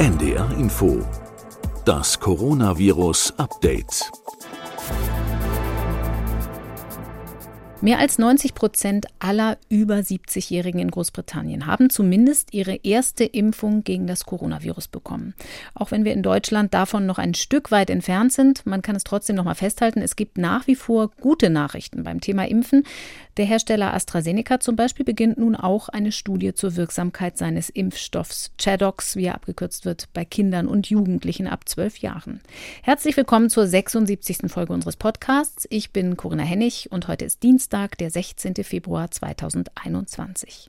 NDR Info. Das Coronavirus Update. Mehr als 90 Prozent aller über 70-Jährigen in Großbritannien haben zumindest ihre erste Impfung gegen das Coronavirus bekommen. Auch wenn wir in Deutschland davon noch ein Stück weit entfernt sind, man kann es trotzdem noch mal festhalten, es gibt nach wie vor gute Nachrichten beim Thema Impfen. Der Hersteller AstraZeneca zum Beispiel beginnt nun auch eine Studie zur Wirksamkeit seines Impfstoffs Chadox, wie er abgekürzt wird, bei Kindern und Jugendlichen ab zwölf Jahren. Herzlich willkommen zur 76. Folge unseres Podcasts. Ich bin Corinna Hennig und heute ist Dienstag, der 16. Februar 2021.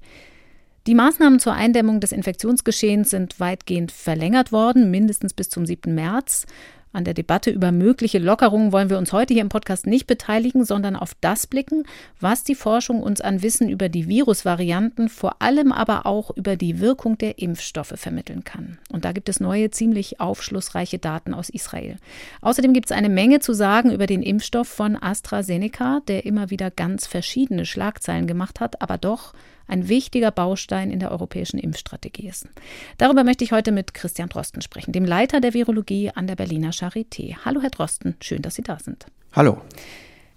Die Maßnahmen zur Eindämmung des Infektionsgeschehens sind weitgehend verlängert worden, mindestens bis zum 7. März. An der Debatte über mögliche Lockerungen wollen wir uns heute hier im Podcast nicht beteiligen, sondern auf das blicken, was die Forschung uns an Wissen über die Virusvarianten, vor allem aber auch über die Wirkung der Impfstoffe vermitteln kann. Und da gibt es neue, ziemlich aufschlussreiche Daten aus Israel. Außerdem gibt es eine Menge zu sagen über den Impfstoff von AstraZeneca, der immer wieder ganz verschiedene Schlagzeilen gemacht hat, aber doch ein wichtiger Baustein in der europäischen Impfstrategie ist. Darüber möchte ich heute mit Christian Drosten sprechen, dem Leiter der Virologie an der Berliner Charité. Hallo, Herr Drosten, schön, dass Sie da sind. Hallo.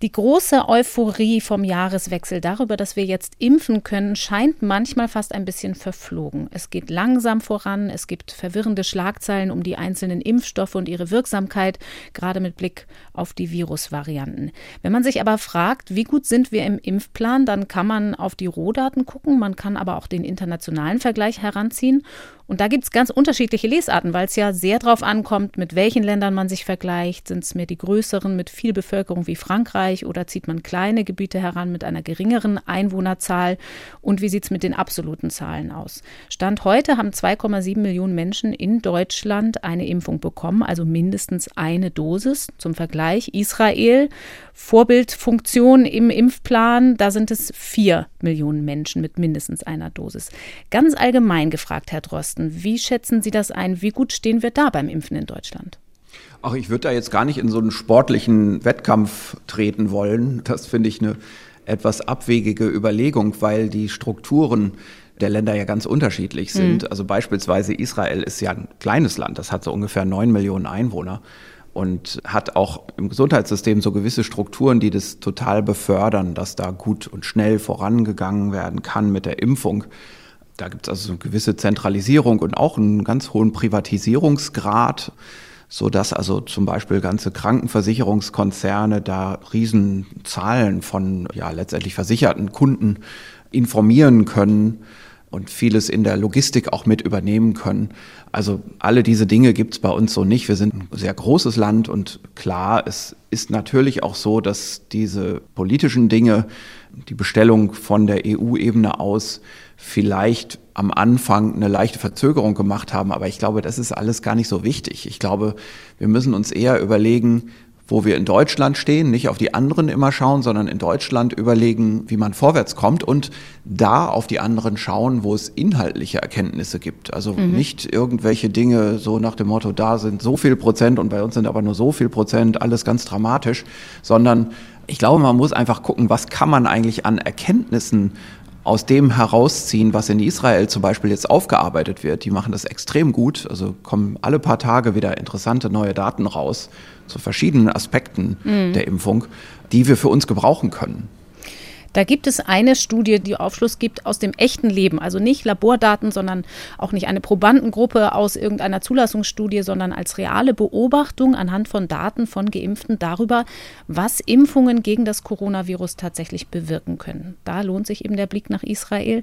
Die große Euphorie vom Jahreswechsel darüber, dass wir jetzt impfen können, scheint manchmal fast ein bisschen verflogen. Es geht langsam voran, es gibt verwirrende Schlagzeilen um die einzelnen Impfstoffe und ihre Wirksamkeit, gerade mit Blick auf die Virusvarianten. Wenn man sich aber fragt, wie gut sind wir im Impfplan, dann kann man auf die Rohdaten gucken, man kann aber auch den internationalen Vergleich heranziehen und da gibt es ganz unterschiedliche Lesarten, weil es ja sehr darauf ankommt, mit welchen Ländern man sich vergleicht. Sind es mehr die größeren mit viel Bevölkerung wie Frankreich oder zieht man kleine Gebiete heran mit einer geringeren Einwohnerzahl? Und wie sieht es mit den absoluten Zahlen aus? Stand heute haben 2,7 Millionen Menschen in Deutschland eine Impfung bekommen, also mindestens eine Dosis. Zum Vergleich Israel, Vorbildfunktion im Impfplan, da sind es vier Millionen Menschen mit mindestens einer Dosis. Ganz allgemein gefragt, Herr Drost, Drosten. Wie schätzen Sie das ein? Wie gut stehen wir da beim Impfen in Deutschland? Ach, ich würde da jetzt gar nicht in so einen sportlichen Wettkampf treten wollen. Das finde ich eine etwas abwegige Überlegung, weil die Strukturen der Länder ja ganz unterschiedlich sind. Mhm. Also beispielsweise Israel ist ja ein kleines Land, das hat so ungefähr neun Millionen Einwohner und hat auch im Gesundheitssystem so gewisse Strukturen, die das total befördern, dass da gut und schnell vorangegangen werden kann mit der Impfung. Da gibt es also eine gewisse Zentralisierung und auch einen ganz hohen Privatisierungsgrad, so dass also zum Beispiel ganze Krankenversicherungskonzerne da Riesenzahlen von ja letztendlich versicherten Kunden informieren können und vieles in der Logistik auch mit übernehmen können. Also alle diese Dinge gibt es bei uns so nicht. Wir sind ein sehr großes Land und klar, es ist natürlich auch so, dass diese politischen Dinge, die Bestellung von der EU-Ebene aus, vielleicht am Anfang eine leichte Verzögerung gemacht haben. Aber ich glaube, das ist alles gar nicht so wichtig. Ich glaube, wir müssen uns eher überlegen, wo wir in Deutschland stehen, nicht auf die anderen immer schauen, sondern in Deutschland überlegen, wie man vorwärts kommt und da auf die anderen schauen, wo es inhaltliche Erkenntnisse gibt. Also mhm. nicht irgendwelche Dinge so nach dem Motto, da sind so viel Prozent und bei uns sind aber nur so viel Prozent, alles ganz dramatisch, sondern ich glaube, man muss einfach gucken, was kann man eigentlich an Erkenntnissen aus dem herausziehen, was in Israel zum Beispiel jetzt aufgearbeitet wird. Die machen das extrem gut. Also kommen alle paar Tage wieder interessante neue Daten raus zu verschiedenen Aspekten mhm. der Impfung, die wir für uns gebrauchen können. Da gibt es eine Studie, die Aufschluss gibt aus dem echten Leben. Also nicht Labordaten, sondern auch nicht eine Probandengruppe aus irgendeiner Zulassungsstudie, sondern als reale Beobachtung anhand von Daten von Geimpften darüber, was Impfungen gegen das Coronavirus tatsächlich bewirken können. Da lohnt sich eben der Blick nach Israel.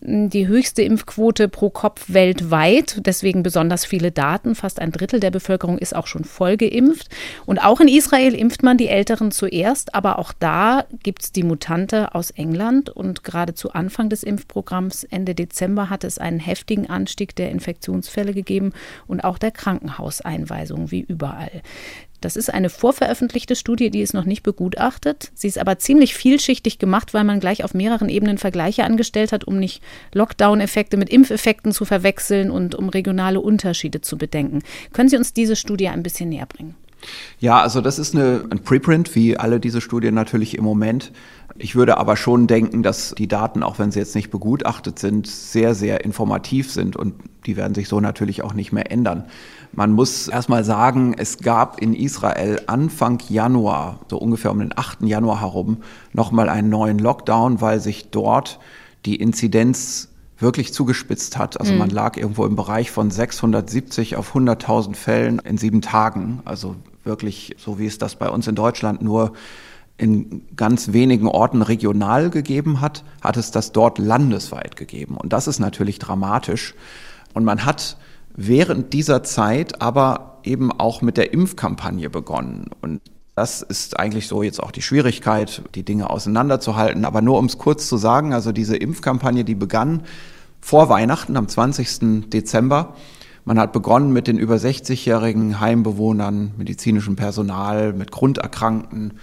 Die höchste Impfquote pro Kopf weltweit, deswegen besonders viele Daten. Fast ein Drittel der Bevölkerung ist auch schon voll geimpft. Und auch in Israel impft man die Älteren zuerst, aber auch da gibt es die Mutante aus England und gerade zu Anfang des Impfprogramms Ende Dezember hatte es einen heftigen Anstieg der Infektionsfälle gegeben und auch der Krankenhauseinweisungen wie überall. Das ist eine vorveröffentlichte Studie, die ist noch nicht begutachtet. Sie ist aber ziemlich vielschichtig gemacht, weil man gleich auf mehreren Ebenen Vergleiche angestellt hat, um nicht Lockdown-Effekte mit Impfeffekten zu verwechseln und um regionale Unterschiede zu bedenken. Können Sie uns diese Studie ein bisschen näher bringen? Ja, also das ist eine, ein Preprint, wie alle diese Studien natürlich im Moment. Ich würde aber schon denken, dass die Daten, auch wenn sie jetzt nicht begutachtet sind, sehr, sehr informativ sind und die werden sich so natürlich auch nicht mehr ändern. Man muss erstmal sagen, es gab in Israel Anfang Januar, so ungefähr um den 8. Januar herum, nochmal einen neuen Lockdown, weil sich dort die Inzidenz wirklich zugespitzt hat. Also mhm. man lag irgendwo im Bereich von 670 auf 100.000 Fällen in sieben Tagen. Also wirklich so, wie es das bei uns in Deutschland nur in ganz wenigen Orten regional gegeben hat, hat es das dort landesweit gegeben. Und das ist natürlich dramatisch. Und man hat während dieser Zeit aber eben auch mit der Impfkampagne begonnen. Und das ist eigentlich so jetzt auch die Schwierigkeit, die Dinge auseinanderzuhalten. Aber nur um es kurz zu sagen, also diese Impfkampagne, die begann vor Weihnachten am 20. Dezember. Man hat begonnen mit den über 60-jährigen Heimbewohnern, medizinischem Personal, mit Grunderkrankten.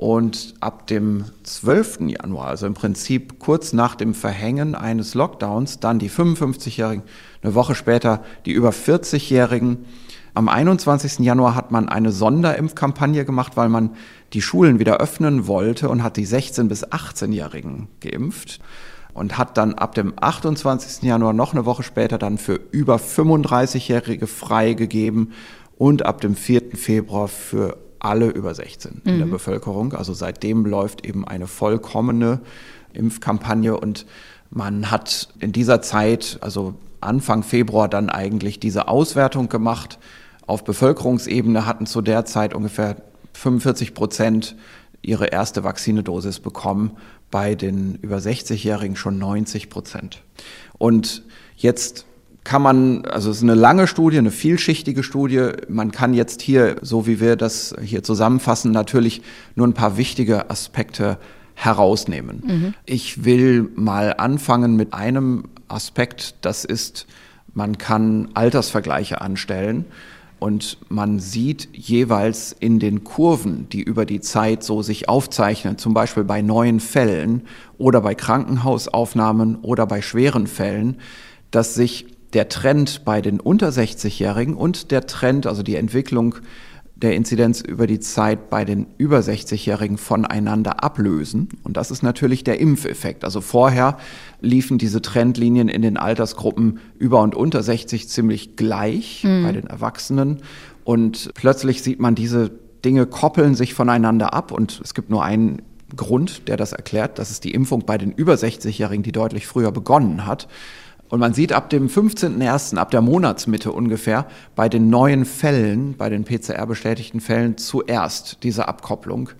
Und ab dem 12. Januar, also im Prinzip kurz nach dem Verhängen eines Lockdowns, dann die 55-Jährigen, eine Woche später die über 40-Jährigen. Am 21. Januar hat man eine Sonderimpfkampagne gemacht, weil man die Schulen wieder öffnen wollte und hat die 16- bis 18-Jährigen geimpft und hat dann ab dem 28. Januar noch eine Woche später dann für über 35-Jährige freigegeben und ab dem 4. Februar für alle über 16 in der mhm. Bevölkerung. Also seitdem läuft eben eine vollkommene Impfkampagne und man hat in dieser Zeit, also Anfang Februar, dann eigentlich diese Auswertung gemacht. Auf Bevölkerungsebene hatten zu der Zeit ungefähr 45 Prozent ihre erste Vaccinedosis bekommen, bei den über 60-Jährigen schon 90 Prozent. Und jetzt kann man, also es ist eine lange Studie, eine vielschichtige Studie. Man kann jetzt hier, so wie wir das hier zusammenfassen, natürlich nur ein paar wichtige Aspekte herausnehmen. Mhm. Ich will mal anfangen mit einem Aspekt, das ist, man kann Altersvergleiche anstellen und man sieht jeweils in den Kurven, die über die Zeit so sich aufzeichnen, zum Beispiel bei neuen Fällen oder bei Krankenhausaufnahmen oder bei schweren Fällen, dass sich der Trend bei den unter 60-Jährigen und der Trend, also die Entwicklung der Inzidenz über die Zeit bei den über 60-Jährigen voneinander ablösen. Und das ist natürlich der Impfeffekt. Also vorher liefen diese Trendlinien in den Altersgruppen über und unter 60 ziemlich gleich mhm. bei den Erwachsenen. Und plötzlich sieht man, diese Dinge koppeln sich voneinander ab. Und es gibt nur einen Grund, der das erklärt. Das ist die Impfung bei den über 60-Jährigen, die deutlich früher begonnen hat. Und man sieht ab dem 15.01., ab der Monatsmitte ungefähr, bei den neuen Fällen, bei den PCR-bestätigten Fällen zuerst diese Abkopplung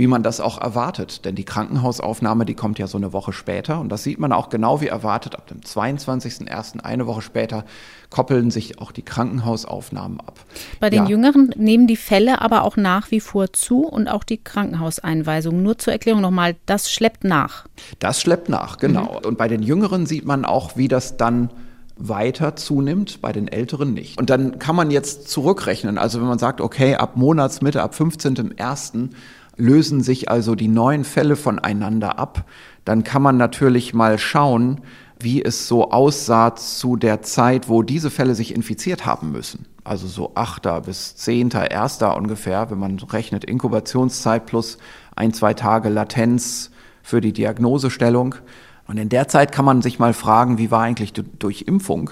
wie man das auch erwartet. Denn die Krankenhausaufnahme, die kommt ja so eine Woche später. Und das sieht man auch genau wie erwartet. Ab dem 22.01., eine Woche später, koppeln sich auch die Krankenhausaufnahmen ab. Bei den ja. Jüngeren nehmen die Fälle aber auch nach wie vor zu und auch die Krankenhauseinweisungen. Nur zur Erklärung nochmal, das schleppt nach. Das schleppt nach, genau. Mhm. Und bei den Jüngeren sieht man auch, wie das dann weiter zunimmt, bei den Älteren nicht. Und dann kann man jetzt zurückrechnen. Also wenn man sagt, okay, ab Monatsmitte, ab 15.01 lösen sich also die neuen Fälle voneinander ab, dann kann man natürlich mal schauen, wie es so aussah zu der Zeit, wo diese Fälle sich infiziert haben müssen. Also so 8. bis 10. 1. ungefähr, wenn man rechnet, Inkubationszeit plus ein, zwei Tage Latenz für die Diagnosestellung. Und in der Zeit kann man sich mal fragen, wie war eigentlich durch Impfung?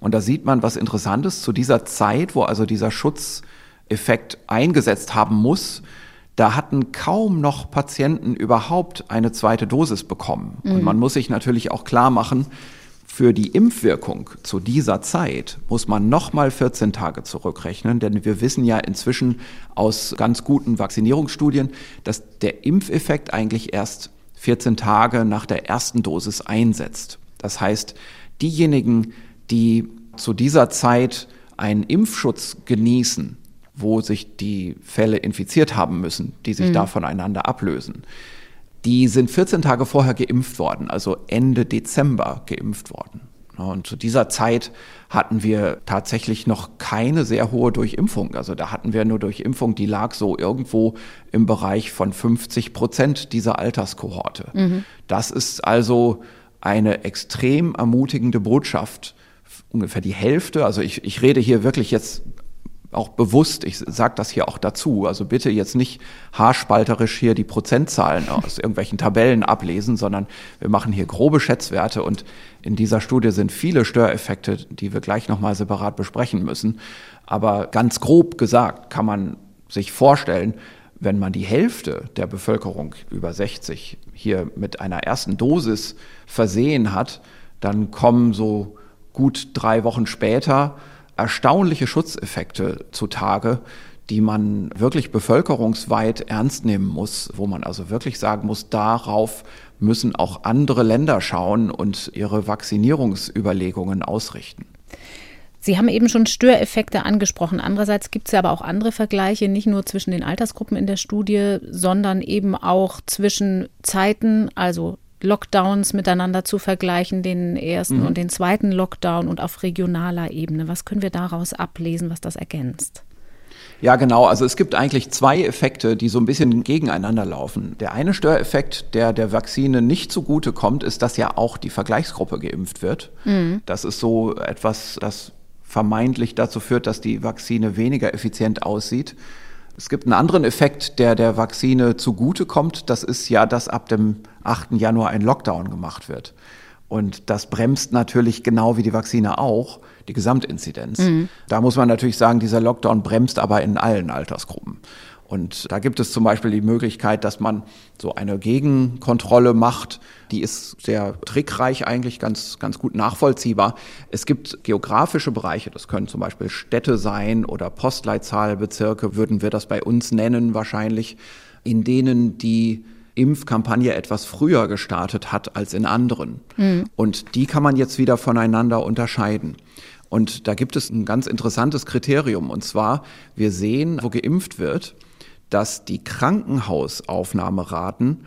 Und da sieht man was Interessantes zu dieser Zeit, wo also dieser Schutzeffekt eingesetzt haben muss, da hatten kaum noch Patienten überhaupt eine zweite Dosis bekommen. Mhm. Und man muss sich natürlich auch klar machen, für die Impfwirkung zu dieser Zeit muss man nochmal 14 Tage zurückrechnen, denn wir wissen ja inzwischen aus ganz guten Vaccinierungsstudien, dass der Impfeffekt eigentlich erst 14 Tage nach der ersten Dosis einsetzt. Das heißt, diejenigen, die zu dieser Zeit einen Impfschutz genießen, wo sich die Fälle infiziert haben müssen, die sich mhm. da voneinander ablösen. Die sind 14 Tage vorher geimpft worden, also Ende Dezember geimpft worden. Und zu dieser Zeit hatten wir tatsächlich noch keine sehr hohe Durchimpfung. Also da hatten wir nur Durchimpfung, die lag so irgendwo im Bereich von 50 Prozent dieser Alterskohorte. Mhm. Das ist also eine extrem ermutigende Botschaft. Ungefähr die Hälfte, also ich, ich rede hier wirklich jetzt auch bewusst, ich sage das hier auch dazu, also bitte jetzt nicht haarspalterisch hier die Prozentzahlen aus irgendwelchen Tabellen ablesen, sondern wir machen hier grobe Schätzwerte und in dieser Studie sind viele Störeffekte, die wir gleich nochmal separat besprechen müssen. Aber ganz grob gesagt kann man sich vorstellen, wenn man die Hälfte der Bevölkerung über 60 hier mit einer ersten Dosis versehen hat, dann kommen so gut drei Wochen später erstaunliche Schutzeffekte zutage, die man wirklich bevölkerungsweit ernst nehmen muss, wo man also wirklich sagen muss, darauf müssen auch andere Länder schauen und ihre Vaccinierungsüberlegungen ausrichten. Sie haben eben schon Störeffekte angesprochen. Andererseits gibt es ja aber auch andere Vergleiche, nicht nur zwischen den Altersgruppen in der Studie, sondern eben auch zwischen Zeiten, also Lockdowns miteinander zu vergleichen, den ersten mhm. und den zweiten Lockdown und auf regionaler Ebene. Was können wir daraus ablesen, was das ergänzt? Ja, genau. Also es gibt eigentlich zwei Effekte, die so ein bisschen gegeneinander laufen. Der eine Störeffekt, der der Vakzine nicht zugute kommt, ist, dass ja auch die Vergleichsgruppe geimpft wird. Mhm. Das ist so etwas, das vermeintlich dazu führt, dass die Vakzine weniger effizient aussieht. Es gibt einen anderen Effekt, der der Vakzine zugutekommt. Das ist ja, dass ab dem 8. Januar ein Lockdown gemacht wird. Und das bremst natürlich genau wie die Vakzine auch die Gesamtinzidenz. Mhm. Da muss man natürlich sagen, dieser Lockdown bremst aber in allen Altersgruppen. Und da gibt es zum Beispiel die Möglichkeit, dass man so eine Gegenkontrolle macht. Die ist sehr trickreich eigentlich, ganz, ganz gut nachvollziehbar. Es gibt geografische Bereiche, das können zum Beispiel Städte sein oder Postleitzahlbezirke, würden wir das bei uns nennen wahrscheinlich, in denen die Impfkampagne etwas früher gestartet hat als in anderen. Mhm. Und die kann man jetzt wieder voneinander unterscheiden. Und da gibt es ein ganz interessantes Kriterium. Und zwar, wir sehen, wo geimpft wird, dass die Krankenhausaufnahmeraten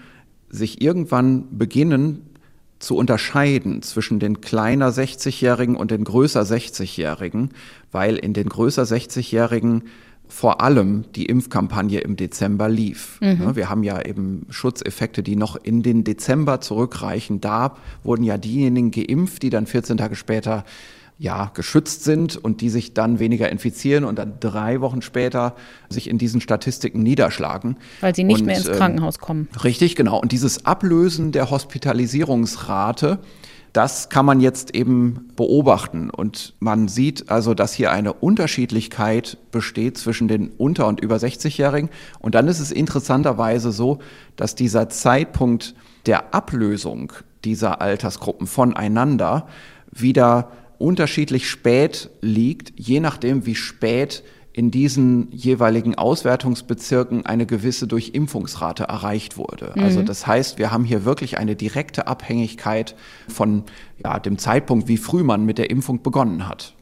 sich irgendwann beginnen zu unterscheiden zwischen den kleiner 60-Jährigen und den größer 60-Jährigen, weil in den größer 60-Jährigen vor allem die Impfkampagne im Dezember lief. Mhm. Wir haben ja eben Schutzeffekte, die noch in den Dezember zurückreichen. Da wurden ja diejenigen geimpft, die dann 14 Tage später ja, geschützt sind und die sich dann weniger infizieren und dann drei Wochen später sich in diesen Statistiken niederschlagen. Weil sie nicht und, mehr ins ähm, Krankenhaus kommen. Richtig, genau. Und dieses Ablösen der Hospitalisierungsrate, das kann man jetzt eben beobachten. Und man sieht also, dass hier eine Unterschiedlichkeit besteht zwischen den unter- und über 60-Jährigen. Und dann ist es interessanterweise so, dass dieser Zeitpunkt der Ablösung dieser Altersgruppen voneinander wieder unterschiedlich spät liegt, je nachdem, wie spät in diesen jeweiligen Auswertungsbezirken eine gewisse Durchimpfungsrate erreicht wurde. Mhm. Also das heißt, wir haben hier wirklich eine direkte Abhängigkeit von ja, dem Zeitpunkt, wie früh man mit der Impfung begonnen hat.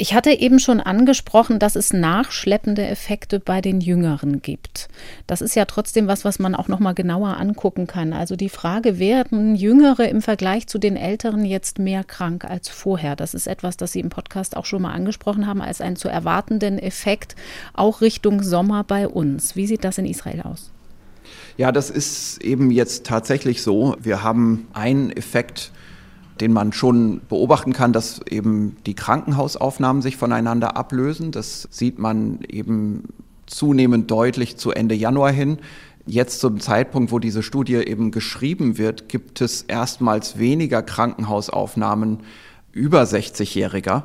Ich hatte eben schon angesprochen, dass es nachschleppende Effekte bei den Jüngeren gibt. Das ist ja trotzdem was, was man auch noch mal genauer angucken kann. Also die Frage, werden Jüngere im Vergleich zu den Älteren jetzt mehr krank als vorher? Das ist etwas, das Sie im Podcast auch schon mal angesprochen haben als einen zu erwartenden Effekt auch Richtung Sommer bei uns. Wie sieht das in Israel aus? Ja, das ist eben jetzt tatsächlich so. Wir haben einen Effekt, den man schon beobachten kann, dass eben die Krankenhausaufnahmen sich voneinander ablösen. Das sieht man eben zunehmend deutlich zu Ende Januar hin. Jetzt zum Zeitpunkt, wo diese Studie eben geschrieben wird, gibt es erstmals weniger Krankenhausaufnahmen über 60-Jähriger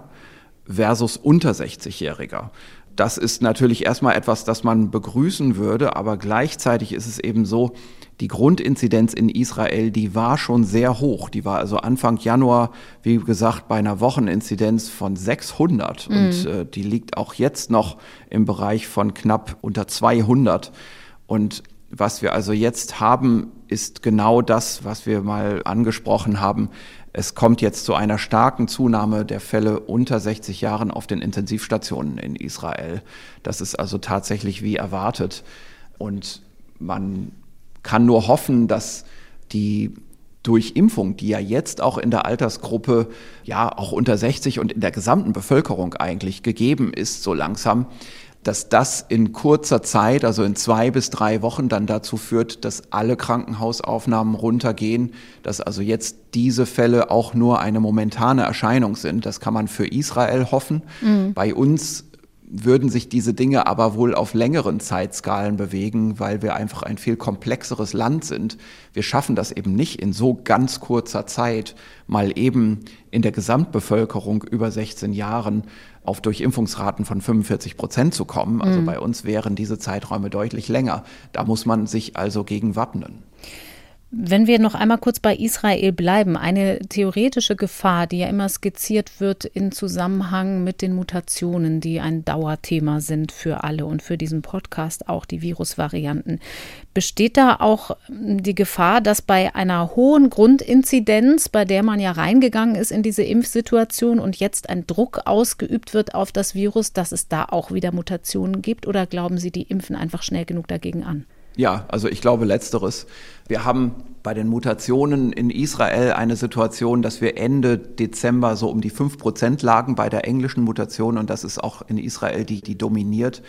versus unter 60-Jähriger. Das ist natürlich erstmal etwas, das man begrüßen würde, aber gleichzeitig ist es eben so, die Grundinzidenz in Israel, die war schon sehr hoch. Die war also Anfang Januar, wie gesagt, bei einer Wocheninzidenz von 600 mhm. und äh, die liegt auch jetzt noch im Bereich von knapp unter 200. Und was wir also jetzt haben, ist genau das, was wir mal angesprochen haben. Es kommt jetzt zu einer starken Zunahme der Fälle unter 60 Jahren auf den Intensivstationen in Israel. Das ist also tatsächlich wie erwartet. Und man kann nur hoffen, dass die Durchimpfung, die ja jetzt auch in der Altersgruppe, ja auch unter 60 und in der gesamten Bevölkerung eigentlich gegeben ist, so langsam, dass das in kurzer Zeit, also in zwei bis drei Wochen, dann dazu führt, dass alle Krankenhausaufnahmen runtergehen, dass also jetzt diese Fälle auch nur eine momentane Erscheinung sind. Das kann man für Israel hoffen. Mhm. Bei uns würden sich diese Dinge aber wohl auf längeren Zeitskalen bewegen, weil wir einfach ein viel komplexeres Land sind. Wir schaffen das eben nicht in so ganz kurzer Zeit, mal eben in der Gesamtbevölkerung über 16 Jahren auf Durchimpfungsraten von 45 Prozent zu kommen. Also mhm. bei uns wären diese Zeiträume deutlich länger. Da muss man sich also gegen wappnen. Wenn wir noch einmal kurz bei Israel bleiben, eine theoretische Gefahr, die ja immer skizziert wird in Zusammenhang mit den Mutationen, die ein Dauerthema sind für alle und für diesen Podcast auch die Virusvarianten. Besteht da auch die Gefahr, dass bei einer hohen Grundinzidenz, bei der man ja reingegangen ist in diese Impfsituation und jetzt ein Druck ausgeübt wird auf das Virus, dass es da auch wieder Mutationen gibt? Oder glauben Sie, die impfen einfach schnell genug dagegen an? Ja, also ich glaube letzteres. Wir haben bei den Mutationen in Israel eine Situation, dass wir Ende Dezember so um die fünf Prozent lagen bei der englischen Mutation und das ist auch in Israel die, die dominiert.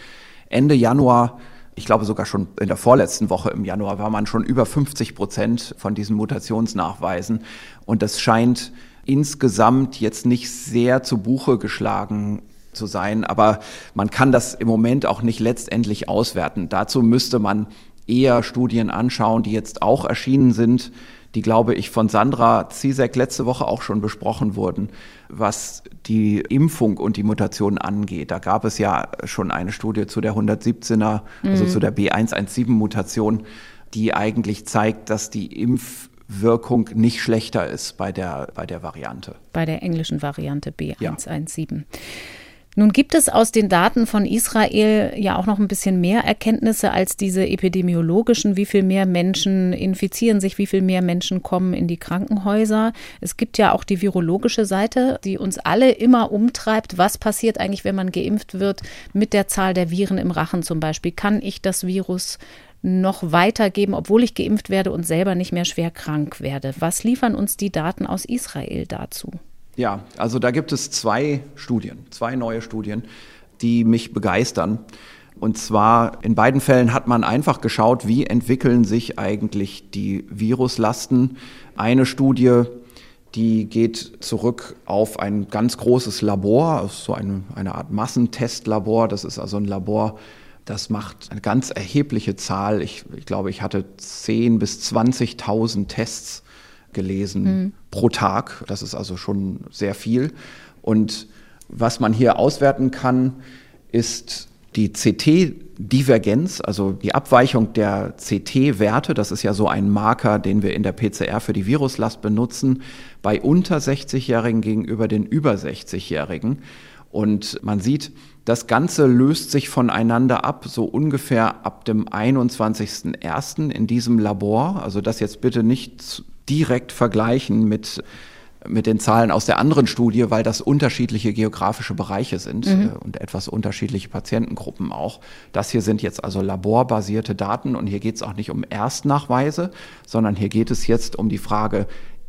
Ende Januar, ich glaube sogar schon in der vorletzten Woche im Januar, war man schon über 50 Prozent von diesen Mutationsnachweisen und das scheint insgesamt jetzt nicht sehr zu Buche geschlagen zu sein, aber man kann das im Moment auch nicht letztendlich auswerten. Dazu müsste man eher Studien anschauen, die jetzt auch erschienen sind, die, glaube ich, von Sandra Zizek letzte Woche auch schon besprochen wurden, was die Impfung und die Mutation angeht. Da gab es ja schon eine Studie zu der 117er, also mhm. zu der B117-Mutation, die eigentlich zeigt, dass die Impfwirkung nicht schlechter ist bei der, bei der Variante. Bei der englischen Variante B117. Ja. Nun gibt es aus den Daten von Israel ja auch noch ein bisschen mehr Erkenntnisse als diese epidemiologischen, wie viel mehr Menschen infizieren sich, wie viel mehr Menschen kommen in die Krankenhäuser. Es gibt ja auch die virologische Seite, die uns alle immer umtreibt. Was passiert eigentlich, wenn man geimpft wird mit der Zahl der Viren im Rachen zum Beispiel? Kann ich das Virus noch weitergeben, obwohl ich geimpft werde und selber nicht mehr schwer krank werde? Was liefern uns die Daten aus Israel dazu? Ja, also da gibt es zwei Studien, zwei neue Studien, die mich begeistern. Und zwar in beiden Fällen hat man einfach geschaut, wie entwickeln sich eigentlich die Viruslasten. Eine Studie, die geht zurück auf ein ganz großes Labor, so eine, eine Art Massentestlabor. Das ist also ein Labor, das macht eine ganz erhebliche Zahl. Ich, ich glaube, ich hatte 10.000 bis 20.000 Tests gelesen mhm. Pro Tag. Das ist also schon sehr viel. Und was man hier auswerten kann, ist die CT-Divergenz, also die Abweichung der CT-Werte. Das ist ja so ein Marker, den wir in der PCR für die Viruslast benutzen, bei unter 60-Jährigen gegenüber den über 60-Jährigen. Und man sieht, das Ganze löst sich voneinander ab, so ungefähr ab dem 21.01. in diesem Labor. Also das jetzt bitte nicht direkt vergleichen mit mit den Zahlen aus der anderen Studie, weil das unterschiedliche geografische Bereiche sind mhm. Äh, und etwas unterschiedliche Patientengruppen auch. Das hier sind jetzt also laborbasierte Daten und hier geht es auch nicht um Erstnachweise, sondern hier geht es jetzt um die Frage,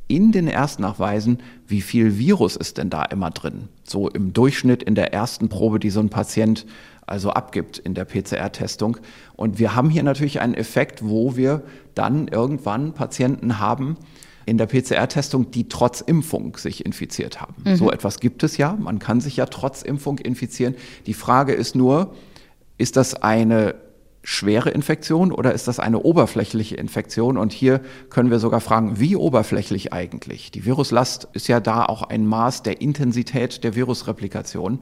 in den Erstnachweisen, wie viel Virus ist denn da immer drin? So im Durchschnitt in der ersten Probe, die so ein Patient also abgibt in der PCR-Testung. Und wir haben hier natürlich einen Effekt, wo wir dann irgendwann Patienten haben in der PCR-Testung, die trotz Impfung sich infiziert haben. Mhm. So etwas gibt es ja. Man kann sich ja trotz Impfung infizieren. Die Frage ist nur, ist das eine schwere Infektion oder ist das eine oberflächliche Infektion? Und hier können wir sogar fragen, wie oberflächlich eigentlich? Die Viruslast ist ja da auch ein Maß der Intensität der Virusreplikation.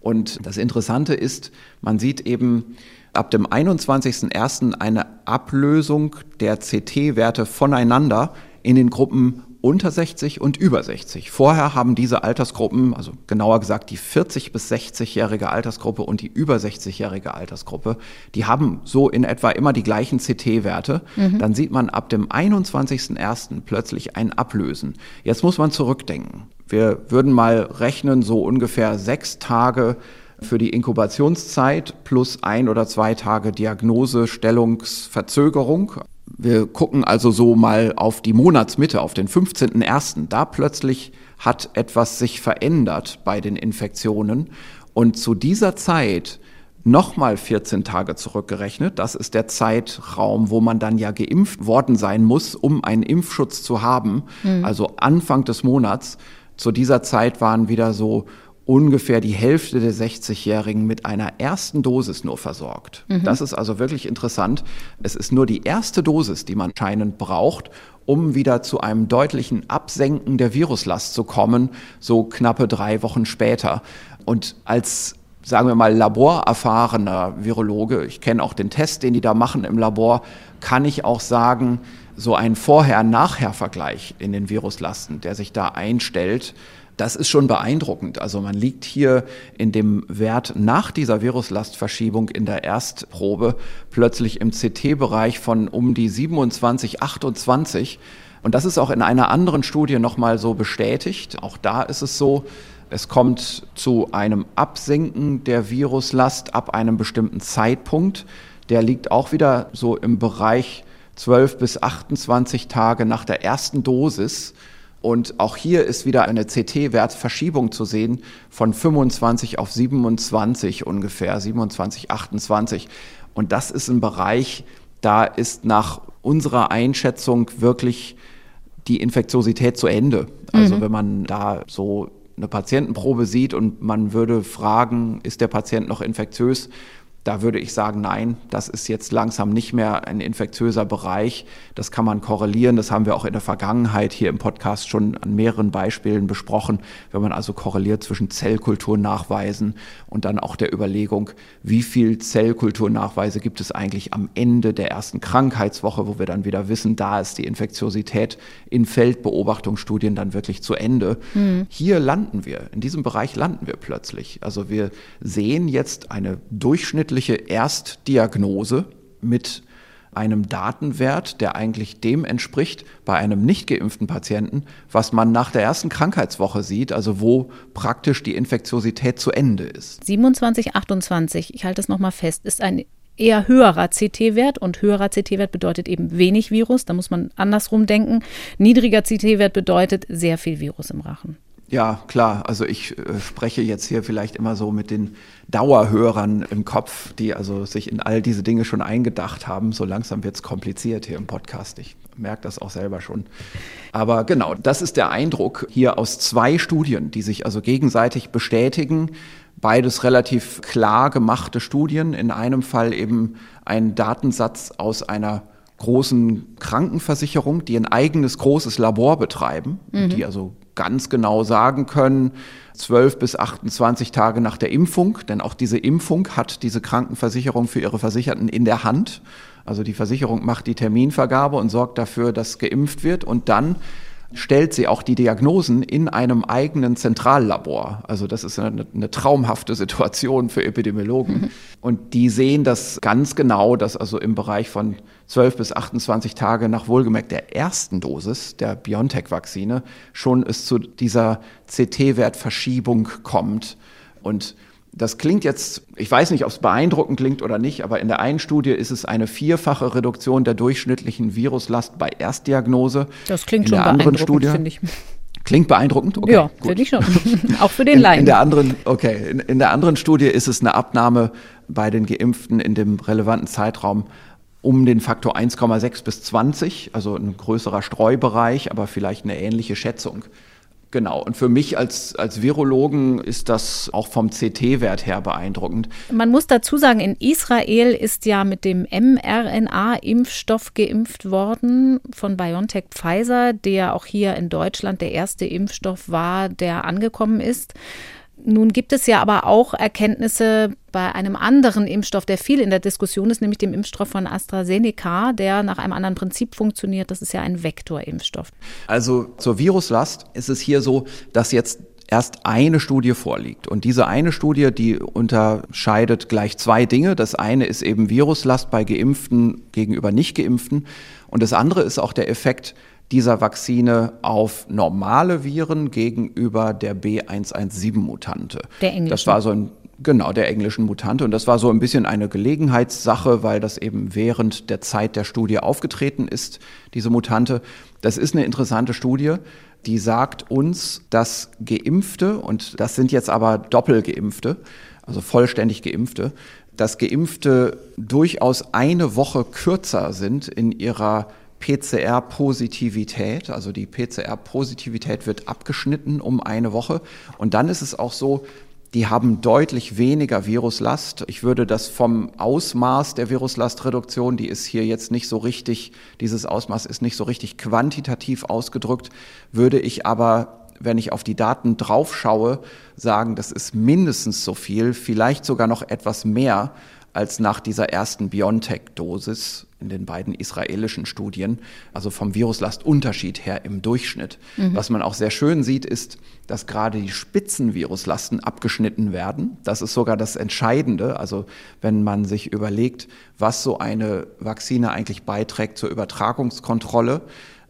Und das Interessante ist, man sieht eben ab dem 21.01. eine Ablösung der CT-Werte voneinander in den Gruppen unter 60 und über 60. Vorher haben diese Altersgruppen, also genauer gesagt die 40 bis 60-jährige Altersgruppe und die über 60-jährige Altersgruppe, die haben so in etwa immer die gleichen CT-Werte. Mhm. Dann sieht man ab dem 21.01. plötzlich ein Ablösen. Jetzt muss man zurückdenken. Wir würden mal rechnen, so ungefähr sechs Tage für die Inkubationszeit plus ein oder zwei Tage Diagnosestellungsverzögerung. Wir gucken also so mal auf die Monatsmitte, auf den 15.01. Da plötzlich hat etwas sich verändert bei den Infektionen. Und zu dieser Zeit nochmal 14 Tage zurückgerechnet. Das ist der Zeitraum, wo man dann ja geimpft worden sein muss, um einen Impfschutz zu haben. Mhm. Also Anfang des Monats. Zu dieser Zeit waren wieder so ungefähr die Hälfte der 60-Jährigen mit einer ersten Dosis nur versorgt. Mhm. Das ist also wirklich interessant. Es ist nur die erste Dosis, die man scheinend braucht, um wieder zu einem deutlichen Absenken der Viruslast zu kommen, so knappe drei Wochen später. Und als sagen wir mal, laborerfahrener Virologe, ich kenne auch den Test, den die da machen im Labor, kann ich auch sagen, so ein Vorher-Nachher-Vergleich in den Viruslasten, der sich da einstellt, das ist schon beeindruckend. Also man liegt hier in dem Wert nach dieser Viruslastverschiebung in der Erstprobe plötzlich im CT-Bereich von um die 27, 28. Und das ist auch in einer anderen Studie nochmal so bestätigt. Auch da ist es so, es kommt zu einem Absinken der Viruslast ab einem bestimmten Zeitpunkt. Der liegt auch wieder so im Bereich 12 bis 28 Tage nach der ersten Dosis. Und auch hier ist wieder eine CT-Wertverschiebung zu sehen von 25 auf 27 ungefähr, 27, 28. Und das ist ein Bereich, da ist nach unserer Einschätzung wirklich die Infektiosität zu Ende. Also mhm. wenn man da so eine Patientenprobe sieht und man würde fragen, ist der Patient noch infektiös, da würde ich sagen, nein, das ist jetzt langsam nicht mehr ein infektiöser Bereich. Das kann man korrelieren. Das haben wir auch in der Vergangenheit hier im Podcast schon an mehreren Beispielen besprochen. Wenn man also korreliert zwischen Zellkulturnachweisen und dann auch der Überlegung, wie viel Zellkulturnachweise gibt es eigentlich am Ende der ersten Krankheitswoche, wo wir dann wieder wissen, da ist die Infektiosität in Feldbeobachtungsstudien dann wirklich zu Ende. Mhm. Hier landen wir, in diesem Bereich landen wir plötzlich. Also wir sehen jetzt eine durchschnittliche ärztliche Erstdiagnose mit einem Datenwert, der eigentlich dem entspricht bei einem nicht geimpften Patienten, was man nach der ersten Krankheitswoche sieht, also wo praktisch die Infektiosität zu Ende ist. 27, 28, ich halte es nochmal fest, ist ein eher höherer CT-Wert und höherer CT-Wert bedeutet eben wenig Virus, da muss man andersrum denken. Niedriger CT-Wert bedeutet sehr viel Virus im Rachen. Ja, klar. Also ich äh, spreche jetzt hier vielleicht immer so mit den Dauerhörern im Kopf, die also sich in all diese Dinge schon eingedacht haben. So langsam wird es kompliziert hier im Podcast. Ich merke das auch selber schon. Aber genau, das ist der Eindruck hier aus zwei Studien, die sich also gegenseitig bestätigen. Beides relativ klar gemachte Studien. In einem Fall eben ein Datensatz aus einer großen Krankenversicherung, die ein eigenes großes Labor betreiben, mhm. die also ganz genau sagen können, 12 bis 28 Tage nach der Impfung, denn auch diese Impfung hat diese Krankenversicherung für ihre Versicherten in der Hand. Also die Versicherung macht die Terminvergabe und sorgt dafür, dass geimpft wird und dann stellt sie auch die Diagnosen in einem eigenen Zentrallabor. Also das ist eine, eine traumhafte Situation für Epidemiologen. Mhm. Und die sehen das ganz genau, dass also im Bereich von 12 bis 28 Tage nach wohlgemerkt der ersten Dosis der BioNTech-Vakzine schon es zu dieser CT-Wertverschiebung kommt. Und das klingt jetzt, ich weiß nicht, ob es beeindruckend klingt oder nicht, aber in der einen Studie ist es eine vierfache Reduktion der durchschnittlichen Viruslast bei Erstdiagnose. Das klingt in schon der anderen Studie, finde ich. Klingt beeindruckend? Okay, ja, finde ich schon. Auch für den Laien. In, in, der anderen, okay, in, in der anderen Studie ist es eine Abnahme bei den Geimpften in dem relevanten Zeitraum um den Faktor 1,6 bis 20, also ein größerer Streubereich, aber vielleicht eine ähnliche Schätzung. Genau, und für mich als, als Virologen ist das auch vom CT-Wert her beeindruckend. Man muss dazu sagen, in Israel ist ja mit dem mRNA-Impfstoff geimpft worden von BioNTech Pfizer, der auch hier in Deutschland der erste Impfstoff war, der angekommen ist. Nun gibt es ja aber auch Erkenntnisse bei einem anderen Impfstoff, der viel in der Diskussion ist, nämlich dem Impfstoff von AstraZeneca, der nach einem anderen Prinzip funktioniert. Das ist ja ein Vektorimpfstoff. Also zur Viruslast ist es hier so, dass jetzt erst eine Studie vorliegt. Und diese eine Studie, die unterscheidet gleich zwei Dinge. Das eine ist eben Viruslast bei Geimpften gegenüber Nicht-Geimpften. Und das andere ist auch der Effekt dieser Vakzine auf normale Viren gegenüber der B117-Mutante. Der englischen. Das war so ein Genau, der englischen Mutante. Und das war so ein bisschen eine Gelegenheitssache, weil das eben während der Zeit der Studie aufgetreten ist, diese Mutante. Das ist eine interessante Studie, die sagt uns, dass Geimpfte, und das sind jetzt aber Doppelgeimpfte, also vollständig Geimpfte, dass Geimpfte durchaus eine Woche kürzer sind in ihrer PCR-Positivität. Also die PCR-Positivität wird abgeschnitten um eine Woche. Und dann ist es auch so, die haben deutlich weniger Viruslast. Ich würde das vom Ausmaß der Viruslastreduktion, die ist hier jetzt nicht so richtig, dieses Ausmaß ist nicht so richtig quantitativ ausgedrückt, würde ich aber, wenn ich auf die Daten draufschaue, sagen, das ist mindestens so viel, vielleicht sogar noch etwas mehr als nach dieser ersten BioNTech-Dosis in den beiden israelischen Studien, also vom Viruslastunterschied her im Durchschnitt. Mhm. Was man auch sehr schön sieht, ist, dass gerade die Spitzenviruslasten abgeschnitten werden. Das ist sogar das Entscheidende. Also wenn man sich überlegt, was so eine Vakzine eigentlich beiträgt zur Übertragungskontrolle,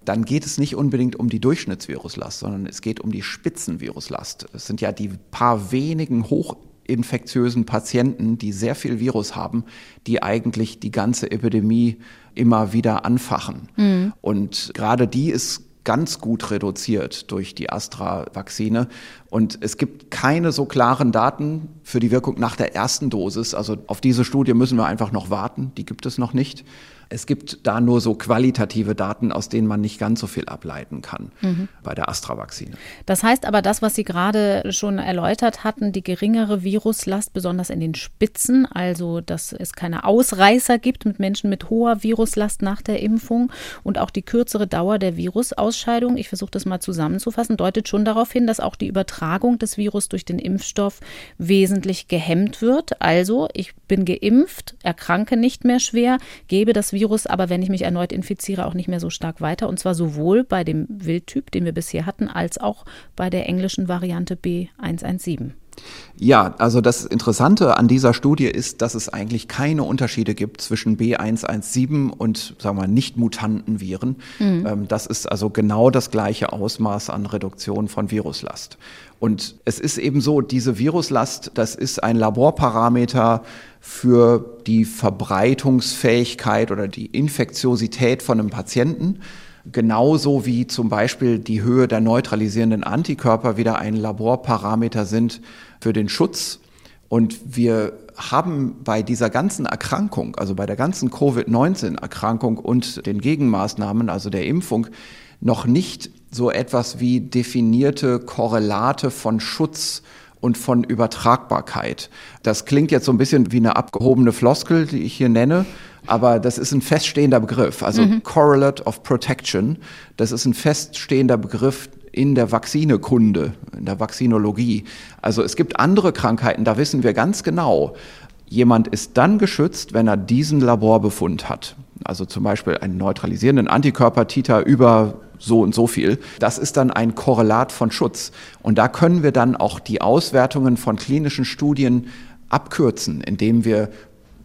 dann geht es nicht unbedingt um die Durchschnittsviruslast, sondern es geht um die Spitzenviruslast. Es sind ja die paar wenigen hoch infektiösen Patienten, die sehr viel Virus haben, die eigentlich die ganze Epidemie immer wieder anfachen. Mhm. Und gerade die ist ganz gut reduziert durch die Astra-Vakzine. Und es gibt keine so klaren Daten für die Wirkung nach der ersten Dosis. Also auf diese Studie müssen wir einfach noch warten. Die gibt es noch nicht. Es gibt da nur so qualitative Daten, aus denen man nicht ganz so viel ableiten kann mhm. bei der Astra-Vakzine. Das heißt aber, das, was Sie gerade schon erläutert hatten, die geringere Viruslast, besonders in den Spitzen, also dass es keine Ausreißer gibt mit Menschen mit hoher Viruslast nach der Impfung und auch die kürzere Dauer der Virusausscheidung, ich versuche das mal zusammenzufassen, deutet schon darauf hin, dass auch die Übertragung des Virus durch den Impfstoff wesentlich gehemmt wird. Also ich bin geimpft, erkranke nicht mehr schwer, gebe das Virus Virus aber, wenn ich mich erneut infiziere, auch nicht mehr so stark weiter. Und zwar sowohl bei dem Wildtyp, den wir bisher hatten, als auch bei der englischen Variante B117. Ja, also das Interessante an dieser Studie ist, dass es eigentlich keine Unterschiede gibt zwischen B117 und sagen wir nicht mutanten Viren. Mhm. Das ist also genau das gleiche Ausmaß an Reduktion von Viruslast. Und es ist eben so, diese Viruslast, das ist ein Laborparameter für die Verbreitungsfähigkeit oder die Infektiosität von einem Patienten. Genauso wie zum Beispiel die Höhe der neutralisierenden Antikörper wieder ein Laborparameter sind für den Schutz. Und wir haben bei dieser ganzen Erkrankung, also bei der ganzen Covid-19-Erkrankung und den Gegenmaßnahmen, also der Impfung, noch nicht so etwas wie definierte Korrelate von Schutz und von Übertragbarkeit. Das klingt jetzt so ein bisschen wie eine abgehobene Floskel, die ich hier nenne, aber das ist ein feststehender Begriff. Also mhm. Correlate of Protection, das ist ein feststehender Begriff in der Vakzinekunde, in der Vakzinologie. Also es gibt andere Krankheiten, da wissen wir ganz genau, jemand ist dann geschützt, wenn er diesen Laborbefund hat. Also zum Beispiel einen neutralisierenden Antikörpertiter über so und so viel. Das ist dann ein Korrelat von Schutz. Und da können wir dann auch die Auswertungen von klinischen Studien abkürzen, indem wir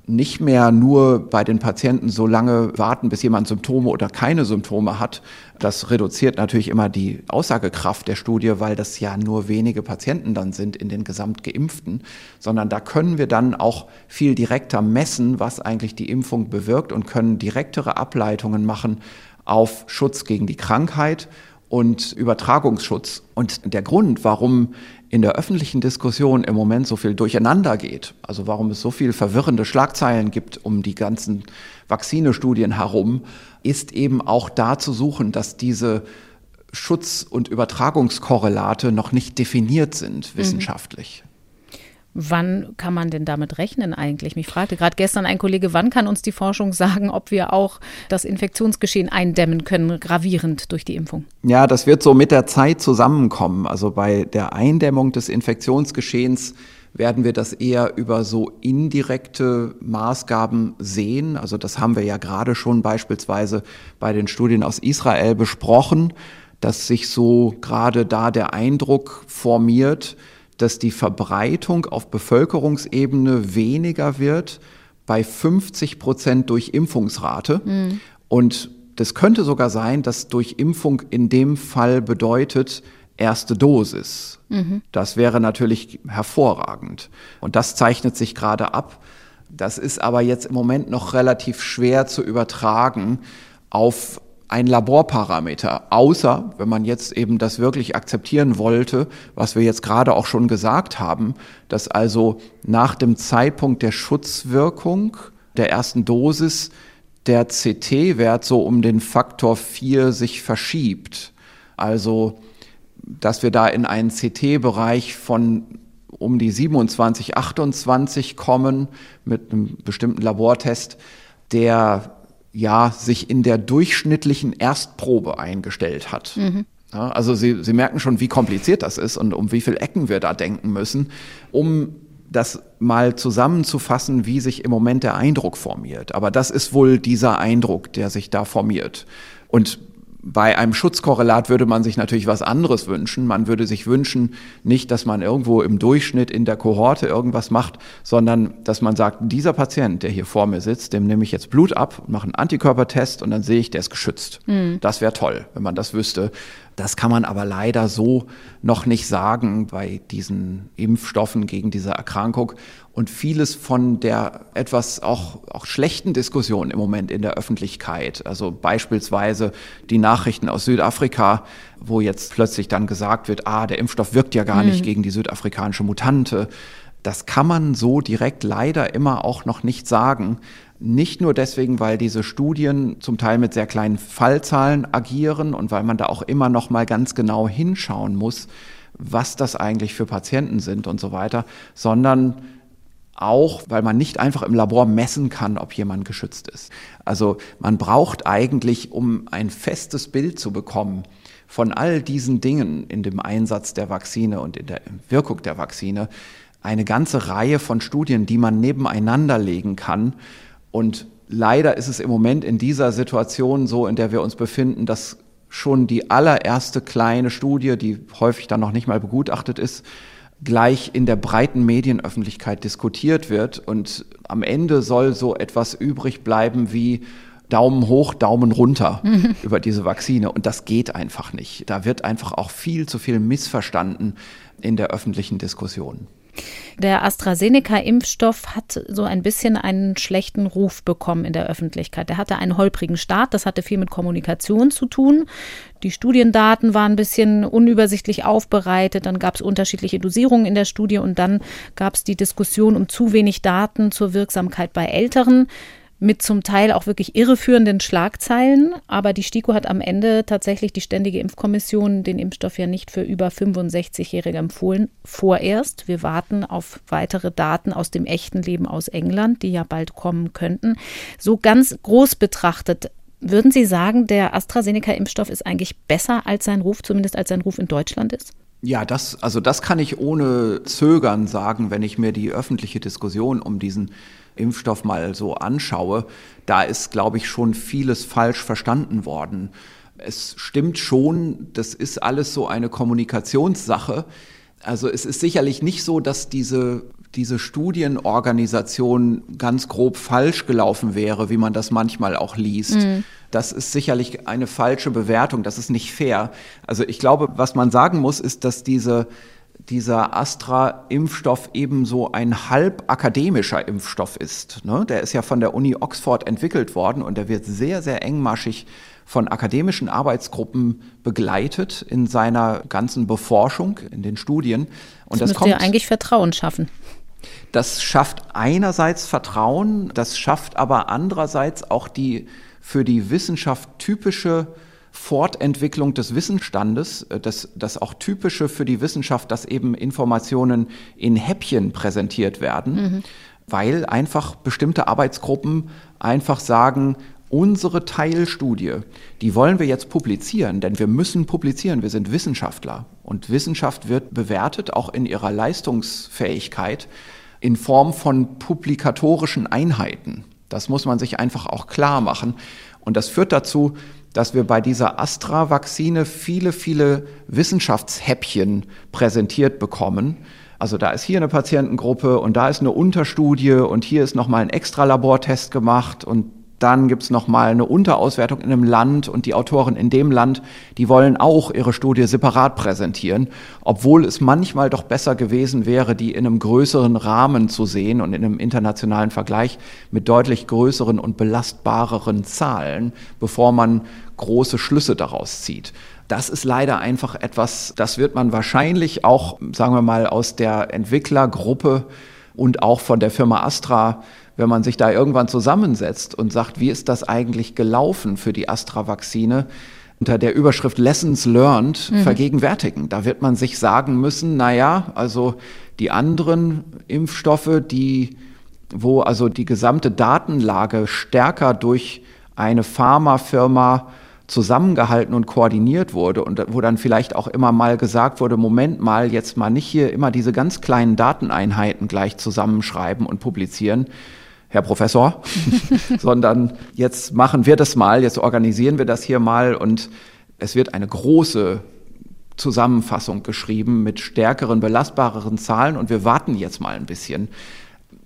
nicht mehr nur bei den Patienten so lange warten, bis jemand Symptome oder keine Symptome hat. Das reduziert natürlich immer die Aussagekraft der Studie, weil das ja nur wenige Patienten dann sind in den Gesamtgeimpften, sondern da können wir dann auch viel direkter messen, was eigentlich die Impfung bewirkt und können direktere Ableitungen machen auf Schutz gegen die Krankheit und Übertragungsschutz. Und der Grund, warum in der öffentlichen Diskussion im Moment so viel durcheinander geht, also warum es so viel verwirrende Schlagzeilen gibt um die ganzen Vakzinestudien herum, ist eben auch da zu suchen, dass diese Schutz- und Übertragungskorrelate noch nicht definiert sind mhm. wissenschaftlich. Mhm. Wann kann man denn damit rechnen eigentlich? Mich fragte gerade gestern ein Kollege, wann kann uns die Forschung sagen, ob wir auch das Infektionsgeschehen eindämmen können, gravierend durch die Impfung? Ja, das wird so mit der Zeit zusammenkommen. Also bei der Eindämmung des Infektionsgeschehens werden wir das eher über so indirekte Maßgaben sehen. Also das haben wir ja gerade schon beispielsweise bei den Studien aus Israel besprochen, dass sich so gerade da der Eindruck formiert, dass die Verbreitung auf Bevölkerungsebene weniger wird bei 50 Prozent durch Impfungsrate. Mhm. Und das könnte sogar sein, dass durch Impfung in dem Fall bedeutet erste Dosis. Mhm. Das wäre natürlich hervorragend. Und das zeichnet sich gerade ab. Das ist aber jetzt im Moment noch relativ schwer zu übertragen auf ein Laborparameter, außer wenn man jetzt eben das wirklich akzeptieren wollte, was wir jetzt gerade auch schon gesagt haben, dass also nach dem Zeitpunkt der Schutzwirkung der ersten Dosis der CT-Wert so um den Faktor 4 sich verschiebt. Also, dass wir da in einen CT-Bereich von um die 27, 28 kommen mit einem bestimmten Labortest, der ja sich in der durchschnittlichen Erstprobe eingestellt hat. Mhm. Ja, also Sie, Sie merken schon, wie kompliziert das ist und um wie viele Ecken wir da denken müssen, um das mal zusammenzufassen, wie sich im Moment der Eindruck formiert. Aber das ist wohl dieser Eindruck, der sich da formiert. Und bei einem Schutzkorrelat würde man sich natürlich was anderes wünschen. Man würde sich wünschen, nicht, dass man irgendwo im Durchschnitt in der Kohorte irgendwas macht, sondern dass man sagt, dieser Patient, der hier vor mir sitzt, dem nehme ich jetzt Blut ab, mache einen Antikörpertest und dann sehe ich, der ist geschützt. Mhm. Das wäre toll, wenn man das wüsste. Das kann man aber leider so noch nicht sagen bei diesen Impfstoffen gegen diese Erkrankung. Und vieles von der etwas auch, auch schlechten Diskussion im Moment in der Öffentlichkeit, also beispielsweise die Nachrichten aus Südafrika, wo jetzt plötzlich dann gesagt wird, ah, der Impfstoff wirkt ja gar mhm. nicht gegen die südafrikanische Mutante. Das kann man so direkt leider immer auch noch nicht sagen. Nicht nur deswegen, weil diese Studien zum Teil mit sehr kleinen Fallzahlen agieren und weil man da auch immer noch mal ganz genau hinschauen muss, was das eigentlich für Patienten sind und so weiter, sondern auch, weil man nicht einfach im Labor messen kann, ob jemand geschützt ist. Also man braucht eigentlich, um ein festes Bild zu bekommen von all diesen Dingen in dem Einsatz der Vakzine und in der Wirkung der Vakzine, eine ganze Reihe von Studien, die man nebeneinander legen kann und leider ist es im Moment in dieser Situation so, in der wir uns befinden, dass schon die allererste kleine Studie, die häufig dann noch nicht mal begutachtet ist, gleich in der breiten Medienöffentlichkeit diskutiert wird. Und am Ende soll so etwas übrig bleiben wie Daumen hoch, Daumen runter mhm. über diese Vakzine. Und das geht einfach nicht. Da wird einfach auch viel zu viel missverstanden in der öffentlichen Diskussion. Der AstraZeneca-Impfstoff hat so ein bisschen einen schlechten Ruf bekommen in der Öffentlichkeit. Er hatte einen holprigen Start, das hatte viel mit Kommunikation zu tun. Die Studiendaten waren ein bisschen unübersichtlich aufbereitet, dann gab es unterschiedliche Dosierungen in der Studie und dann gab es die Diskussion um zu wenig Daten zur Wirksamkeit bei Älteren mit zum Teil auch wirklich irreführenden Schlagzeilen. Aber die STIKO hat am Ende tatsächlich die Ständige Impfkommission den Impfstoff ja nicht für über 65-Jährige empfohlen. Vorerst. Wir warten auf weitere Daten aus dem echten Leben aus England, die ja bald kommen könnten. So ganz groß betrachtet, würden Sie sagen, der AstraZeneca-Impfstoff ist eigentlich besser als sein Ruf, zumindest als sein Ruf in Deutschland ist? Ja, das, also das kann ich ohne Zögern sagen, wenn ich mir die öffentliche Diskussion um diesen Impfstoff mal so anschaue, da ist, glaube ich, schon vieles falsch verstanden worden. Es stimmt schon, das ist alles so eine Kommunikationssache. Also es ist sicherlich nicht so, dass diese, diese Studienorganisation ganz grob falsch gelaufen wäre, wie man das manchmal auch liest. Mhm. Das ist sicherlich eine falsche Bewertung, das ist nicht fair. Also ich glaube, was man sagen muss, ist, dass diese dieser Astra-Impfstoff eben so ein halb akademischer Impfstoff ist. Ne? Der ist ja von der Uni Oxford entwickelt worden und der wird sehr, sehr engmaschig von akademischen Arbeitsgruppen begleitet in seiner ganzen Beforschung, in den Studien. Und das, das kommt ja eigentlich Vertrauen schaffen. Das schafft einerseits Vertrauen, das schafft aber andererseits auch die für die Wissenschaft typische Fortentwicklung des Wissensstandes, äh, das, das auch typische für die Wissenschaft, dass eben Informationen in Häppchen präsentiert werden, mhm. weil einfach bestimmte Arbeitsgruppen einfach sagen, unsere Teilstudie, die wollen wir jetzt publizieren, denn wir müssen publizieren, wir sind Wissenschaftler. Und Wissenschaft wird bewertet, auch in ihrer Leistungsfähigkeit, in Form von publikatorischen Einheiten. Das muss man sich einfach auch klar machen. Und das führt dazu, dass wir bei dieser Astra-Vakzine viele, viele Wissenschaftshäppchen präsentiert bekommen. Also da ist hier eine Patientengruppe und da ist eine Unterstudie und hier ist nochmal ein extra Labortest gemacht und dann gibt es nochmal eine Unterauswertung in einem Land und die Autoren in dem Land, die wollen auch ihre Studie separat präsentieren, obwohl es manchmal doch besser gewesen wäre, die in einem größeren Rahmen zu sehen und in einem internationalen Vergleich mit deutlich größeren und belastbareren Zahlen, bevor man große Schlüsse daraus zieht. Das ist leider einfach etwas, das wird man wahrscheinlich auch, sagen wir mal, aus der Entwicklergruppe und auch von der Firma Astra wenn man sich da irgendwann zusammensetzt und sagt, wie ist das eigentlich gelaufen für die Astra-Vakzine, unter der Überschrift Lessons Learned mhm. vergegenwärtigen. Da wird man sich sagen müssen, na ja, also die anderen Impfstoffe, die, wo also die gesamte Datenlage stärker durch eine Pharmafirma zusammengehalten und koordiniert wurde und wo dann vielleicht auch immer mal gesagt wurde, Moment mal, jetzt mal nicht hier immer diese ganz kleinen Dateneinheiten gleich zusammenschreiben und publizieren, Herr Professor, sondern jetzt machen wir das mal, jetzt organisieren wir das hier mal und es wird eine große Zusammenfassung geschrieben mit stärkeren, belastbareren Zahlen und wir warten jetzt mal ein bisschen.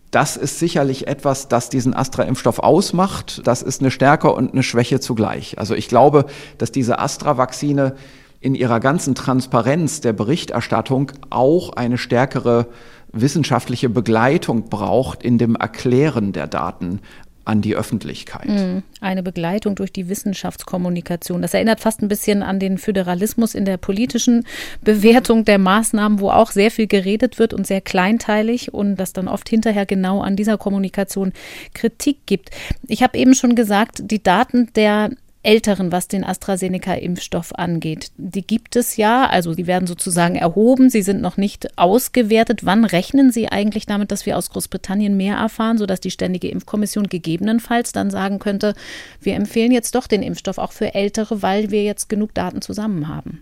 Das ist sicherlich etwas, das diesen Astra-Impfstoff ausmacht. Das ist eine Stärke und eine Schwäche zugleich. Also ich glaube, dass diese Astra-Vakzine in ihrer ganzen Transparenz der Berichterstattung auch eine stärkere wissenschaftliche Begleitung braucht in dem Erklären der Daten an die Öffentlichkeit. Mhm. Eine Begleitung durch die Wissenschaftskommunikation. Das erinnert fast ein bisschen an den Föderalismus in der politischen Bewertung der Maßnahmen, wo auch sehr viel geredet wird und sehr kleinteilig und das dann oft hinterher genau an dieser Kommunikation Kritik gibt. Ich habe eben schon gesagt, die Daten der Älteren, was den AstraZeneca-Impfstoff angeht. Die gibt es ja, also die werden sozusagen erhoben, sie sind noch nicht ausgewertet. Wann rechnen Sie eigentlich damit, dass wir aus Großbritannien mehr erfahren, sodass die Ständige Impfkommission gegebenenfalls dann sagen könnte, wir empfehlen jetzt doch den Impfstoff auch für Ältere, weil wir jetzt genug Daten zusammen haben?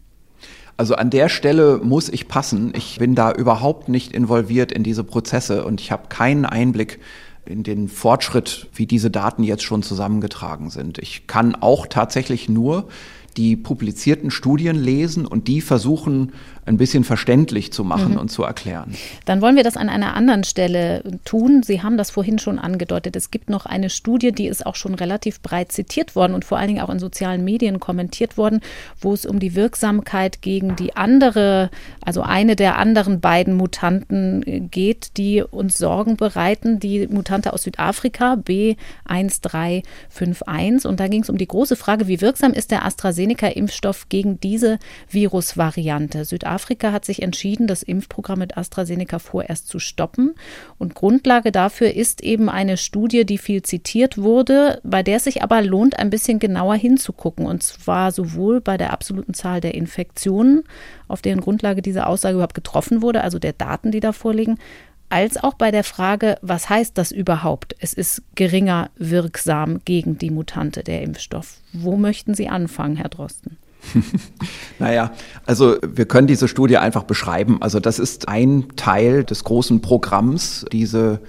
Also an der Stelle muss ich passen. Ich bin da überhaupt nicht involviert in diese Prozesse und ich habe keinen Einblick in den Fortschritt, wie diese Daten jetzt schon zusammengetragen sind. Ich kann auch tatsächlich nur die publizierten Studien lesen und die versuchen ein bisschen verständlich zu machen mhm. und zu erklären. Dann wollen wir das an einer anderen Stelle tun. Sie haben das vorhin schon angedeutet. Es gibt noch eine Studie, die ist auch schon relativ breit zitiert worden und vor allen Dingen auch in sozialen Medien kommentiert worden, wo es um die Wirksamkeit gegen die andere, also eine der anderen beiden Mutanten geht, die uns Sorgen bereiten. Die Mutante aus Südafrika, B1351. Und da ging es um die große Frage, wie wirksam ist der AstraZeneca-Impfstoff gegen diese Virusvariante? Südafrika Südafrika hat sich entschieden, das Impfprogramm mit AstraZeneca vorerst zu stoppen. Und Grundlage dafür ist eben eine Studie, die viel zitiert wurde, bei der es sich aber lohnt, ein bisschen genauer hinzugucken. Und zwar sowohl bei der absoluten Zahl der Infektionen, auf deren Grundlage diese Aussage überhaupt getroffen wurde, also der Daten, die da vorliegen, als auch bei der Frage, was heißt das überhaupt? Es ist geringer wirksam gegen die Mutante der Impfstoff. Wo möchten Sie anfangen, Herr Drosten? naja, also wir können diese Studie einfach beschreiben. Also das ist ein Teil des großen Programms, diese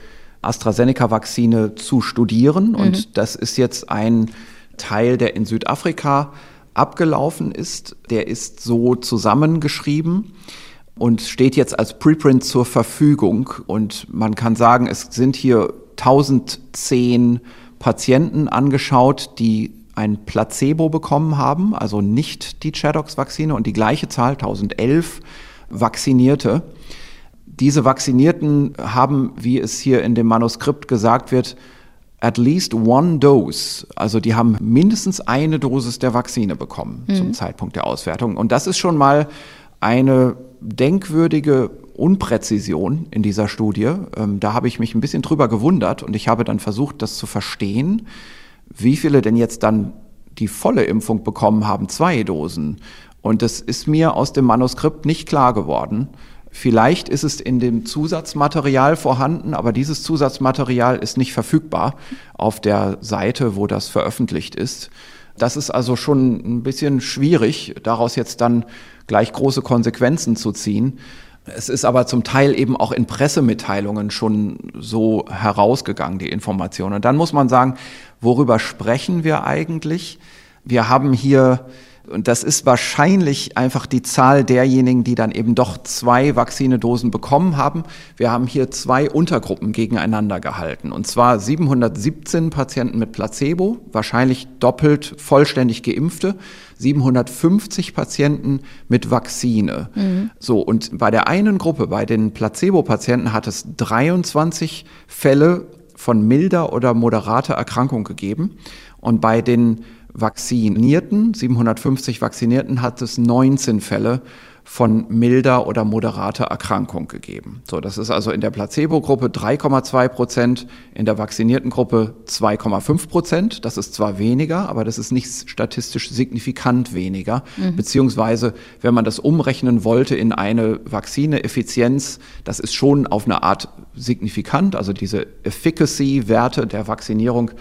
AstraZeneca-Vakzine zu studieren. Mhm. Und das ist jetzt ein Teil, der in Südafrika abgelaufen ist. Der ist so zusammengeschrieben und steht jetzt als Preprint zur Verfügung. Und man kann sagen, es sind hier 1010 Patienten angeschaut, die ein Placebo bekommen haben, also nicht die Chadox-Vakzine und die gleiche Zahl, 1011 Vaccinierte. Diese Vaccinierten haben, wie es hier in dem Manuskript gesagt wird, at least one dose, also die haben mindestens eine Dosis der Vakzine bekommen mhm. zum Zeitpunkt der Auswertung. Und das ist schon mal eine denkwürdige Unpräzision in dieser Studie. Ähm, da habe ich mich ein bisschen drüber gewundert und ich habe dann versucht, das zu verstehen wie viele denn jetzt dann die volle Impfung bekommen haben, zwei Dosen. Und das ist mir aus dem Manuskript nicht klar geworden. Vielleicht ist es in dem Zusatzmaterial vorhanden, aber dieses Zusatzmaterial ist nicht verfügbar auf der Seite, wo das veröffentlicht ist. Das ist also schon ein bisschen schwierig, daraus jetzt dann gleich große Konsequenzen zu ziehen. Es ist aber zum Teil eben auch in Pressemitteilungen schon so herausgegangen, die Information. Und dann muss man sagen, worüber sprechen wir eigentlich? Wir haben hier und das ist wahrscheinlich einfach die Zahl derjenigen, die dann eben doch zwei Vakzinedosen bekommen haben. Wir haben hier zwei Untergruppen gegeneinander gehalten. Und zwar 717 Patienten mit Placebo, wahrscheinlich doppelt vollständig geimpfte, 750 Patienten mit Vakzine. Mhm. So, und bei der einen Gruppe, bei den Placebo-Patienten, hat es 23 Fälle von milder oder moderater Erkrankung gegeben. Und bei den Vaccinierten, 750 Vaccinierten, hat es 19 Fälle von milder oder moderater Erkrankung gegeben. So, das ist also in der Placebo-Gruppe 3,2 Prozent, in der vaccinierten Gruppe 2,5 Prozent. Das ist zwar weniger, aber das ist nicht statistisch signifikant weniger. Mhm. Beziehungsweise, wenn man das umrechnen wollte in eine Vakzine-Effizienz, das ist schon auf eine Art signifikant. Also diese Efficacy-Werte der Vaccinierung,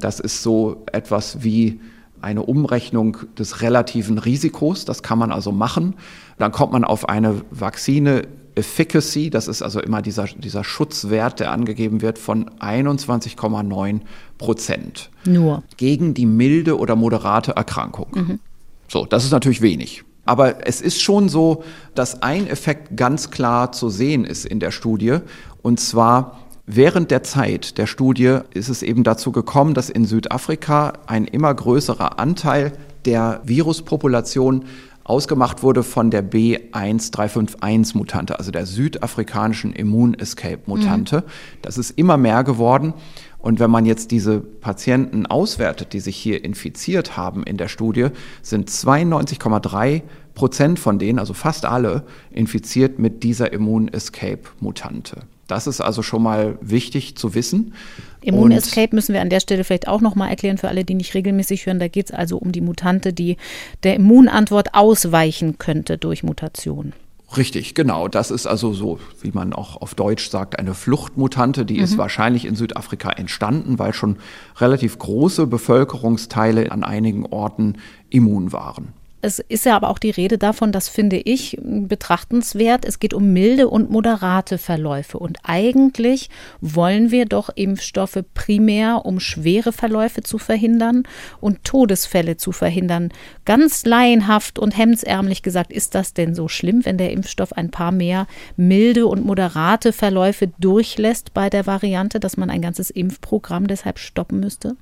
das ist so etwas wie eine Umrechnung des relativen Risikos. Das kann man also machen. Dann kommt man auf eine Vakzine Efficacy, das ist also immer dieser, dieser Schutzwert, der angegeben wird, von 21,9 Prozent. Nur. Gegen die milde oder moderate Erkrankung. Mhm. So, das ist natürlich wenig. Aber es ist schon so, dass ein Effekt ganz klar zu sehen ist in der Studie. Und zwar Während der Zeit der Studie ist es eben dazu gekommen, dass in Südafrika ein immer größerer Anteil der Viruspopulation ausgemacht wurde von der B1351-Mutante, also der südafrikanischen Immun-Escape-Mutante. Mhm. Das ist immer mehr geworden. Und wenn man jetzt diese Patienten auswertet, die sich hier infiziert haben in der Studie, sind 92,3 Prozent von denen, also fast alle, infiziert mit dieser Immun-Escape-Mutante. Das ist also schon mal wichtig zu wissen. Immun Escape müssen wir an der Stelle vielleicht auch nochmal erklären für alle, die nicht regelmäßig hören. Da geht es also um die Mutante, die der Immunantwort ausweichen könnte durch Mutation. Richtig, genau. Das ist also so, wie man auch auf Deutsch sagt, eine Fluchtmutante. Die mhm. ist wahrscheinlich in Südafrika entstanden, weil schon relativ große Bevölkerungsteile an einigen Orten immun waren. Es ist ja aber auch die Rede davon, das finde ich betrachtenswert. Es geht um milde und moderate Verläufe. Und eigentlich wollen wir doch Impfstoffe primär, um schwere Verläufe zu verhindern und Todesfälle zu verhindern. Ganz laienhaft und hemdsärmlich gesagt, ist das denn so schlimm, wenn der Impfstoff ein paar mehr milde und moderate Verläufe durchlässt bei der Variante, dass man ein ganzes Impfprogramm deshalb stoppen müsste?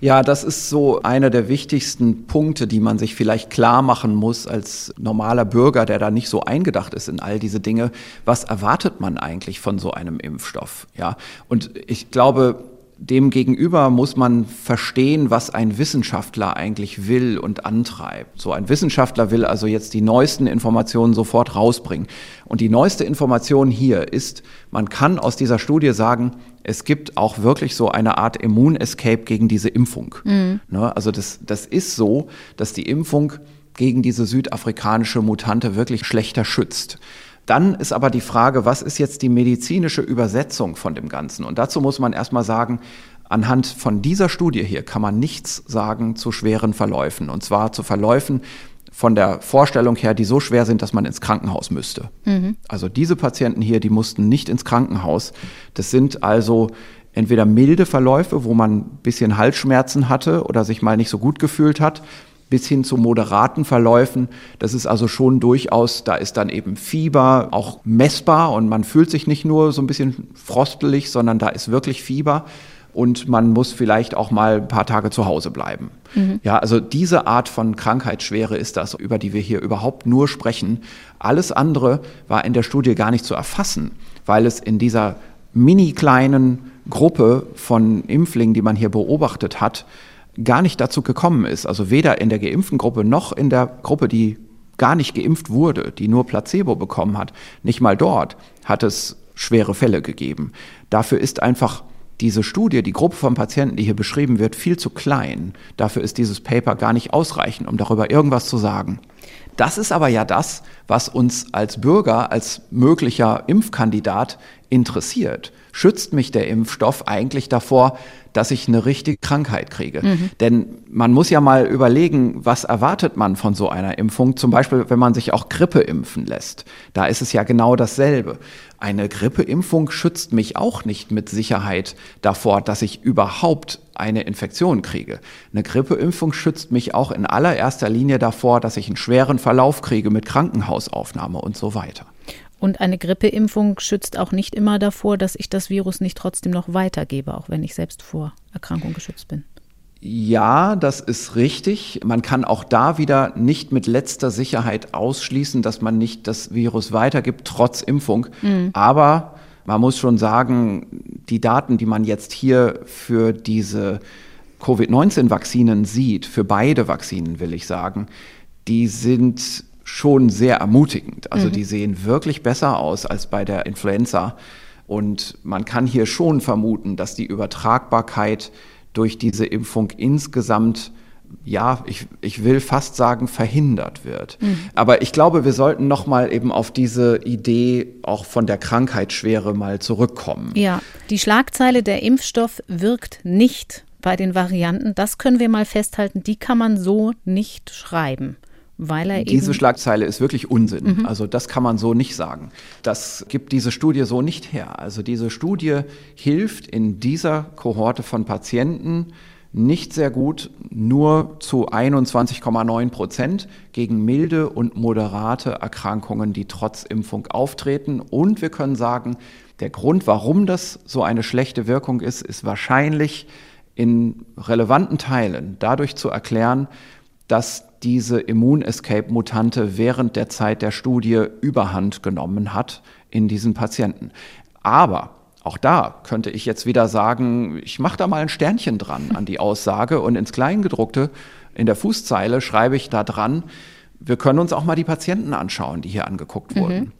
Ja, das ist so einer der wichtigsten Punkte, die man sich vielleicht klar machen muss als normaler Bürger, der da nicht so eingedacht ist in all diese Dinge. Was erwartet man eigentlich von so einem Impfstoff? Ja, und ich glaube, Demgegenüber muss man verstehen, was ein Wissenschaftler eigentlich will und antreibt. So ein Wissenschaftler will also jetzt die neuesten Informationen sofort rausbringen. Und die neueste Information hier ist, man kann aus dieser Studie sagen, es gibt auch wirklich so eine Art Immun-Escape gegen diese Impfung. Mhm. Ne, also das, das ist so, dass die Impfung gegen diese südafrikanische Mutante wirklich schlechter schützt. Dann ist aber die Frage, was ist jetzt die medizinische Übersetzung von dem Ganzen? Und dazu muss man erstmal sagen, anhand von dieser Studie hier kann man nichts sagen zu schweren Verläufen. Und zwar zu Verläufen von der Vorstellung her, die so schwer sind, dass man ins Krankenhaus müsste. Mhm. Also diese Patienten hier, die mussten nicht ins Krankenhaus. Das sind also entweder milde Verläufe, wo man ein bisschen Halsschmerzen hatte oder sich mal nicht so gut gefühlt hat bis hin zu moderaten Verläufen. Das ist also schon durchaus, da ist dann eben Fieber auch messbar und man fühlt sich nicht nur so ein bisschen frostelig, sondern da ist wirklich Fieber und man muss vielleicht auch mal ein paar Tage zu Hause bleiben. Mhm. Ja, also diese Art von Krankheitsschwere ist das, über die wir hier überhaupt nur sprechen. Alles andere war in der Studie gar nicht zu erfassen, weil es in dieser mini kleinen Gruppe von Impflingen, die man hier beobachtet hat, gar nicht dazu gekommen ist, also weder in der geimpften Gruppe noch in der Gruppe, die gar nicht geimpft wurde, die nur Placebo bekommen hat, nicht mal dort hat es schwere Fälle gegeben. Dafür ist einfach diese Studie, die Gruppe von Patienten, die hier beschrieben wird, viel zu klein. Dafür ist dieses Paper gar nicht ausreichend, um darüber irgendwas zu sagen. Das ist aber ja das, was uns als Bürger, als möglicher Impfkandidat interessiert. Schützt mich der Impfstoff eigentlich davor, dass ich eine richtige Krankheit kriege? Mhm. Denn man muss ja mal überlegen, was erwartet man von so einer Impfung? Zum Beispiel, wenn man sich auch Grippe impfen lässt. Da ist es ja genau dasselbe. Eine Grippeimpfung schützt mich auch nicht mit Sicherheit davor, dass ich überhaupt eine Infektion kriege. Eine Grippeimpfung schützt mich auch in allererster Linie davor, dass ich einen schweren Verlauf kriege mit Krankenhausaufnahme und so weiter. Und eine Grippeimpfung schützt auch nicht immer davor, dass ich das Virus nicht trotzdem noch weitergebe, auch wenn ich selbst vor Erkrankung geschützt bin. Ja, das ist richtig. Man kann auch da wieder nicht mit letzter Sicherheit ausschließen, dass man nicht das Virus weitergibt, trotz Impfung. Mhm. Aber man muss schon sagen, die Daten, die man jetzt hier für diese Covid-19-Vakzinen sieht, für beide Vakzinen will ich sagen, die sind schon sehr ermutigend. Also mhm. die sehen wirklich besser aus als bei der Influenza. Und man kann hier schon vermuten, dass die Übertragbarkeit durch diese Impfung insgesamt ja, ich, ich will fast sagen, verhindert wird. Mhm. Aber ich glaube, wir sollten noch mal eben auf diese Idee auch von der Krankheitsschwere mal zurückkommen. Ja, die Schlagzeile der Impfstoff wirkt nicht bei den Varianten, das können wir mal festhalten, die kann man so nicht schreiben. Weil er diese Schlagzeile ist wirklich Unsinn. Mhm. Also das kann man so nicht sagen. Das gibt diese Studie so nicht her. Also diese Studie hilft in dieser Kohorte von Patienten nicht sehr gut, nur zu 21,9 Prozent gegen milde und moderate Erkrankungen, die trotz Impfung auftreten. Und wir können sagen, der Grund, warum das so eine schlechte Wirkung ist, ist wahrscheinlich in relevanten Teilen dadurch zu erklären, dass diese Immun-Escape-Mutante während der Zeit der Studie überhand genommen hat in diesen Patienten. Aber auch da könnte ich jetzt wieder sagen, ich mache da mal ein Sternchen dran an die Aussage und ins Kleingedruckte in der Fußzeile schreibe ich da dran, wir können uns auch mal die Patienten anschauen, die hier angeguckt wurden. Mhm.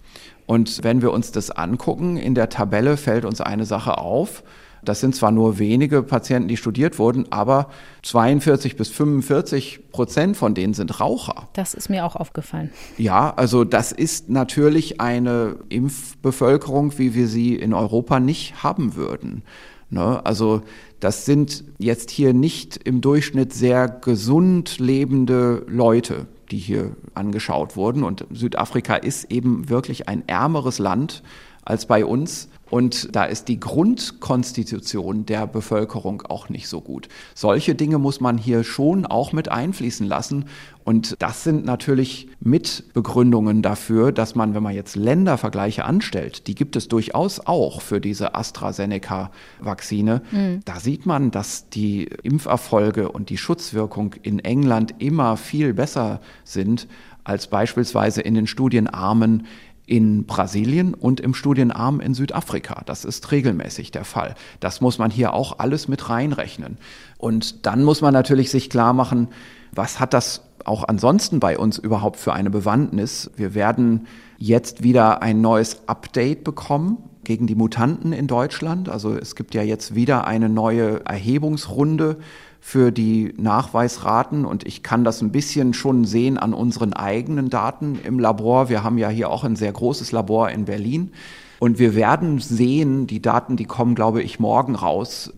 Und wenn wir uns das angucken, in der Tabelle fällt uns eine Sache auf, das sind zwar nur wenige Patienten, die studiert wurden, aber 42 bis 45 Prozent von denen sind Raucher. Das ist mir auch aufgefallen. Ja, also das ist natürlich eine Impfbevölkerung, wie wir sie in Europa nicht haben würden. Ne? Also das sind jetzt hier nicht im Durchschnitt sehr gesund lebende Leute, die hier angeschaut wurden. Und Südafrika ist eben wirklich ein ärmeres Land als bei uns. Und da ist die Grundkonstitution der Bevölkerung auch nicht so gut. Solche Dinge muss man hier schon auch mit einfließen lassen. Und das sind natürlich Mitbegründungen dafür, dass man, wenn man jetzt Ländervergleiche anstellt, die gibt es durchaus auch für diese AstraZeneca-Vakzine, mhm. da sieht man, dass die Impferfolge und die Schutzwirkung in England immer viel besser sind als beispielsweise in den studienarmen in Brasilien und im Studienarm in Südafrika. Das ist regelmäßig der Fall. Das muss man hier auch alles mit reinrechnen. Und dann muss man natürlich sich klar machen, was hat das auch ansonsten bei uns überhaupt für eine Bewandtnis? Wir werden jetzt wieder ein neues Update bekommen gegen die Mutanten in Deutschland. Also es gibt ja jetzt wieder eine neue Erhebungsrunde für die Nachweisraten. Und ich kann das ein bisschen schon sehen an unseren eigenen Daten im Labor. Wir haben ja hier auch ein sehr großes Labor in Berlin. Und wir werden sehen, die Daten, die kommen, glaube ich, morgen raus,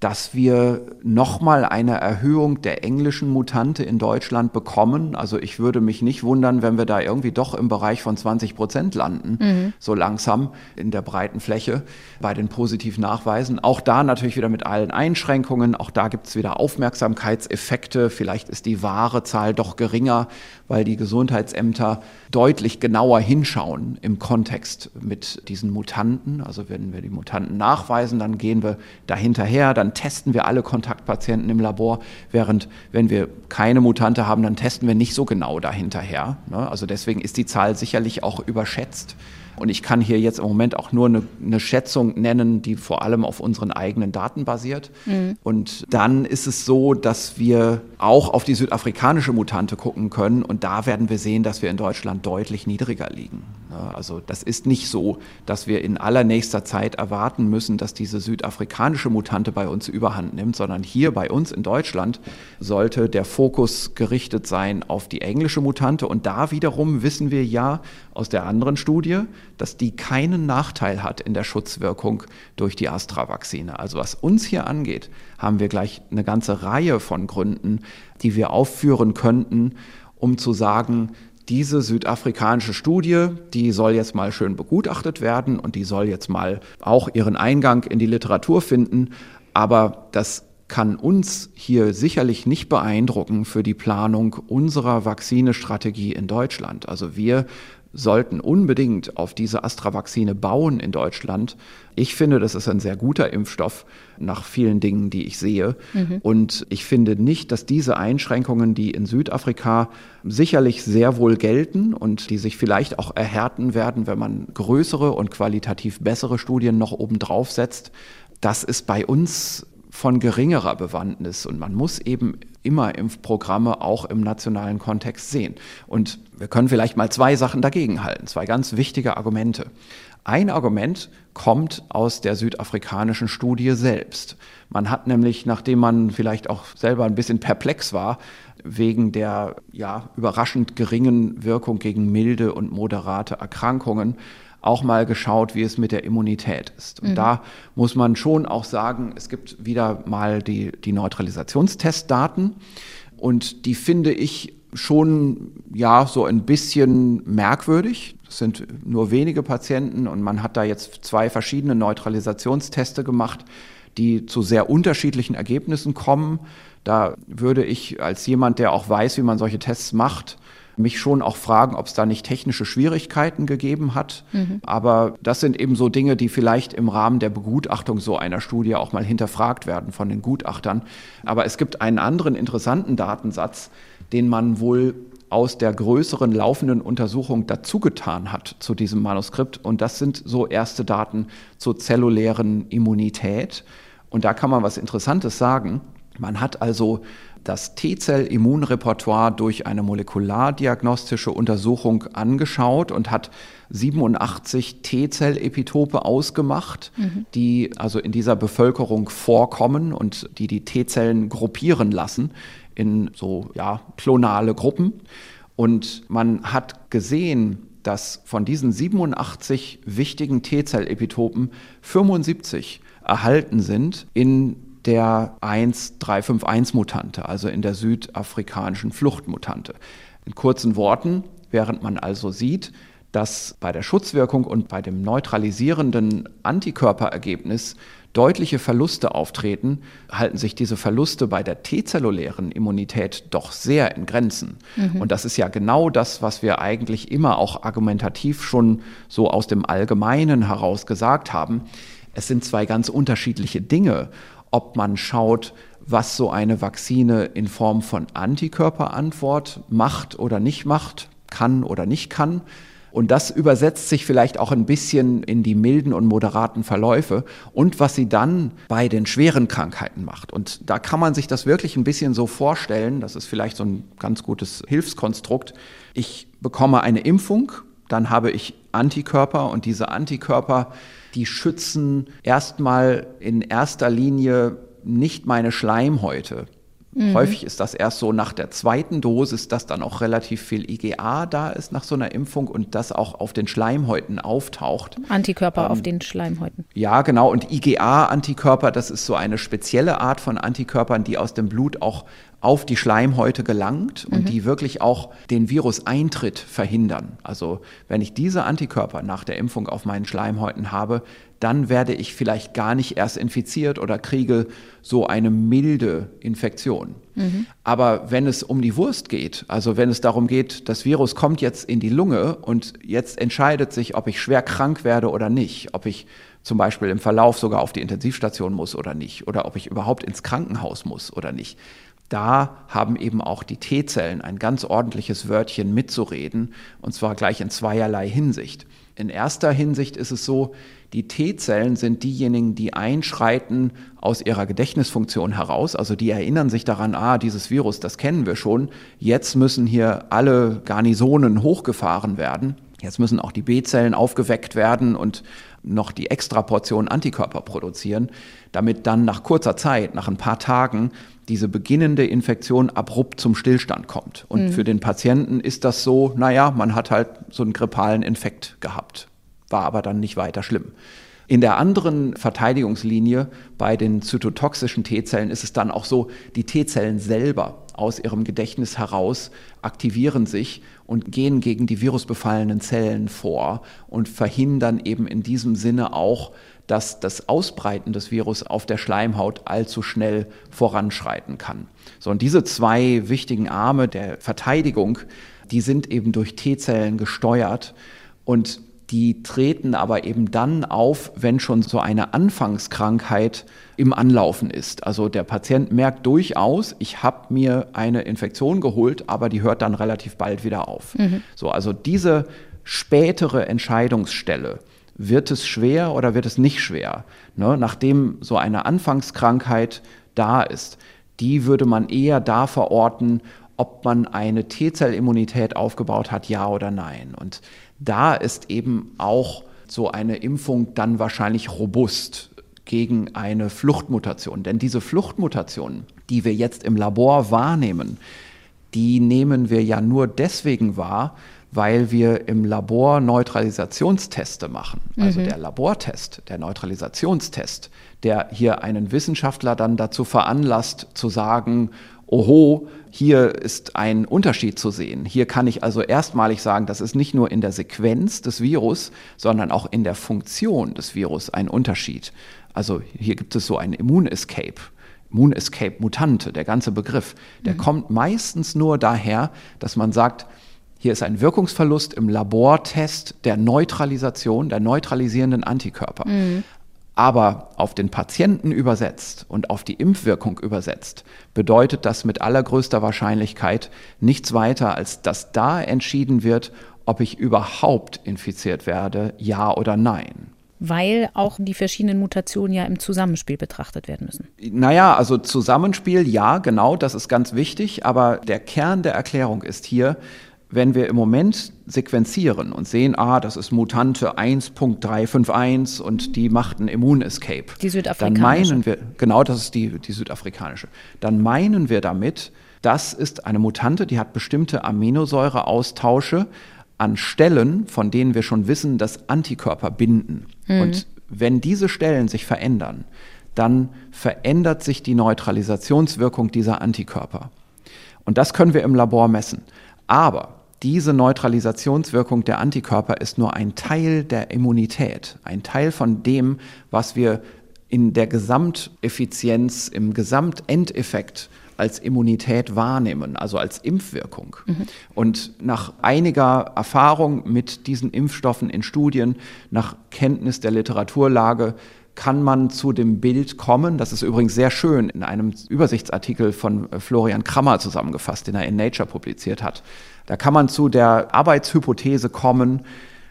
dass wir nochmal eine Erhöhung der englischen Mutante in Deutschland bekommen. Also ich würde mich nicht wundern, wenn wir da irgendwie doch im Bereich von 20 Prozent landen, mhm. so langsam in der breiten Fläche bei den positiven Nachweisen. Auch da natürlich wieder mit allen Einschränkungen. Auch da gibt es wieder Aufmerksamkeitseffekte. Vielleicht ist die wahre Zahl doch geringer, weil die Gesundheitsämter deutlich genauer hinschauen im Kontext mit diesen Mutanten. Also wenn wir die Mutanten nachweisen, dann gehen wir dahinterher, dann testen wir alle Kontaktpatienten im Labor, während wenn wir keine Mutante haben, dann testen wir nicht so genau dahinterher. Ne? Also deswegen ist die Zahl sicherlich auch überschätzt. Und ich kann hier jetzt im Moment auch nur eine, eine Schätzung nennen, die vor allem auf unseren eigenen Daten basiert. Mhm. Und dann ist es so, dass wir auch auf die südafrikanische Mutante gucken können. Und da werden wir sehen, dass wir in Deutschland deutlich niedriger liegen. Also das ist nicht so, dass wir in allernächster Zeit erwarten müssen, dass diese südafrikanische Mutante bei uns überhand nimmt, sondern hier bei uns in Deutschland sollte der Fokus gerichtet sein auf die englische Mutante. Und da wiederum wissen wir ja aus der anderen Studie, dass die keinen Nachteil hat in der Schutzwirkung durch die Astra-Vakzine. Also was uns hier angeht, haben wir gleich eine ganze Reihe von Gründen, die wir aufführen könnten, um zu sagen, diese südafrikanische Studie, die soll jetzt mal schön begutachtet werden und die soll jetzt mal auch ihren Eingang in die Literatur finden. Aber das kann uns hier sicherlich nicht beeindrucken für die Planung unserer Vakzinestrategie in Deutschland. Also wir sollten unbedingt auf diese Astra-Vakzine bauen in Deutschland. Ich finde, das ist ein sehr guter Impfstoff nach vielen Dingen, die ich sehe. Mhm. Und ich finde nicht, dass diese Einschränkungen, die in Südafrika sicherlich sehr wohl gelten und die sich vielleicht auch erhärten werden, wenn man größere und qualitativ bessere Studien noch obendrauf setzt, das ist bei uns von geringerer Bewandtnis und man muss eben immer Impfprogramme auch im nationalen Kontext sehen. Und wir können vielleicht mal zwei Sachen dagegen halten, zwei ganz wichtige Argumente. Ein Argument kommt aus der südafrikanischen Studie selbst. Man hat nämlich, nachdem man vielleicht auch selber ein bisschen perplex war, wegen der ja, überraschend geringen Wirkung gegen milde und moderate Erkrankungen, auch mal geschaut, wie es mit der Immunität ist. Und mhm. da muss man schon auch sagen, es gibt wieder mal die, die Neutralisationstestdaten und die finde ich schon ja so ein bisschen merkwürdig. Es sind nur wenige Patienten und man hat da jetzt zwei verschiedene Neutralisationsteste gemacht, die zu sehr unterschiedlichen Ergebnissen kommen. Da würde ich als jemand, der auch weiß, wie man solche Tests macht, mich schon auch fragen, ob es da nicht technische Schwierigkeiten gegeben hat. Mhm. Aber das sind eben so Dinge, die vielleicht im Rahmen der Begutachtung so einer Studie auch mal hinterfragt werden von den Gutachtern. Aber es gibt einen anderen interessanten Datensatz, den man wohl aus der größeren laufenden Untersuchung dazugetan hat zu diesem Manuskript. Und das sind so erste Daten zur zellulären Immunität. Und da kann man was Interessantes sagen. Man hat also das T-Zell-Immunrepertoire durch eine molekulardiagnostische Untersuchung angeschaut und hat 87 T-Zell-Epitope ausgemacht, mhm. die also in dieser Bevölkerung vorkommen und die die T-Zellen gruppieren lassen in so ja, klonale Gruppen. Und man hat gesehen, dass von diesen 87 wichtigen T-Zell-Epitopen 75 erhalten sind in der 1351-Mutante, also in der südafrikanischen Fluchtmutante. In kurzen Worten, während man also sieht, dass bei der Schutzwirkung und bei dem neutralisierenden Antikörperergebnis deutliche Verluste auftreten, halten sich diese Verluste bei der T-zellulären Immunität doch sehr in Grenzen. Mhm. Und das ist ja genau das, was wir eigentlich immer auch argumentativ schon so aus dem Allgemeinen heraus gesagt haben. Es sind zwei ganz unterschiedliche Dinge ob man schaut, was so eine Vakzine in Form von Antikörperantwort macht oder nicht macht, kann oder nicht kann. Und das übersetzt sich vielleicht auch ein bisschen in die milden und moderaten Verläufe und was sie dann bei den schweren Krankheiten macht. Und da kann man sich das wirklich ein bisschen so vorstellen, das ist vielleicht so ein ganz gutes Hilfskonstrukt. Ich bekomme eine Impfung, dann habe ich Antikörper und diese Antikörper die schützen erstmal in erster Linie nicht meine Schleimhäute. Mhm. Häufig ist das erst so nach der zweiten Dosis, dass dann auch relativ viel IgA da ist nach so einer Impfung und das auch auf den Schleimhäuten auftaucht. Antikörper ähm, auf den Schleimhäuten. Ja, genau. Und IgA-Antikörper, das ist so eine spezielle Art von Antikörpern, die aus dem Blut auch auf die Schleimhäute gelangt und mhm. die wirklich auch den Viruseintritt verhindern. Also wenn ich diese Antikörper nach der Impfung auf meinen Schleimhäuten habe, dann werde ich vielleicht gar nicht erst infiziert oder kriege so eine milde Infektion. Mhm. Aber wenn es um die Wurst geht, also wenn es darum geht, das Virus kommt jetzt in die Lunge und jetzt entscheidet sich, ob ich schwer krank werde oder nicht, ob ich zum Beispiel im Verlauf sogar auf die Intensivstation muss oder nicht, oder ob ich überhaupt ins Krankenhaus muss oder nicht, da haben eben auch die T-Zellen ein ganz ordentliches Wörtchen mitzureden, und zwar gleich in zweierlei Hinsicht. In erster Hinsicht ist es so, die T-Zellen sind diejenigen, die einschreiten aus ihrer Gedächtnisfunktion heraus, also die erinnern sich daran, ah, dieses Virus, das kennen wir schon, jetzt müssen hier alle Garnisonen hochgefahren werden. Jetzt müssen auch die B-Zellen aufgeweckt werden und noch die Extraportion Antikörper produzieren, damit dann nach kurzer Zeit, nach ein paar Tagen, diese beginnende Infektion abrupt zum Stillstand kommt. Und mhm. für den Patienten ist das so, naja, man hat halt so einen grippalen Infekt gehabt, war aber dann nicht weiter schlimm. In der anderen Verteidigungslinie bei den zytotoxischen T-Zellen ist es dann auch so, die T-Zellen selber aus ihrem Gedächtnis heraus aktivieren sich und gehen gegen die virusbefallenen Zellen vor und verhindern eben in diesem Sinne auch dass das Ausbreiten des Virus auf der Schleimhaut allzu schnell voranschreiten kann. So, und diese zwei wichtigen Arme der Verteidigung, die sind eben durch T-Zellen gesteuert und die treten aber eben dann auf, wenn schon so eine Anfangskrankheit im Anlaufen ist. Also der Patient merkt durchaus, ich habe mir eine Infektion geholt, aber die hört dann relativ bald wieder auf. Mhm. So, also diese spätere Entscheidungsstelle, wird es schwer oder wird es nicht schwer? Ne? Nachdem so eine Anfangskrankheit da ist, die würde man eher da verorten, ob man eine T-Zellimmunität aufgebaut hat, ja oder nein. Und da ist eben auch so eine Impfung dann wahrscheinlich robust gegen eine Fluchtmutation. Denn diese Fluchtmutationen, die wir jetzt im Labor wahrnehmen, die nehmen wir ja nur deswegen wahr, weil wir im Labor Neutralisationsteste machen. Also mhm. der Labortest, der Neutralisationstest, der hier einen Wissenschaftler dann dazu veranlasst zu sagen, oho, hier ist ein Unterschied zu sehen. Hier kann ich also erstmalig sagen, das ist nicht nur in der Sequenz des Virus, sondern auch in der Funktion des Virus ein Unterschied. Also hier gibt es so ein Immunescape. Immunescape-Mutante, der ganze Begriff, der mhm. kommt meistens nur daher, dass man sagt, hier ist ein Wirkungsverlust im Labortest der Neutralisation, der neutralisierenden Antikörper. Mhm. Aber auf den Patienten übersetzt und auf die Impfwirkung übersetzt, bedeutet das mit allergrößter Wahrscheinlichkeit nichts weiter, als dass da entschieden wird, ob ich überhaupt infiziert werde, ja oder nein weil auch die verschiedenen Mutationen ja im Zusammenspiel betrachtet werden müssen. Naja, also Zusammenspiel, ja, genau, das ist ganz wichtig, aber der Kern der Erklärung ist hier, wenn wir im Moment sequenzieren und sehen, ah, das ist Mutante 1.351 und die macht ein Immunescape. Die südafrikanische. Dann meinen wir, genau, das ist die, die südafrikanische. Dann meinen wir damit, das ist eine Mutante, die hat bestimmte Aminosäureaustausche an Stellen, von denen wir schon wissen, dass Antikörper binden. Mhm. Und wenn diese Stellen sich verändern, dann verändert sich die Neutralisationswirkung dieser Antikörper. Und das können wir im Labor messen. Aber diese Neutralisationswirkung der Antikörper ist nur ein Teil der Immunität, ein Teil von dem, was wir in der Gesamteffizienz, im Gesamtendeffekt als Immunität wahrnehmen, also als Impfwirkung. Mhm. Und nach einiger Erfahrung mit diesen Impfstoffen in Studien, nach Kenntnis der Literaturlage, kann man zu dem Bild kommen. Das ist übrigens sehr schön in einem Übersichtsartikel von Florian Krammer zusammengefasst, den er in Nature publiziert hat. Da kann man zu der Arbeitshypothese kommen,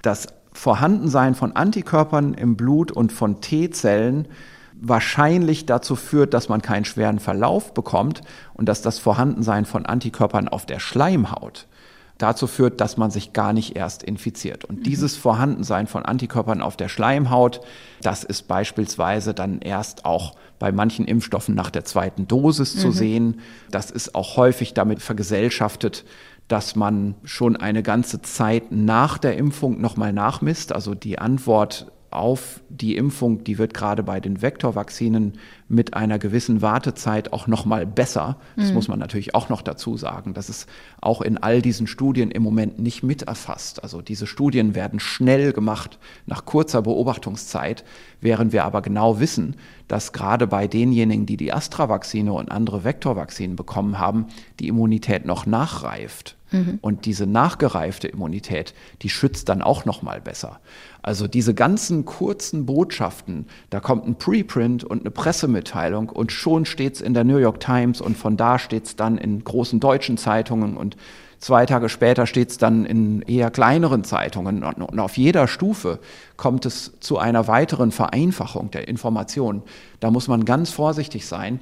das Vorhandensein von Antikörpern im Blut und von T-Zellen wahrscheinlich dazu führt, dass man keinen schweren Verlauf bekommt und dass das Vorhandensein von Antikörpern auf der Schleimhaut dazu führt, dass man sich gar nicht erst infiziert. Und mhm. dieses Vorhandensein von Antikörpern auf der Schleimhaut, das ist beispielsweise dann erst auch bei manchen Impfstoffen nach der zweiten Dosis mhm. zu sehen. Das ist auch häufig damit vergesellschaftet, dass man schon eine ganze Zeit nach der Impfung nochmal nachmisst. Also die Antwort auf die Impfung, die wird gerade bei den Vektorvakzinen mit einer gewissen Wartezeit auch noch mal besser. Das mhm. muss man natürlich auch noch dazu sagen. Das ist auch in all diesen Studien im Moment nicht miterfasst. Also diese Studien werden schnell gemacht nach kurzer Beobachtungszeit, während wir aber genau wissen, dass gerade bei denjenigen, die die Astra-Vakzine und andere Vektorvakzinen bekommen haben, die Immunität noch nachreift. Mhm. Und diese nachgereifte Immunität, die schützt dann auch noch mal besser. Also diese ganzen kurzen Botschaften, da kommt ein Preprint und eine Pressemitteilung und schon steht es in der New York Times und von da steht es dann in großen deutschen Zeitungen und zwei Tage später steht es dann in eher kleineren Zeitungen und auf jeder Stufe kommt es zu einer weiteren Vereinfachung der Information. Da muss man ganz vorsichtig sein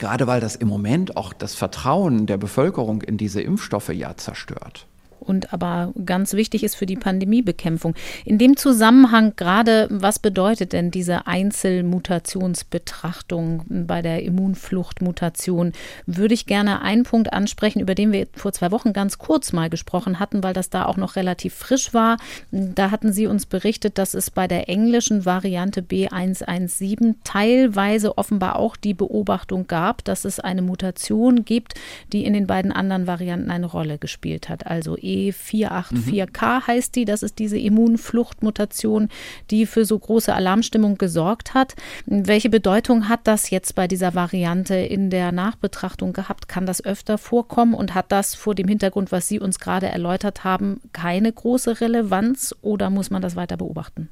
gerade weil das im Moment auch das Vertrauen der Bevölkerung in diese Impfstoffe ja zerstört und aber ganz wichtig ist für die Pandemiebekämpfung. In dem Zusammenhang gerade, was bedeutet denn diese Einzelmutationsbetrachtung bei der Immunfluchtmutation? Würde ich gerne einen Punkt ansprechen, über den wir vor zwei Wochen ganz kurz mal gesprochen hatten, weil das da auch noch relativ frisch war. Da hatten Sie uns berichtet, dass es bei der englischen Variante B117 teilweise offenbar auch die Beobachtung gab, dass es eine Mutation gibt, die in den beiden anderen Varianten eine Rolle gespielt hat. Also E484K mhm. heißt die. Das ist diese Immunfluchtmutation, die für so große Alarmstimmung gesorgt hat. Welche Bedeutung hat das jetzt bei dieser Variante in der Nachbetrachtung gehabt? Kann das öfter vorkommen und hat das vor dem Hintergrund, was Sie uns gerade erläutert haben, keine große Relevanz oder muss man das weiter beobachten?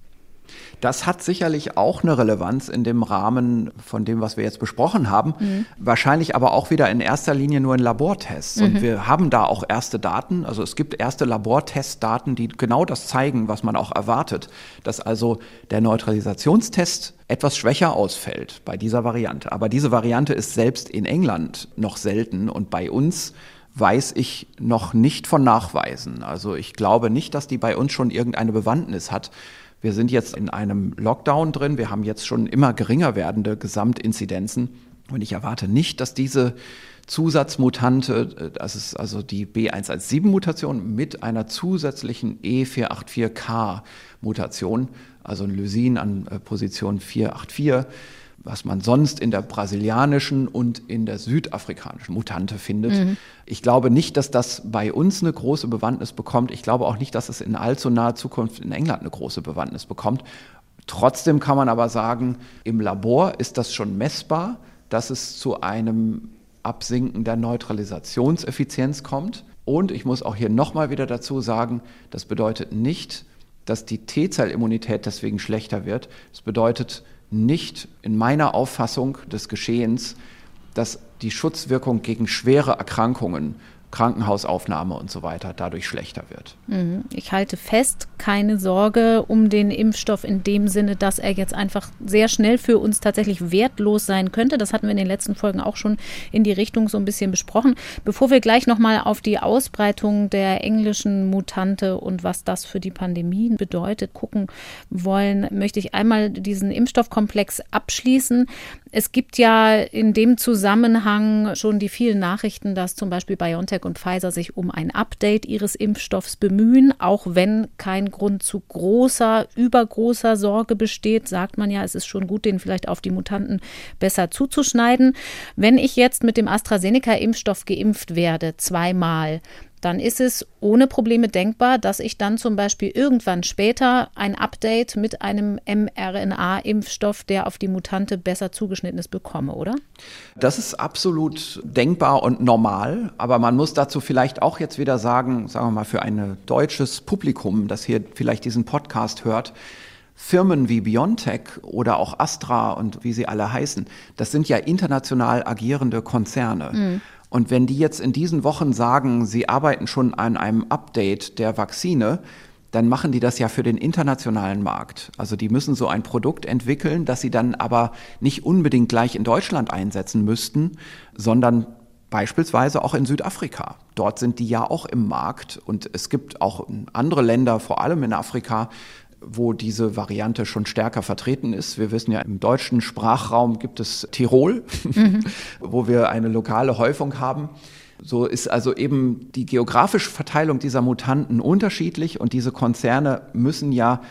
Das hat sicherlich auch eine Relevanz in dem Rahmen von dem, was wir jetzt besprochen haben. Mhm. Wahrscheinlich aber auch wieder in erster Linie nur in Labortests. Mhm. Und wir haben da auch erste Daten. Also es gibt erste Labortestdaten, die genau das zeigen, was man auch erwartet. Dass also der Neutralisationstest etwas schwächer ausfällt bei dieser Variante. Aber diese Variante ist selbst in England noch selten und bei uns weiß ich noch nicht von Nachweisen. Also ich glaube nicht, dass die bei uns schon irgendeine Bewandtnis hat. Wir sind jetzt in einem Lockdown drin. Wir haben jetzt schon immer geringer werdende Gesamtinzidenzen. Und ich erwarte nicht, dass diese Zusatzmutante, das ist also die B117-Mutation mit einer zusätzlichen E484K-Mutation, also ein Lysin an äh, Position 484, was man sonst in der brasilianischen und in der südafrikanischen Mutante findet. Mhm. Ich glaube nicht, dass das bei uns eine große Bewandtnis bekommt. Ich glaube auch nicht, dass es in allzu naher Zukunft in England eine große Bewandtnis bekommt. Trotzdem kann man aber sagen, im Labor ist das schon messbar, dass es zu einem Absinken der Neutralisationseffizienz kommt. Und ich muss auch hier nochmal wieder dazu sagen, das bedeutet nicht, dass die T-Zellimmunität deswegen schlechter wird. Es bedeutet nicht in meiner Auffassung des Geschehens, dass die Schutzwirkung gegen schwere Erkrankungen Krankenhausaufnahme und so weiter dadurch schlechter wird. Mhm. Ich halte fest, keine Sorge um den Impfstoff in dem Sinne, dass er jetzt einfach sehr schnell für uns tatsächlich wertlos sein könnte. Das hatten wir in den letzten Folgen auch schon in die Richtung so ein bisschen besprochen. Bevor wir gleich nochmal auf die Ausbreitung der englischen Mutante und was das für die Pandemie bedeutet, gucken wollen, möchte ich einmal diesen Impfstoffkomplex abschließen. Es gibt ja in dem Zusammenhang schon die vielen Nachrichten, dass zum Beispiel BioNTech und Pfizer sich um ein Update ihres Impfstoffs bemühen, auch wenn kein Grund zu großer, übergroßer Sorge besteht, sagt man ja, es ist schon gut, den vielleicht auf die Mutanten besser zuzuschneiden. Wenn ich jetzt mit dem AstraZeneca-Impfstoff geimpft werde, zweimal, dann ist es ohne Probleme denkbar, dass ich dann zum Beispiel irgendwann später ein Update mit einem mRNA-Impfstoff, der auf die Mutante besser zugeschnitten ist, bekomme, oder? Das ist absolut denkbar und normal, aber man muss dazu vielleicht auch jetzt wieder sagen, sagen wir mal für ein deutsches Publikum, das hier vielleicht diesen Podcast hört, Firmen wie BioNTech oder auch Astra und wie sie alle heißen, das sind ja international agierende Konzerne. Mhm. Und wenn die jetzt in diesen Wochen sagen, sie arbeiten schon an einem Update der Vakzine, dann machen die das ja für den internationalen Markt. Also die müssen so ein Produkt entwickeln, das sie dann aber nicht unbedingt gleich in Deutschland einsetzen müssten, sondern beispielsweise auch in Südafrika. Dort sind die ja auch im Markt und es gibt auch andere Länder, vor allem in Afrika, wo diese Variante schon stärker vertreten ist. Wir wissen ja, im deutschen Sprachraum gibt es Tirol, mhm. wo wir eine lokale Häufung haben. So ist also eben die geografische Verteilung dieser Mutanten unterschiedlich und diese Konzerne müssen ja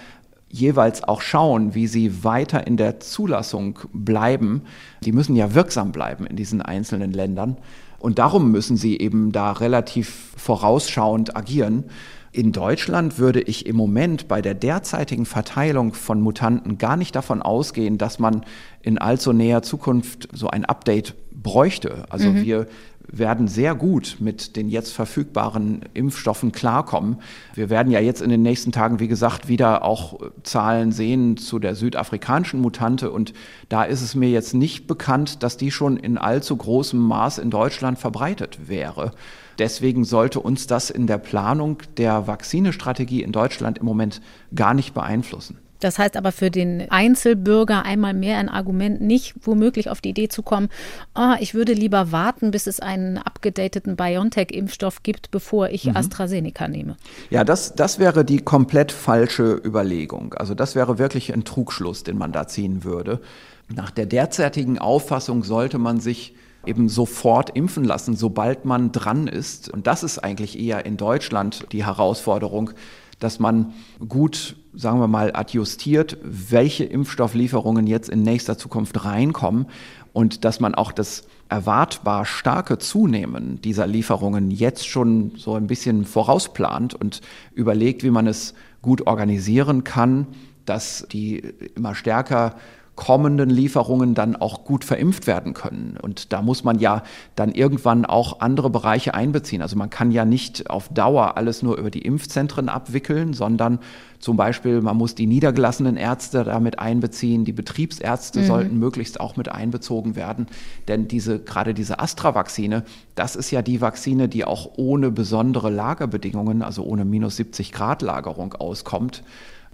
jeweils auch schauen, wie sie weiter in der Zulassung bleiben. Die müssen ja wirksam bleiben in diesen einzelnen Ländern. Und darum müssen sie eben da relativ vorausschauend agieren. In Deutschland würde ich im Moment bei der derzeitigen Verteilung von Mutanten gar nicht davon ausgehen, dass man in allzu näher Zukunft so ein Update bräuchte. Also mhm. wir werden sehr gut mit den jetzt verfügbaren Impfstoffen klarkommen. Wir werden ja jetzt in den nächsten Tagen, wie gesagt, wieder auch Zahlen sehen zu der südafrikanischen Mutante. Und da ist es mir jetzt nicht bekannt, dass die schon in allzu großem Maß in Deutschland verbreitet wäre. Deswegen sollte uns das in der Planung der Vakzinestrategie in Deutschland im Moment gar nicht beeinflussen. Das heißt aber für den Einzelbürger einmal mehr ein Argument, nicht womöglich auf die Idee zu kommen, oh, ich würde lieber warten, bis es einen abgedateten BioNTech-Impfstoff gibt, bevor ich mhm. AstraZeneca nehme. Ja, das, das wäre die komplett falsche Überlegung. Also das wäre wirklich ein Trugschluss, den man da ziehen würde. Nach der derzeitigen Auffassung sollte man sich eben sofort impfen lassen, sobald man dran ist. Und das ist eigentlich eher in Deutschland die Herausforderung, dass man gut, sagen wir mal, adjustiert, welche Impfstofflieferungen jetzt in nächster Zukunft reinkommen und dass man auch das erwartbar starke Zunehmen dieser Lieferungen jetzt schon so ein bisschen vorausplant und überlegt, wie man es gut organisieren kann, dass die immer stärker kommenden Lieferungen dann auch gut verimpft werden können. Und da muss man ja dann irgendwann auch andere Bereiche einbeziehen. Also man kann ja nicht auf Dauer alles nur über die Impfzentren abwickeln, sondern zum Beispiel, man muss die niedergelassenen Ärzte damit einbeziehen, die Betriebsärzte mhm. sollten möglichst auch mit einbezogen werden. Denn diese, gerade diese Astra-Vakzine, das ist ja die Vakzine, die auch ohne besondere Lagerbedingungen, also ohne minus 70 Grad Lagerung auskommt.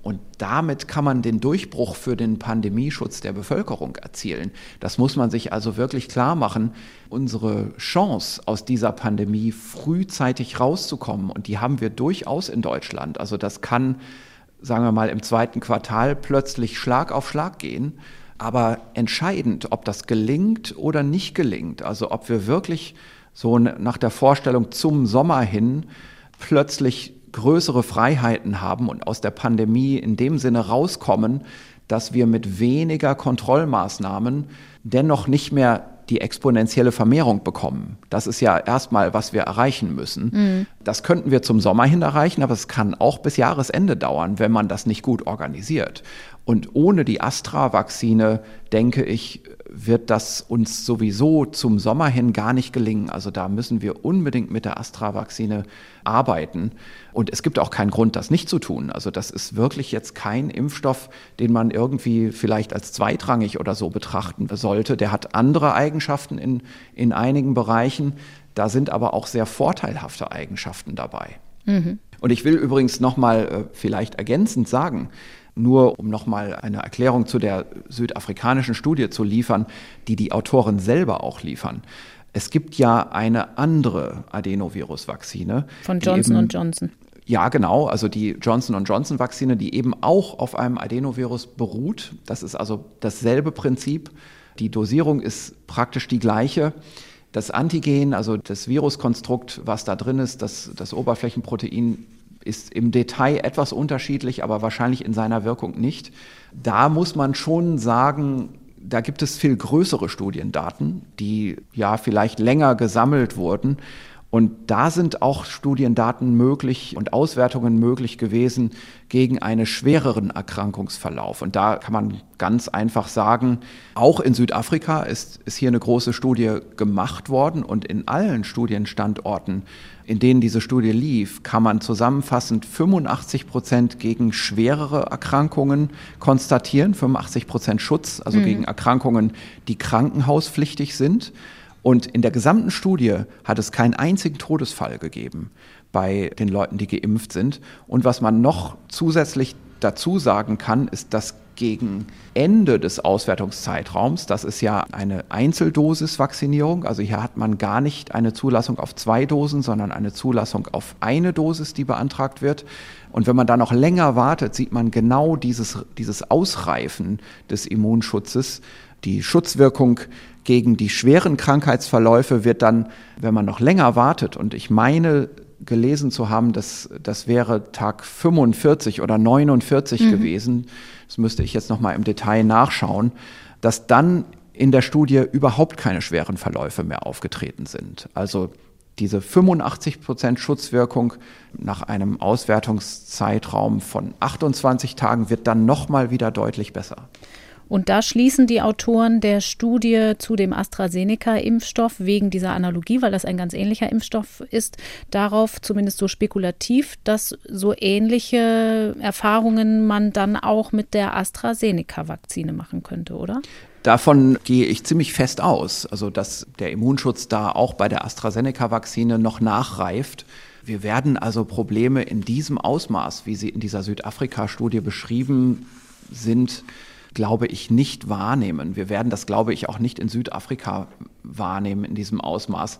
Und damit kann man den Durchbruch für den Pandemieschutz der Bevölkerung erzielen. Das muss man sich also wirklich klar machen. Unsere Chance aus dieser Pandemie frühzeitig rauszukommen, und die haben wir durchaus in Deutschland. Also das kann, sagen wir mal, im zweiten Quartal plötzlich Schlag auf Schlag gehen. Aber entscheidend, ob das gelingt oder nicht gelingt, also ob wir wirklich so nach der Vorstellung zum Sommer hin plötzlich größere Freiheiten haben und aus der Pandemie in dem Sinne rauskommen, dass wir mit weniger Kontrollmaßnahmen dennoch nicht mehr die exponentielle Vermehrung bekommen. Das ist ja erstmal, was wir erreichen müssen. Mhm. Das könnten wir zum Sommer hin erreichen, aber es kann auch bis Jahresende dauern, wenn man das nicht gut organisiert. Und ohne die Astra-Vakzine, denke ich, wird das uns sowieso zum Sommer hin gar nicht gelingen. Also da müssen wir unbedingt mit der Astra-Vakzine arbeiten. Und es gibt auch keinen Grund, das nicht zu tun. Also das ist wirklich jetzt kein Impfstoff, den man irgendwie vielleicht als zweitrangig oder so betrachten sollte. Der hat andere Eigenschaften in, in einigen Bereichen. Da sind aber auch sehr vorteilhafte Eigenschaften dabei. Mhm. Und ich will übrigens nochmal äh, vielleicht ergänzend sagen, nur um nochmal eine Erklärung zu der südafrikanischen Studie zu liefern, die die Autoren selber auch liefern. Es gibt ja eine andere Adenovirus-Vakzine. Von Johnson eben, Johnson. Ja, genau. Also die Johnson Johnson-Vakzine, die eben auch auf einem Adenovirus beruht. Das ist also dasselbe Prinzip. Die Dosierung ist praktisch die gleiche. Das Antigen, also das Viruskonstrukt, was da drin ist, das, das Oberflächenprotein, ist im Detail etwas unterschiedlich, aber wahrscheinlich in seiner Wirkung nicht. Da muss man schon sagen, da gibt es viel größere Studiendaten, die ja vielleicht länger gesammelt wurden. Und da sind auch Studiendaten möglich und Auswertungen möglich gewesen gegen einen schwereren Erkrankungsverlauf. Und da kann man ganz einfach sagen, auch in Südafrika ist, ist hier eine große Studie gemacht worden und in allen Studienstandorten in denen diese Studie lief, kann man zusammenfassend 85 Prozent gegen schwerere Erkrankungen konstatieren, 85 Prozent Schutz, also mhm. gegen Erkrankungen, die krankenhauspflichtig sind. Und in der gesamten Studie hat es keinen einzigen Todesfall gegeben bei den Leuten, die geimpft sind. Und was man noch zusätzlich dazu sagen kann, ist, dass gegen Ende des Auswertungszeitraums, das ist ja eine Einzeldosis-Vaccinierung, also hier hat man gar nicht eine Zulassung auf zwei Dosen, sondern eine Zulassung auf eine Dosis, die beantragt wird. Und wenn man da noch länger wartet, sieht man genau dieses, dieses Ausreifen des Immunschutzes. Die Schutzwirkung gegen die schweren Krankheitsverläufe wird dann, wenn man noch länger wartet, und ich meine, gelesen zu haben, dass das wäre Tag 45 oder 49 mhm. gewesen. Das müsste ich jetzt noch mal im Detail nachschauen, dass dann in der Studie überhaupt keine schweren Verläufe mehr aufgetreten sind. Also diese 85 Prozent Schutzwirkung nach einem Auswertungszeitraum von 28 Tagen wird dann noch mal wieder deutlich besser. Und da schließen die Autoren der Studie zu dem AstraZeneca-Impfstoff wegen dieser Analogie, weil das ein ganz ähnlicher Impfstoff ist, darauf zumindest so spekulativ, dass so ähnliche Erfahrungen man dann auch mit der AstraZeneca-Vakzine machen könnte, oder? Davon gehe ich ziemlich fest aus, also dass der Immunschutz da auch bei der AstraZeneca-Vakzine noch nachreift. Wir werden also Probleme in diesem Ausmaß, wie sie in dieser Südafrika-Studie beschrieben sind, glaube ich, nicht wahrnehmen. Wir werden das, glaube ich, auch nicht in Südafrika wahrnehmen in diesem Ausmaß.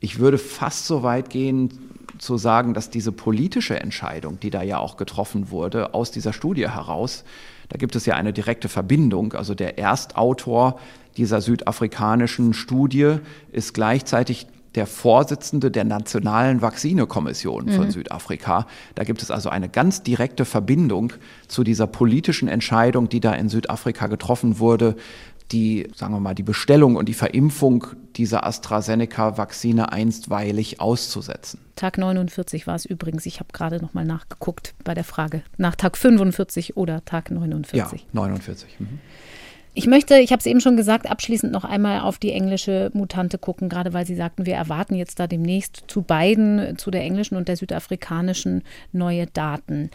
Ich würde fast so weit gehen, zu sagen, dass diese politische Entscheidung, die da ja auch getroffen wurde, aus dieser Studie heraus, da gibt es ja eine direkte Verbindung. Also der Erstautor dieser südafrikanischen Studie ist gleichzeitig der Vorsitzende der Nationalen Vakzinekommission von mhm. Südafrika. Da gibt es also eine ganz direkte Verbindung zu dieser politischen Entscheidung, die da in Südafrika getroffen wurde, die, sagen wir mal, die Bestellung und die Verimpfung dieser AstraZeneca-Vakzine einstweilig auszusetzen. Tag 49 war es übrigens. Ich habe gerade noch mal nachgeguckt bei der Frage nach Tag 45 oder Tag 49. Ja, 49. Mhm. Ich möchte, ich habe es eben schon gesagt, abschließend noch einmal auf die englische Mutante gucken, gerade weil Sie sagten, wir erwarten jetzt da demnächst zu beiden, zu der englischen und der südafrikanischen, neue Daten.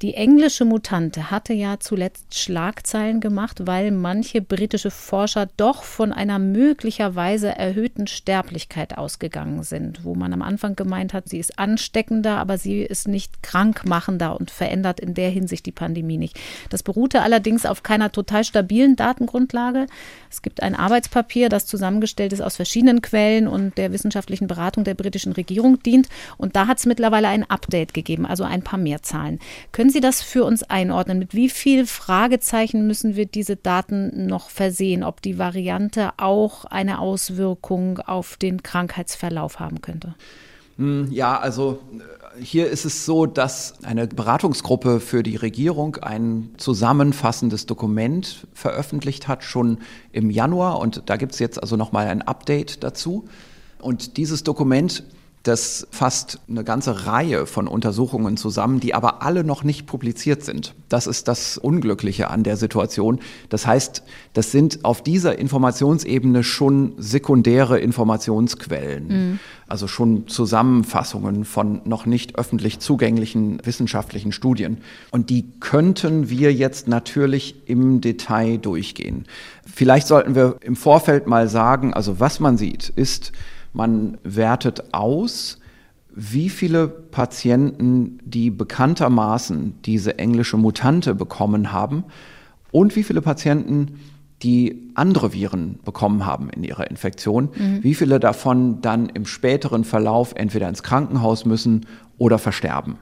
Die englische Mutante hatte ja zuletzt Schlagzeilen gemacht, weil manche britische Forscher doch von einer möglicherweise erhöhten Sterblichkeit ausgegangen sind, wo man am Anfang gemeint hat, sie ist ansteckender, aber sie ist nicht krankmachender und verändert in der Hinsicht die Pandemie nicht. Das beruhte allerdings auf keiner total stabilen Datengrundlage. Es gibt ein Arbeitspapier, das zusammengestellt ist aus verschiedenen Quellen und der wissenschaftlichen Beratung der britischen Regierung dient. Und da hat es mittlerweile ein Update gegeben, also ein paar mehr Zahlen. Können können Sie das für uns einordnen? Mit wie viel Fragezeichen müssen wir diese Daten noch versehen, ob die Variante auch eine Auswirkung auf den Krankheitsverlauf haben könnte? Hm, ja, also äh, hier ist es so, dass eine Beratungsgruppe für die Regierung ein zusammenfassendes Dokument veröffentlicht hat, schon im Januar. Und da gibt es jetzt also nochmal ein Update dazu. Und dieses Dokument das fasst eine ganze Reihe von Untersuchungen zusammen, die aber alle noch nicht publiziert sind. Das ist das Unglückliche an der Situation. Das heißt, das sind auf dieser Informationsebene schon sekundäre Informationsquellen, mhm. also schon Zusammenfassungen von noch nicht öffentlich zugänglichen wissenschaftlichen Studien. Und die könnten wir jetzt natürlich im Detail durchgehen. Vielleicht sollten wir im Vorfeld mal sagen, also was man sieht, ist, man wertet aus, wie viele Patienten, die bekanntermaßen diese englische Mutante bekommen haben und wie viele Patienten, die andere Viren bekommen haben in ihrer Infektion, mhm. wie viele davon dann im späteren Verlauf entweder ins Krankenhaus müssen oder versterben.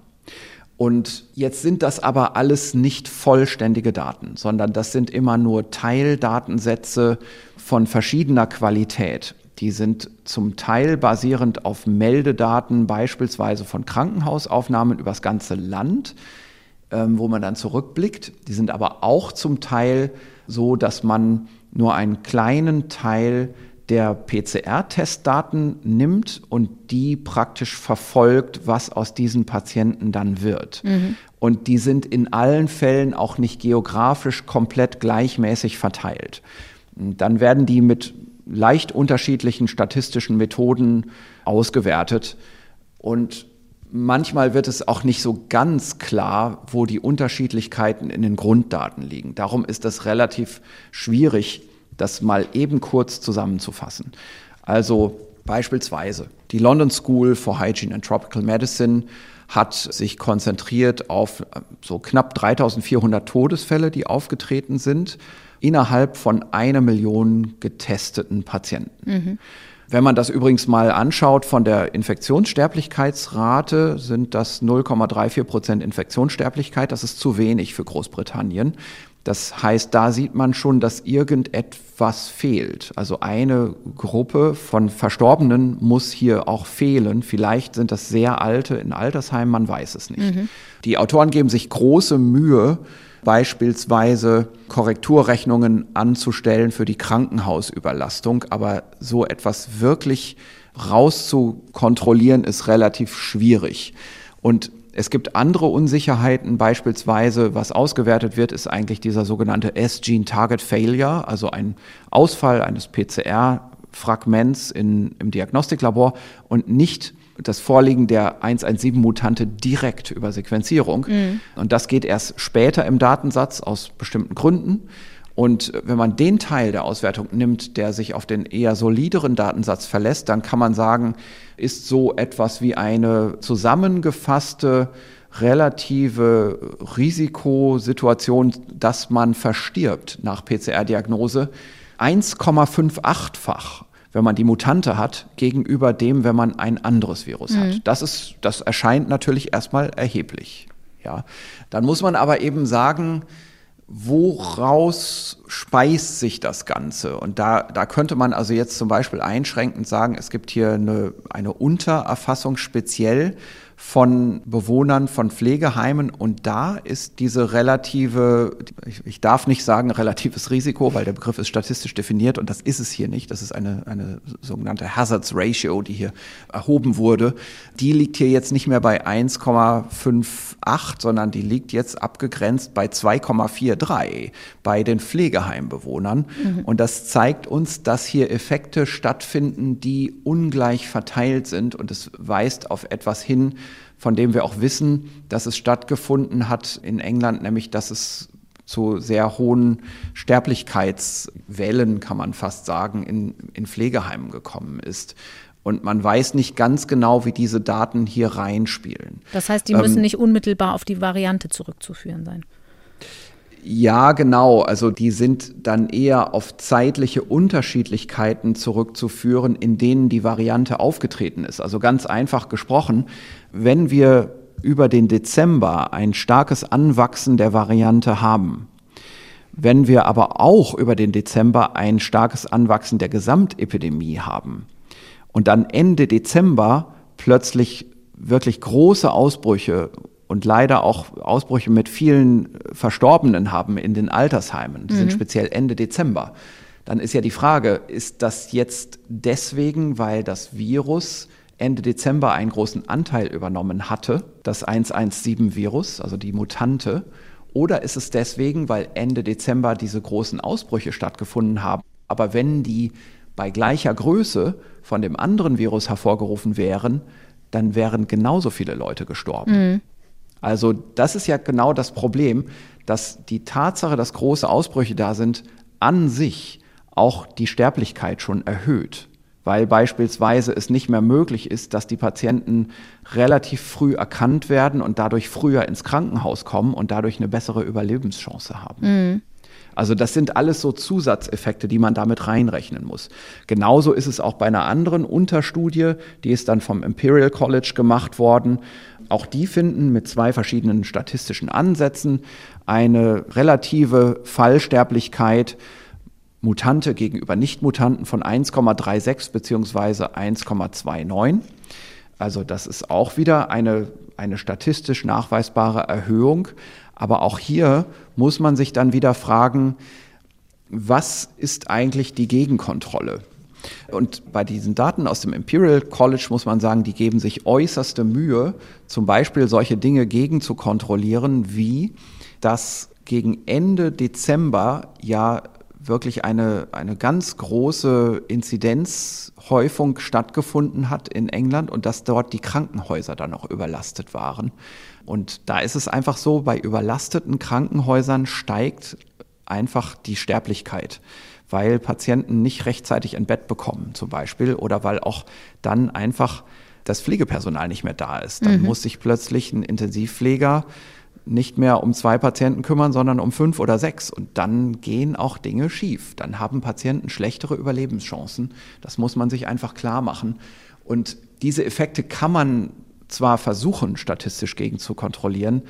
Und jetzt sind das aber alles nicht vollständige Daten, sondern das sind immer nur Teildatensätze von verschiedener Qualität. Die sind zum Teil basierend auf Meldedaten beispielsweise von Krankenhausaufnahmen übers ganze Land, ähm, wo man dann zurückblickt. Die sind aber auch zum Teil so, dass man nur einen kleinen Teil der PCR-Testdaten nimmt und die praktisch verfolgt, was aus diesen Patienten dann wird. Mhm. Und die sind in allen Fällen auch nicht geografisch komplett gleichmäßig verteilt. Dann werden die mit leicht unterschiedlichen statistischen Methoden ausgewertet. Und manchmal wird es auch nicht so ganz klar, wo die Unterschiedlichkeiten in den Grunddaten liegen. Darum ist es relativ schwierig, das mal eben kurz zusammenzufassen. Also beispielsweise die London School for Hygiene and Tropical Medicine hat sich konzentriert auf so knapp 3400 Todesfälle, die aufgetreten sind innerhalb von einer Million getesteten Patienten. Mhm. Wenn man das übrigens mal anschaut von der Infektionssterblichkeitsrate, sind das 0,34 Prozent Infektionssterblichkeit. Das ist zu wenig für Großbritannien. Das heißt, da sieht man schon, dass irgendetwas fehlt. Also eine Gruppe von Verstorbenen muss hier auch fehlen. Vielleicht sind das sehr alte in Altersheimen, man weiß es nicht. Mhm. Die Autoren geben sich große Mühe, beispielsweise Korrekturrechnungen anzustellen für die Krankenhausüberlastung. Aber so etwas wirklich rauszukontrollieren ist relativ schwierig. Und es gibt andere Unsicherheiten, beispielsweise was ausgewertet wird, ist eigentlich dieser sogenannte S-Gene Target Failure, also ein Ausfall eines PCR-Fragments im Diagnostiklabor und nicht das Vorliegen der 117-Mutante direkt über Sequenzierung. Mhm. Und das geht erst später im Datensatz aus bestimmten Gründen. Und wenn man den Teil der Auswertung nimmt, der sich auf den eher solideren Datensatz verlässt, dann kann man sagen, ist so etwas wie eine zusammengefasste relative Risikosituation, dass man verstirbt nach PCR-Diagnose 1,58-fach wenn man die Mutante hat, gegenüber dem, wenn man ein anderes Virus mhm. hat. Das ist, das erscheint natürlich erstmal erheblich. Ja. Dann muss man aber eben sagen, woraus speist sich das Ganze? Und da, da könnte man also jetzt zum Beispiel einschränkend sagen, es gibt hier eine, eine Untererfassung speziell von Bewohnern von Pflegeheimen und da ist diese relative, ich, ich, darf nicht sagen relatives Risiko, weil der Begriff ist statistisch definiert und das ist es hier nicht. Das ist eine, eine sogenannte Hazards Ratio, die hier erhoben wurde. Die liegt hier jetzt nicht mehr bei 1,58, sondern die liegt jetzt abgegrenzt bei 2,43 bei den Pflegeheimbewohnern. Mhm. Und das zeigt uns, dass hier Effekte stattfinden, die ungleich verteilt sind und es weist auf etwas hin, von dem wir auch wissen, dass es stattgefunden hat in England, nämlich dass es zu sehr hohen Sterblichkeitswellen, kann man fast sagen, in, in Pflegeheimen gekommen ist. Und man weiß nicht ganz genau, wie diese Daten hier reinspielen. Das heißt, die müssen ähm, nicht unmittelbar auf die Variante zurückzuführen sein. Ja, genau. Also die sind dann eher auf zeitliche Unterschiedlichkeiten zurückzuführen, in denen die Variante aufgetreten ist. Also ganz einfach gesprochen, wenn wir über den Dezember ein starkes Anwachsen der Variante haben, wenn wir aber auch über den Dezember ein starkes Anwachsen der Gesamtepidemie haben und dann Ende Dezember plötzlich wirklich große Ausbrüche und leider auch Ausbrüche mit vielen Verstorbenen haben in den Altersheimen. Die mhm. sind speziell Ende Dezember. Dann ist ja die Frage, ist das jetzt deswegen, weil das Virus Ende Dezember einen großen Anteil übernommen hatte, das 117-Virus, also die Mutante, oder ist es deswegen, weil Ende Dezember diese großen Ausbrüche stattgefunden haben? Aber wenn die bei gleicher Größe von dem anderen Virus hervorgerufen wären, dann wären genauso viele Leute gestorben. Mhm. Also das ist ja genau das Problem, dass die Tatsache, dass große Ausbrüche da sind, an sich auch die Sterblichkeit schon erhöht, weil beispielsweise es nicht mehr möglich ist, dass die Patienten relativ früh erkannt werden und dadurch früher ins Krankenhaus kommen und dadurch eine bessere Überlebenschance haben. Mhm. Also das sind alles so Zusatzeffekte, die man damit reinrechnen muss. Genauso ist es auch bei einer anderen Unterstudie, die ist dann vom Imperial College gemacht worden. Auch die finden mit zwei verschiedenen statistischen Ansätzen eine relative Fallsterblichkeit Mutante gegenüber Nichtmutanten von 1,36 beziehungsweise 1,29. Also das ist auch wieder eine, eine statistisch nachweisbare Erhöhung. Aber auch hier muss man sich dann wieder fragen, was ist eigentlich die Gegenkontrolle? Und bei diesen Daten aus dem Imperial College muss man sagen, die geben sich äußerste Mühe, zum Beispiel solche Dinge gegen zu kontrollieren, wie dass gegen Ende Dezember ja wirklich eine, eine ganz große Inzidenzhäufung stattgefunden hat in England und dass dort die Krankenhäuser dann auch überlastet waren. Und da ist es einfach so, bei überlasteten Krankenhäusern steigt einfach die Sterblichkeit, weil Patienten nicht rechtzeitig ein Bett bekommen zum Beispiel oder weil auch dann einfach das Pflegepersonal nicht mehr da ist. Dann mhm. muss sich plötzlich ein Intensivpfleger nicht mehr um zwei Patienten kümmern, sondern um fünf oder sechs. Und dann gehen auch Dinge schief. Dann haben Patienten schlechtere Überlebenschancen. Das muss man sich einfach klar machen. Und diese Effekte kann man zwar versuchen, statistisch gegen zu kontrollieren,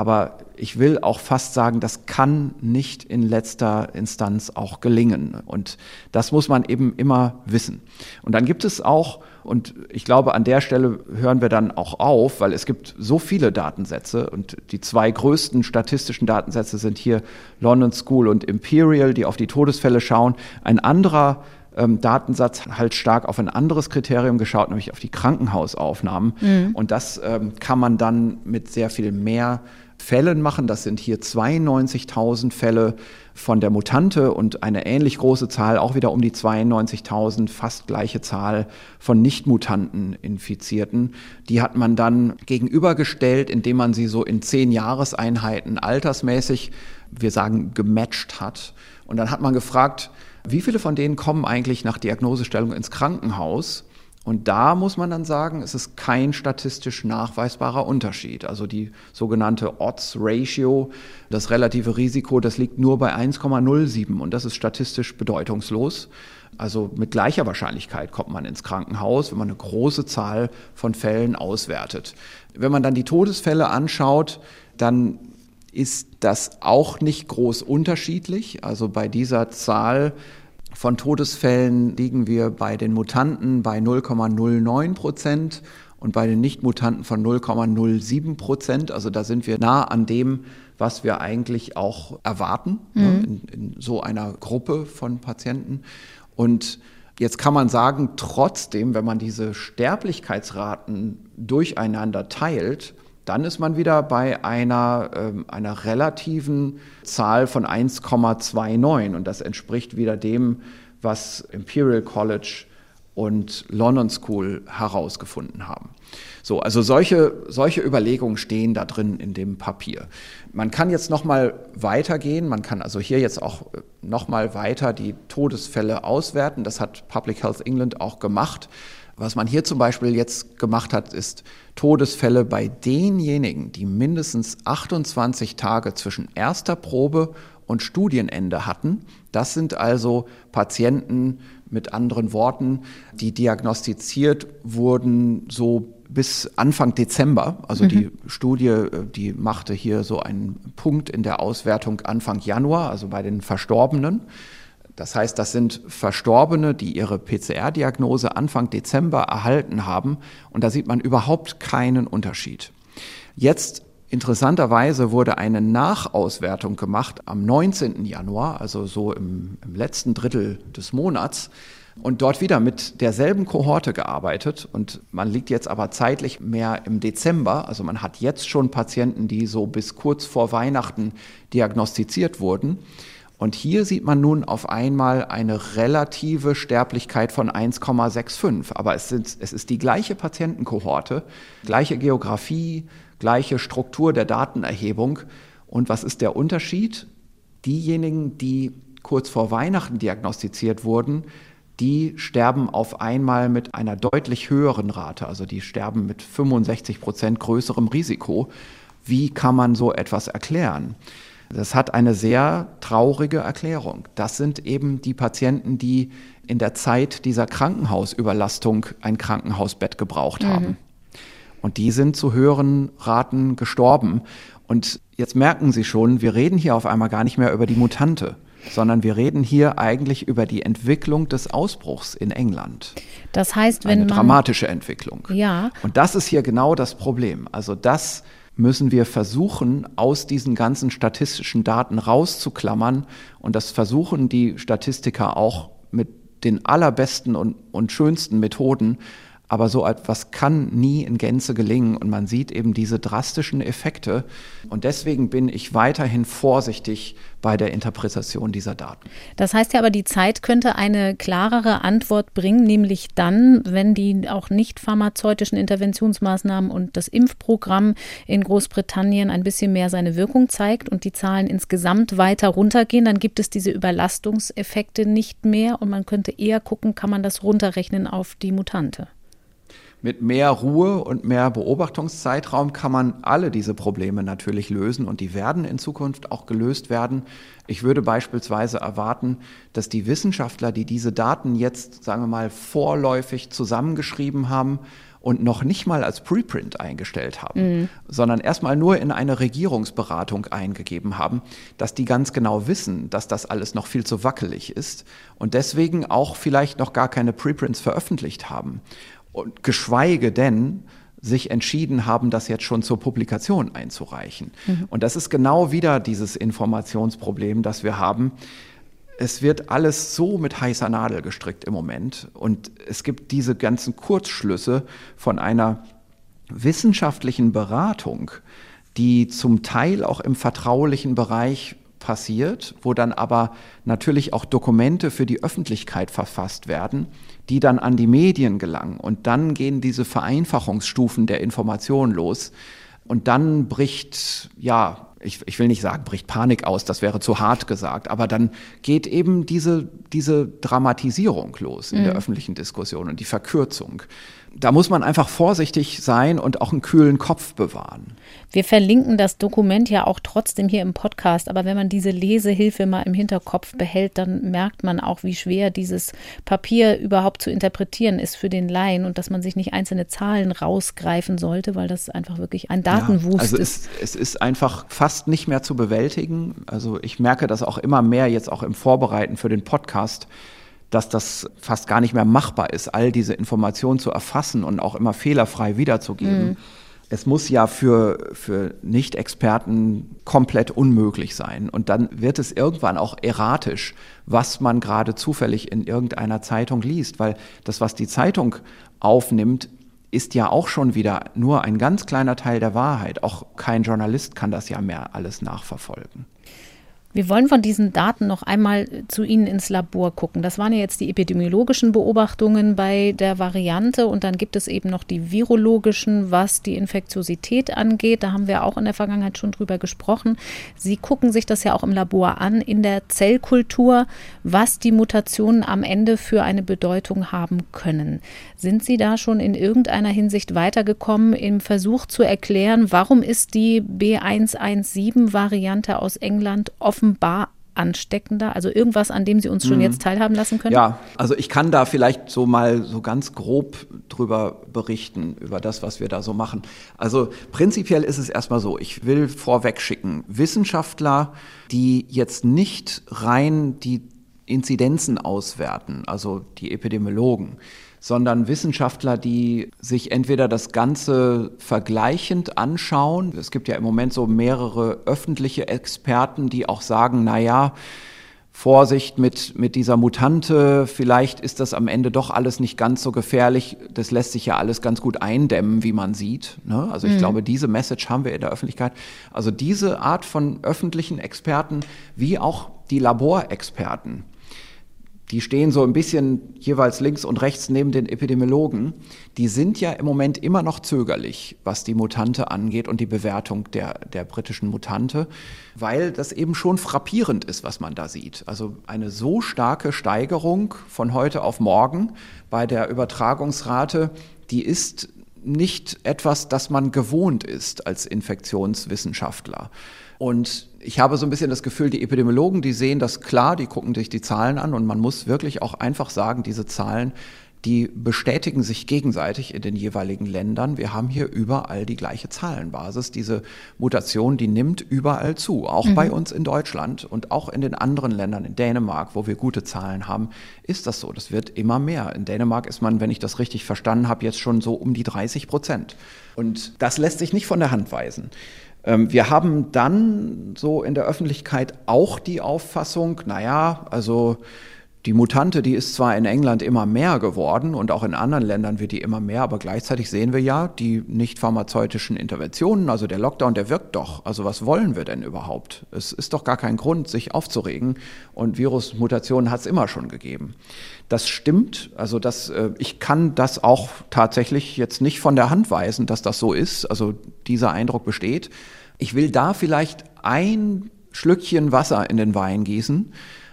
aber ich will auch fast sagen, das kann nicht in letzter Instanz auch gelingen. Und das muss man eben immer wissen. Und dann gibt es auch, und ich glaube, an der Stelle hören wir dann auch auf, weil es gibt so viele Datensätze und die zwei größten statistischen Datensätze sind hier London School und Imperial, die auf die Todesfälle schauen. Ein anderer ähm, Datensatz halt stark auf ein anderes Kriterium geschaut, nämlich auf die Krankenhausaufnahmen. Mhm. Und das ähm, kann man dann mit sehr viel mehr Fällen machen. Das sind hier 92.000 Fälle von der Mutante und eine ähnlich große Zahl, auch wieder um die 92.000, fast gleiche Zahl von Nichtmutanten Infizierten. Die hat man dann gegenübergestellt, indem man sie so in zehn Jahreseinheiten altersmäßig, wir sagen, gematcht hat. Und dann hat man gefragt, wie viele von denen kommen eigentlich nach Diagnosestellung ins Krankenhaus? Und da muss man dann sagen, es ist kein statistisch nachweisbarer Unterschied. Also die sogenannte Odds Ratio, das relative Risiko, das liegt nur bei 1,07 und das ist statistisch bedeutungslos. Also mit gleicher Wahrscheinlichkeit kommt man ins Krankenhaus, wenn man eine große Zahl von Fällen auswertet. Wenn man dann die Todesfälle anschaut, dann ist das auch nicht groß unterschiedlich. Also bei dieser Zahl von Todesfällen liegen wir bei den Mutanten bei 0,09 Prozent und bei den Nichtmutanten von 0,07 Prozent. Also da sind wir nah an dem, was wir eigentlich auch erwarten ne, mhm. ne, in, in so einer Gruppe von Patienten. Und Jetzt kann man sagen, trotzdem, wenn man diese Sterblichkeitsraten durcheinander teilt, dann ist man wieder bei einer, äh, einer relativen Zahl von 1,29 und das entspricht wieder dem, was Imperial College und London School herausgefunden haben. So, also solche, solche Überlegungen stehen da drin in dem Papier. Man kann jetzt noch mal weitergehen. Man kann also hier jetzt auch äh, noch mal weiter die Todesfälle auswerten. Das hat Public Health England auch gemacht. Was man hier zum Beispiel jetzt gemacht hat, ist Todesfälle bei denjenigen, die mindestens 28 Tage zwischen erster Probe und Studienende hatten. Das sind also Patienten mit anderen Worten, die diagnostiziert wurden so bis Anfang Dezember. Also mhm. die Studie, äh, die machte hier so einen Punkt in der Auswertung Anfang Januar, also bei den Verstorbenen. Das heißt, das sind Verstorbene, die ihre PCR-Diagnose Anfang Dezember erhalten haben. Und da sieht man überhaupt keinen Unterschied. Jetzt Interessanterweise wurde eine Nachauswertung gemacht am 19. Januar, also so im, im letzten Drittel des Monats und dort wieder mit derselben Kohorte gearbeitet. Und man liegt jetzt aber zeitlich mehr im Dezember. Also man hat jetzt schon Patienten, die so bis kurz vor Weihnachten diagnostiziert wurden. Und hier sieht man nun auf einmal eine relative Sterblichkeit von 1,65. Aber es, sind, es ist die gleiche Patientenkohorte, gleiche Geografie, gleiche Struktur der Datenerhebung. Und was ist der Unterschied? Diejenigen, die kurz vor Weihnachten diagnostiziert wurden, die sterben auf einmal mit einer deutlich höheren Rate, also die sterben mit 65 Prozent größerem Risiko. Wie kann man so etwas erklären? Das hat eine sehr traurige Erklärung. Das sind eben die Patienten, die in der Zeit dieser Krankenhausüberlastung ein Krankenhausbett gebraucht haben. Mhm. Und die sind zu höheren Raten gestorben. Und jetzt merken Sie schon, wir reden hier auf einmal gar nicht mehr über die Mutante sondern wir reden hier eigentlich über die Entwicklung des Ausbruchs in England. Das heißt, wenn eine man, dramatische Entwicklung. Ja. Und das ist hier genau das Problem. Also das müssen wir versuchen, aus diesen ganzen statistischen Daten rauszuklammern. Und das versuchen die Statistiker auch mit den allerbesten und, und schönsten Methoden. Aber so etwas kann nie in Gänze gelingen und man sieht eben diese drastischen Effekte. Und deswegen bin ich weiterhin vorsichtig bei der Interpretation dieser Daten. Das heißt ja aber, die Zeit könnte eine klarere Antwort bringen, nämlich dann, wenn die auch nicht pharmazeutischen Interventionsmaßnahmen und das Impfprogramm in Großbritannien ein bisschen mehr seine Wirkung zeigt und die Zahlen insgesamt weiter runtergehen, dann gibt es diese Überlastungseffekte nicht mehr und man könnte eher gucken, kann man das runterrechnen auf die Mutante. Mit mehr Ruhe und mehr Beobachtungszeitraum kann man alle diese Probleme natürlich lösen und die werden in Zukunft auch gelöst werden. Ich würde beispielsweise erwarten, dass die Wissenschaftler, die diese Daten jetzt, sagen wir mal, vorläufig zusammengeschrieben haben, und noch nicht mal als Preprint eingestellt haben, mhm. sondern erstmal nur in eine Regierungsberatung eingegeben haben, dass die ganz genau wissen, dass das alles noch viel zu wackelig ist und deswegen auch vielleicht noch gar keine Preprints veröffentlicht haben und geschweige denn sich entschieden haben, das jetzt schon zur Publikation einzureichen. Mhm. Und das ist genau wieder dieses Informationsproblem, das wir haben. Es wird alles so mit heißer Nadel gestrickt im Moment und es gibt diese ganzen Kurzschlüsse von einer wissenschaftlichen Beratung, die zum Teil auch im vertraulichen Bereich passiert, wo dann aber natürlich auch Dokumente für die Öffentlichkeit verfasst werden, die dann an die Medien gelangen. Und dann gehen diese Vereinfachungsstufen der Information los. Und dann bricht, ja, ich, ich will nicht sagen, bricht Panik aus, das wäre zu hart gesagt, aber dann geht eben diese, diese Dramatisierung los in mhm. der öffentlichen Diskussion und die Verkürzung da muss man einfach vorsichtig sein und auch einen kühlen Kopf bewahren. Wir verlinken das Dokument ja auch trotzdem hier im Podcast, aber wenn man diese Lesehilfe mal im Hinterkopf behält, dann merkt man auch, wie schwer dieses Papier überhaupt zu interpretieren ist für den Laien und dass man sich nicht einzelne Zahlen rausgreifen sollte, weil das einfach wirklich ein Datenwust ja, also ist. Es, es ist einfach fast nicht mehr zu bewältigen. Also ich merke das auch immer mehr jetzt auch im Vorbereiten für den Podcast dass das fast gar nicht mehr machbar ist, all diese Informationen zu erfassen und auch immer fehlerfrei wiederzugeben. Mhm. Es muss ja für, für Nicht-Experten komplett unmöglich sein. Und dann wird es irgendwann auch erratisch, was man gerade zufällig in irgendeiner Zeitung liest. Weil das, was die Zeitung aufnimmt, ist ja auch schon wieder nur ein ganz kleiner Teil der Wahrheit. Auch kein Journalist kann das ja mehr alles nachverfolgen. Wir wollen von diesen Daten noch einmal zu Ihnen ins Labor gucken. Das waren ja jetzt die epidemiologischen Beobachtungen bei der Variante und dann gibt es eben noch die virologischen, was die Infektiosität angeht. Da haben wir auch in der Vergangenheit schon drüber gesprochen. Sie gucken sich das ja auch im Labor an, in der Zellkultur, was die Mutationen am Ende für eine Bedeutung haben können. Sind Sie da schon in irgendeiner Hinsicht weitergekommen im Versuch zu erklären, warum ist die B117-Variante aus England offen offenbar ansteckender? Also irgendwas, an dem Sie uns schon mhm. jetzt teilhaben lassen können? Ja, also ich kann da vielleicht so mal so ganz grob drüber berichten, über das, was wir da so machen. Also prinzipiell ist es erstmal so, ich will vorweg schicken, Wissenschaftler, die jetzt nicht rein die Inzidenzen auswerten, also die Epidemiologen, sondern Wissenschaftler, die sich entweder das Ganze vergleichend anschauen. Es gibt ja im Moment so mehrere öffentliche Experten, die auch sagen, na ja, Vorsicht mit, mit dieser Mutante, vielleicht ist das am Ende doch alles nicht ganz so gefährlich. Das lässt sich ja alles ganz gut eindämmen, wie man sieht. Ne? Also ich mhm. glaube, diese Message haben wir in der Öffentlichkeit. Also diese Art von öffentlichen Experten, wie auch die Laborexperten, die stehen so ein bisschen jeweils links und rechts neben den Epidemiologen, die sind ja im Moment immer noch zögerlich, was die Mutante angeht und die Bewertung der, der britischen Mutante, weil das eben schon frappierend ist, was man da sieht. Also eine so starke Steigerung von heute auf morgen bei der Übertragungsrate, die ist nicht etwas, das man gewohnt ist als Infektionswissenschaftler. Und ich habe so ein bisschen das Gefühl, die Epidemiologen, die sehen das klar, die gucken sich die Zahlen an und man muss wirklich auch einfach sagen, diese Zahlen, die bestätigen sich gegenseitig in den jeweiligen Ländern. Wir haben hier überall die gleiche Zahlenbasis. Diese Mutation, die nimmt überall zu, auch mhm. bei uns in Deutschland und auch in den anderen Ländern, in Dänemark, wo wir gute Zahlen haben, ist das so. Das wird immer mehr. In Dänemark ist man, wenn ich das richtig verstanden habe, jetzt schon so um die 30 Prozent. Und das lässt sich nicht von der Hand weisen. Ähm, wir haben dann so in der Öffentlichkeit auch die Auffassung, naja, also die Mutante, die ist zwar in England immer mehr geworden und auch in anderen Ländern wird die immer mehr, aber gleichzeitig sehen wir ja, die nicht pharmazeutischen Interventionen, also der Lockdown, der wirkt doch. Also was wollen wir denn überhaupt? Es ist doch gar kein Grund, sich aufzuregen und Virusmutationen hat es immer schon gegeben. Das stimmt, also das, äh, ich kann das auch tatsächlich jetzt nicht von der Hand weisen, dass das so ist. Also dieser Eindruck besteht. Ich will da vielleicht ein Schlückchen Wasser in den Wein gießen,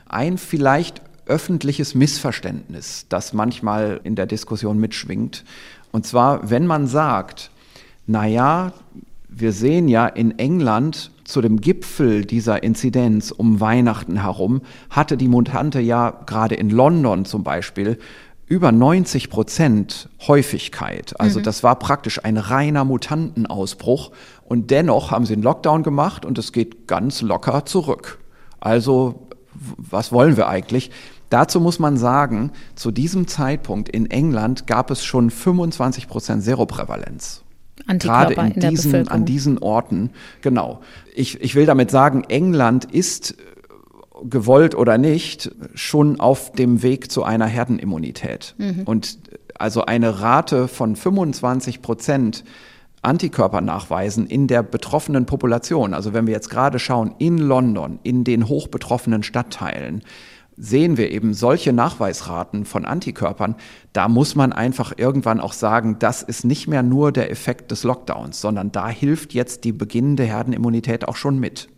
ein vielleicht öffentliches Missverständnis, das manchmal in der Diskussion mitschwingt. Und zwar, wenn man sagt, na ja, wir sehen ja in England zu dem Gipfel dieser Inzidenz um Weihnachten herum, hatte die Mutante ja gerade in London zum Beispiel über 90 Prozent Häufigkeit. Also mhm. das war praktisch ein reiner Mutantenausbruch. Und dennoch haben sie einen Lockdown gemacht und es geht ganz locker zurück. Also was wollen wir eigentlich? Dazu muss man sagen, zu diesem Zeitpunkt in England gab es schon 25 Prozent Seroprävalenz. Gerade in, in diesen, an diesen Orten. Genau. Ich, ich will damit sagen, England ist gewollt oder nicht, schon auf dem Weg zu einer Herdenimmunität. Mhm. Und also eine Rate von 25 Prozent Antikörper nachweisen in der betroffenen Population. Also wenn wir jetzt gerade schauen, in London, in den hochbetroffenen Stadtteilen, sehen wir eben solche Nachweisraten von Antikörpern, da muss man einfach irgendwann auch sagen, das ist nicht mehr nur der Effekt des Lockdowns, sondern da hilft jetzt die beginnende Herdenimmunität auch schon mit.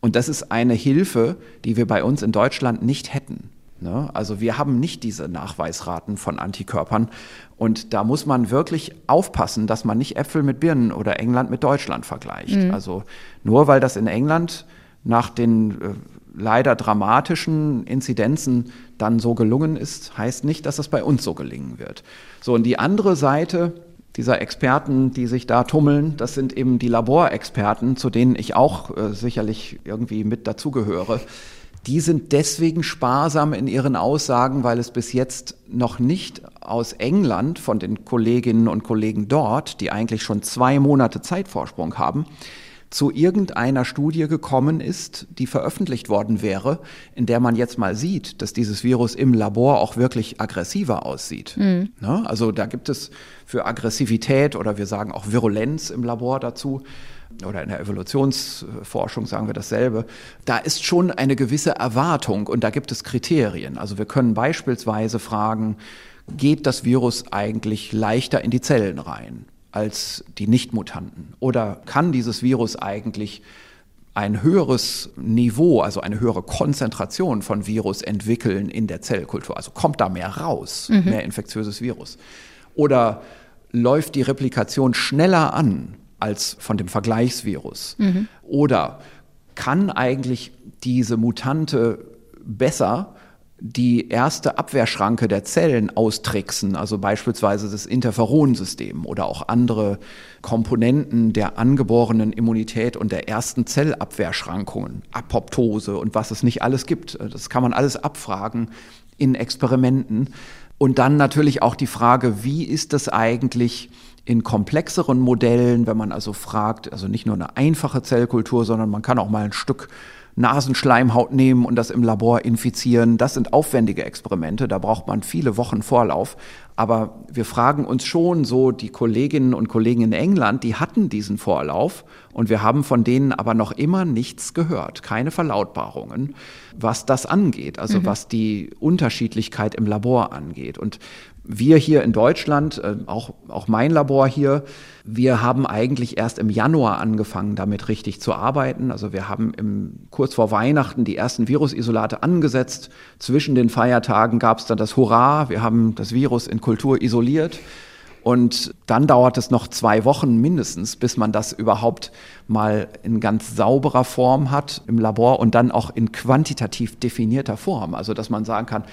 Und das ist eine Hilfe, die wir bei uns in Deutschland nicht hätten. Ne? Also wir haben nicht diese Nachweisraten von Antikörpern. Und da muss man wirklich aufpassen, dass man nicht Äpfel mit Birnen oder England mit Deutschland vergleicht. Mhm. Also nur weil das in England nach den äh, leider dramatischen Inzidenzen dann so gelungen ist, heißt nicht, dass das bei uns so gelingen wird. So, und die andere Seite dieser Experten, die sich da tummeln, das sind eben die Laborexperten, zu denen ich auch äh, sicherlich irgendwie mit dazugehöre. Die sind deswegen sparsam in ihren Aussagen, weil es bis jetzt noch nicht aus England von den Kolleginnen und Kollegen dort, die eigentlich schon zwei Monate Zeitvorsprung haben, zu irgendeiner Studie gekommen ist, die veröffentlicht worden wäre, in der man jetzt mal sieht, dass dieses Virus im Labor auch wirklich aggressiver aussieht. Mhm. Ne? Also da gibt es für Aggressivität oder wir sagen auch Virulenz im Labor dazu oder in der Evolutionsforschung sagen wir dasselbe, da ist schon eine gewisse Erwartung und da gibt es Kriterien. Also wir können beispielsweise fragen, geht das Virus eigentlich leichter in die Zellen rein? Als die Nichtmutanten? Oder kann dieses Virus eigentlich ein höheres Niveau, also eine höhere Konzentration von Virus entwickeln in der Zellkultur? Also kommt da mehr raus, mhm. mehr infektiöses Virus? Oder läuft die Replikation schneller an als von dem Vergleichsvirus? Mhm. Oder kann eigentlich diese Mutante besser die erste Abwehrschranke der Zellen austricksen, also beispielsweise das Interferonsystem oder auch andere Komponenten der angeborenen Immunität und der ersten Zellabwehrschrankungen, Apoptose und was es nicht alles gibt. Das kann man alles abfragen in Experimenten. Und dann natürlich auch die Frage, wie ist das eigentlich in komplexeren Modellen, wenn man also fragt, also nicht nur eine einfache Zellkultur, sondern man kann auch mal ein Stück Nasenschleimhaut nehmen und das im Labor infizieren. Das sind aufwendige Experimente, da braucht man viele Wochen Vorlauf. Aber wir fragen uns schon so, die Kolleginnen und Kollegen in England, die hatten diesen Vorlauf und wir haben von denen aber noch immer nichts gehört, keine Verlautbarungen, was das angeht, also mhm. was die Unterschiedlichkeit im Labor angeht. Und wir hier in Deutschland, äh, auch, auch mein Labor hier, wir haben eigentlich erst im Januar angefangen, damit richtig zu arbeiten. Also wir haben im, kurz vor Weihnachten die ersten Virusisolate angesetzt. Zwischen den Feiertagen gab es dann das Hurra, wir haben das Virus in Kultur isoliert. Und dann dauert es noch zwei Wochen mindestens, bis man das überhaupt mal in ganz sauberer Form hat im Labor und dann auch in quantitativ definierter Form. Also dass man sagen kann,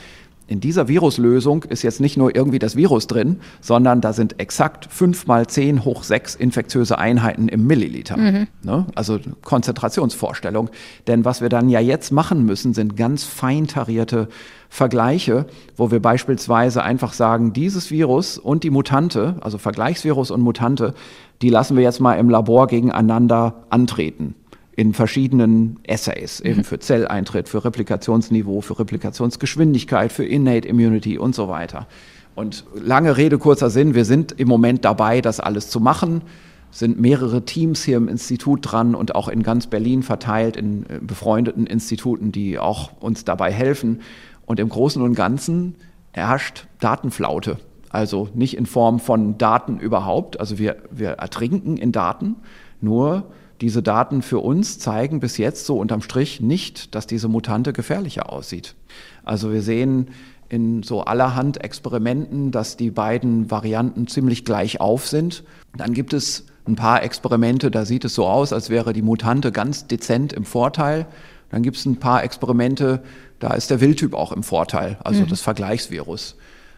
in dieser Viruslösung ist jetzt nicht nur irgendwie das Virus drin, sondern da sind exakt fünf mal zehn hoch sechs infektiöse Einheiten im Milliliter. Mhm. Ne? Also Konzentrationsvorstellung. Denn was wir dann ja jetzt machen müssen, sind ganz fein tarierte Vergleiche, wo wir beispielsweise einfach sagen, dieses Virus und die Mutante, also Vergleichsvirus und Mutante, die lassen wir jetzt mal im Labor gegeneinander antreten in verschiedenen Essays, eben mhm. für Zelleintritt, für Replikationsniveau, für Replikationsgeschwindigkeit, für Innate Immunity und so weiter. Und lange Rede, kurzer Sinn, wir sind im Moment dabei, das alles zu machen, sind mehrere Teams hier im Institut dran und auch in ganz Berlin verteilt, in äh, befreundeten Instituten, die auch uns dabei helfen. Und im Großen und Ganzen herrscht Datenflaute. Also nicht in Form von Daten überhaupt, also wir, wir ertrinken in Daten, nur diese Daten für uns zeigen bis jetzt so unterm Strich nicht, dass diese Mutante gefährlicher aussieht. Also wir sehen in so allerhand Experimenten, dass die beiden Varianten ziemlich gleich auf sind. Dann gibt es ein paar Experimente, da sieht es so aus, als wäre die Mutante ganz dezent im Vorteil. Dann gibt es ein paar Experimente, da ist der Wildtyp auch im Vorteil, also mhm. das Vergleichsvirus.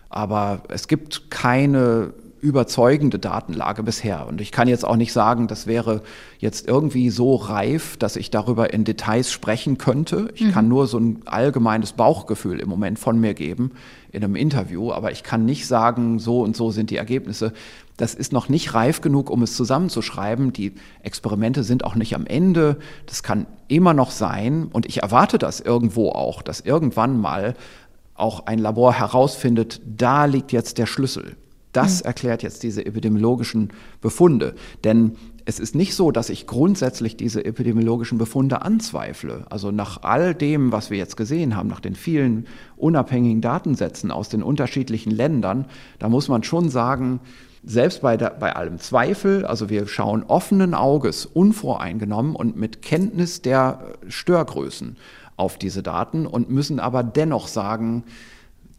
Aber es gibt keine überzeugende Datenlage bisher. Und ich kann jetzt auch nicht sagen, das wäre jetzt irgendwie so reif, dass ich darüber in Details sprechen könnte. Ich mhm. kann nur so ein allgemeines Bauchgefühl im Moment von mir geben in einem Interview, aber ich kann nicht sagen, so und so sind die Ergebnisse. Das ist noch nicht reif genug, um es zusammenzuschreiben. Die Experimente sind auch nicht am Ende. Das kann immer noch sein. Und ich erwarte das irgendwo auch, dass irgendwann mal auch ein Labor herausfindet, da liegt jetzt der Schlüssel. Das mhm. erklärt jetzt diese epidemiologischen Befunde. Denn es ist nicht so, dass ich grundsätzlich diese epidemiologischen Befunde anzweifle. Also nach all dem, was wir jetzt gesehen haben, nach den vielen unabhängigen Datensätzen aus den unterschiedlichen Ländern, da muss man schon sagen, selbst bei, der, bei allem Zweifel, also wir schauen offenen Auges, unvoreingenommen und mit Kenntnis der Störgrößen auf diese Daten und müssen aber dennoch sagen,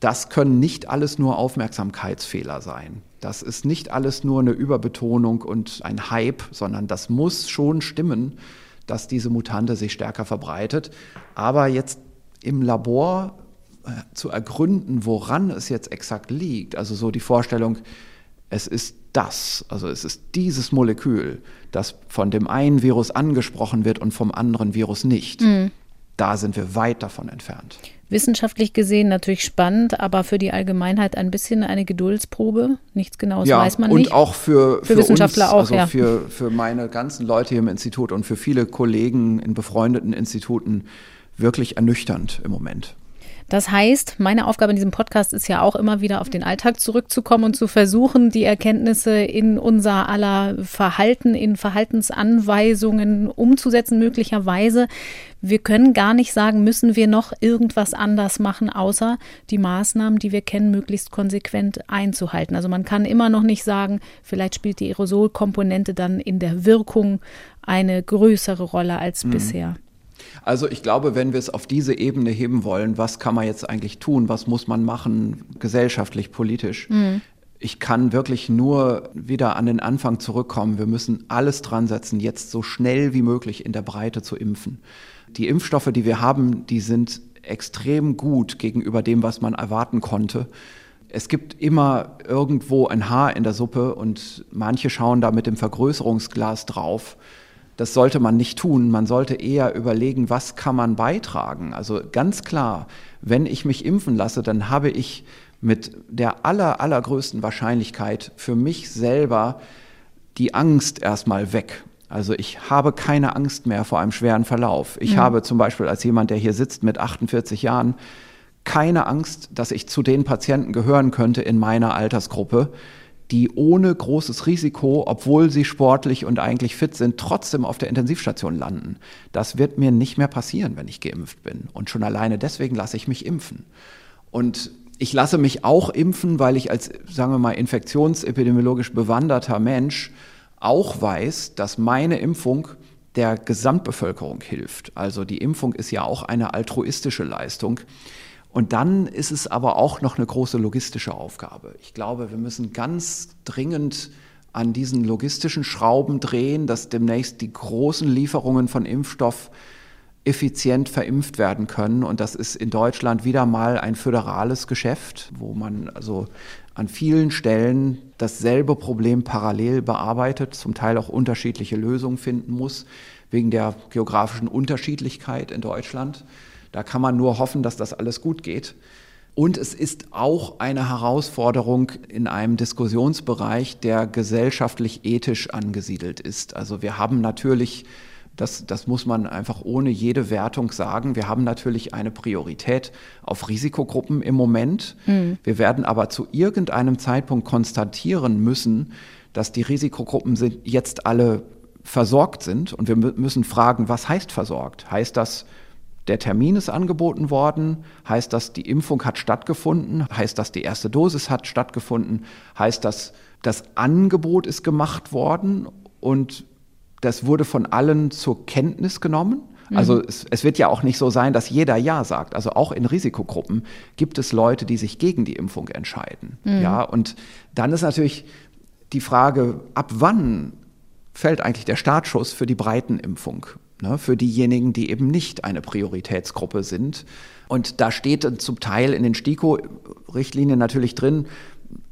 das können nicht alles nur Aufmerksamkeitsfehler sein. Das ist nicht alles nur eine Überbetonung und ein Hype, sondern das muss schon stimmen, dass diese Mutante sich stärker verbreitet. Aber jetzt im Labor äh, zu ergründen, woran es jetzt exakt liegt, also so die Vorstellung, es ist das, also es ist dieses Molekül, das von dem einen Virus angesprochen wird und vom anderen Virus nicht. Mhm. da sind wir weit davon entfernt. Wissenschaftlich gesehen natürlich spannend, aber für die Allgemeinheit ein bisschen eine Geduldsprobe. Nichts Genaues ja, weiß man und nicht. Und auch für, für, für Wissenschaftler uns, auch, also ja. für, für meine ganzen Leute hier im Institut und für viele Kollegen in befreundeten Instituten wirklich ernüchternd im Moment. Das heißt, meine Aufgabe in diesem Podcast ist ja auch immer wieder auf den Alltag zurückzukommen und zu versuchen, die Erkenntnisse in unser aller Verhalten, in Verhaltensanweisungen umzusetzen, möglicherweise. Wir können gar nicht sagen, müssen wir noch irgendwas anders machen, außer die Maßnahmen, die wir kennen, möglichst konsequent einzuhalten. Also man kann immer noch nicht sagen, vielleicht spielt die Aerosolkomponente dann in der Wirkung eine größere Rolle als mhm. bisher. Also ich glaube, wenn wir es auf diese Ebene heben wollen, was kann man jetzt eigentlich tun, was muss man machen, gesellschaftlich, politisch, mhm. ich kann wirklich nur wieder an den Anfang zurückkommen. Wir müssen alles dran setzen, jetzt so schnell wie möglich in der Breite zu impfen. Die Impfstoffe, die wir haben, die sind extrem gut gegenüber dem, was man erwarten konnte. Es gibt immer irgendwo ein Haar in der Suppe und manche schauen da mit dem Vergrößerungsglas drauf. Das sollte man nicht tun. Man sollte eher überlegen, was kann man beitragen. Also ganz klar, wenn ich mich impfen lasse, dann habe ich mit der aller, allergrößten Wahrscheinlichkeit für mich selber die Angst erstmal weg. Also ich habe keine Angst mehr vor einem schweren Verlauf. Ich mhm. habe zum Beispiel als jemand, der hier sitzt mit 48 Jahren, keine Angst, dass ich zu den Patienten gehören könnte in meiner Altersgruppe, die ohne großes Risiko, obwohl sie sportlich und eigentlich fit sind, trotzdem auf der Intensivstation landen. Das wird mir nicht mehr passieren, wenn ich geimpft bin. Und schon alleine deswegen lasse ich mich impfen. Und ich lasse mich auch impfen, weil ich als, sagen wir mal, infektionsepidemiologisch bewanderter Mensch auch weiß, dass meine Impfung der Gesamtbevölkerung hilft. Also die Impfung ist ja auch eine altruistische Leistung. Und dann ist es aber auch noch eine große logistische Aufgabe. Ich glaube, wir müssen ganz dringend an diesen logistischen Schrauben drehen, dass demnächst die großen Lieferungen von Impfstoff effizient verimpft werden können. Und das ist in Deutschland wieder mal ein föderales Geschäft, wo man also an vielen Stellen dasselbe Problem parallel bearbeitet, zum Teil auch unterschiedliche Lösungen finden muss, wegen der geografischen Unterschiedlichkeit in Deutschland. Da kann man nur hoffen, dass das alles gut geht. Und es ist auch eine Herausforderung in einem Diskussionsbereich, der gesellschaftlich ethisch angesiedelt ist. Also wir haben natürlich, das, das muss man einfach ohne jede Wertung sagen, wir haben natürlich eine Priorität auf Risikogruppen im Moment. Mhm. Wir werden aber zu irgendeinem Zeitpunkt konstatieren müssen, dass die Risikogruppen sind, jetzt alle versorgt sind. Und wir müssen fragen, was heißt versorgt? Heißt das, der Termin ist angeboten worden, heißt das, die Impfung hat stattgefunden, heißt das, die erste Dosis hat stattgefunden, heißt das, das Angebot ist gemacht worden und das wurde von allen zur Kenntnis genommen. Also mhm. es, es, wird ja auch nicht so sein, dass jeder Ja sagt. Also auch in Risikogruppen gibt es Leute, die sich gegen die Impfung entscheiden. Mhm. Ja, und dann ist natürlich die Frage, ab wann fällt eigentlich der Startschuss für die Breitenimpfung? Ne, für diejenigen, die eben nicht eine Prioritätsgruppe sind. Und da steht zum Teil in den STIKO-Richtlinien natürlich drin,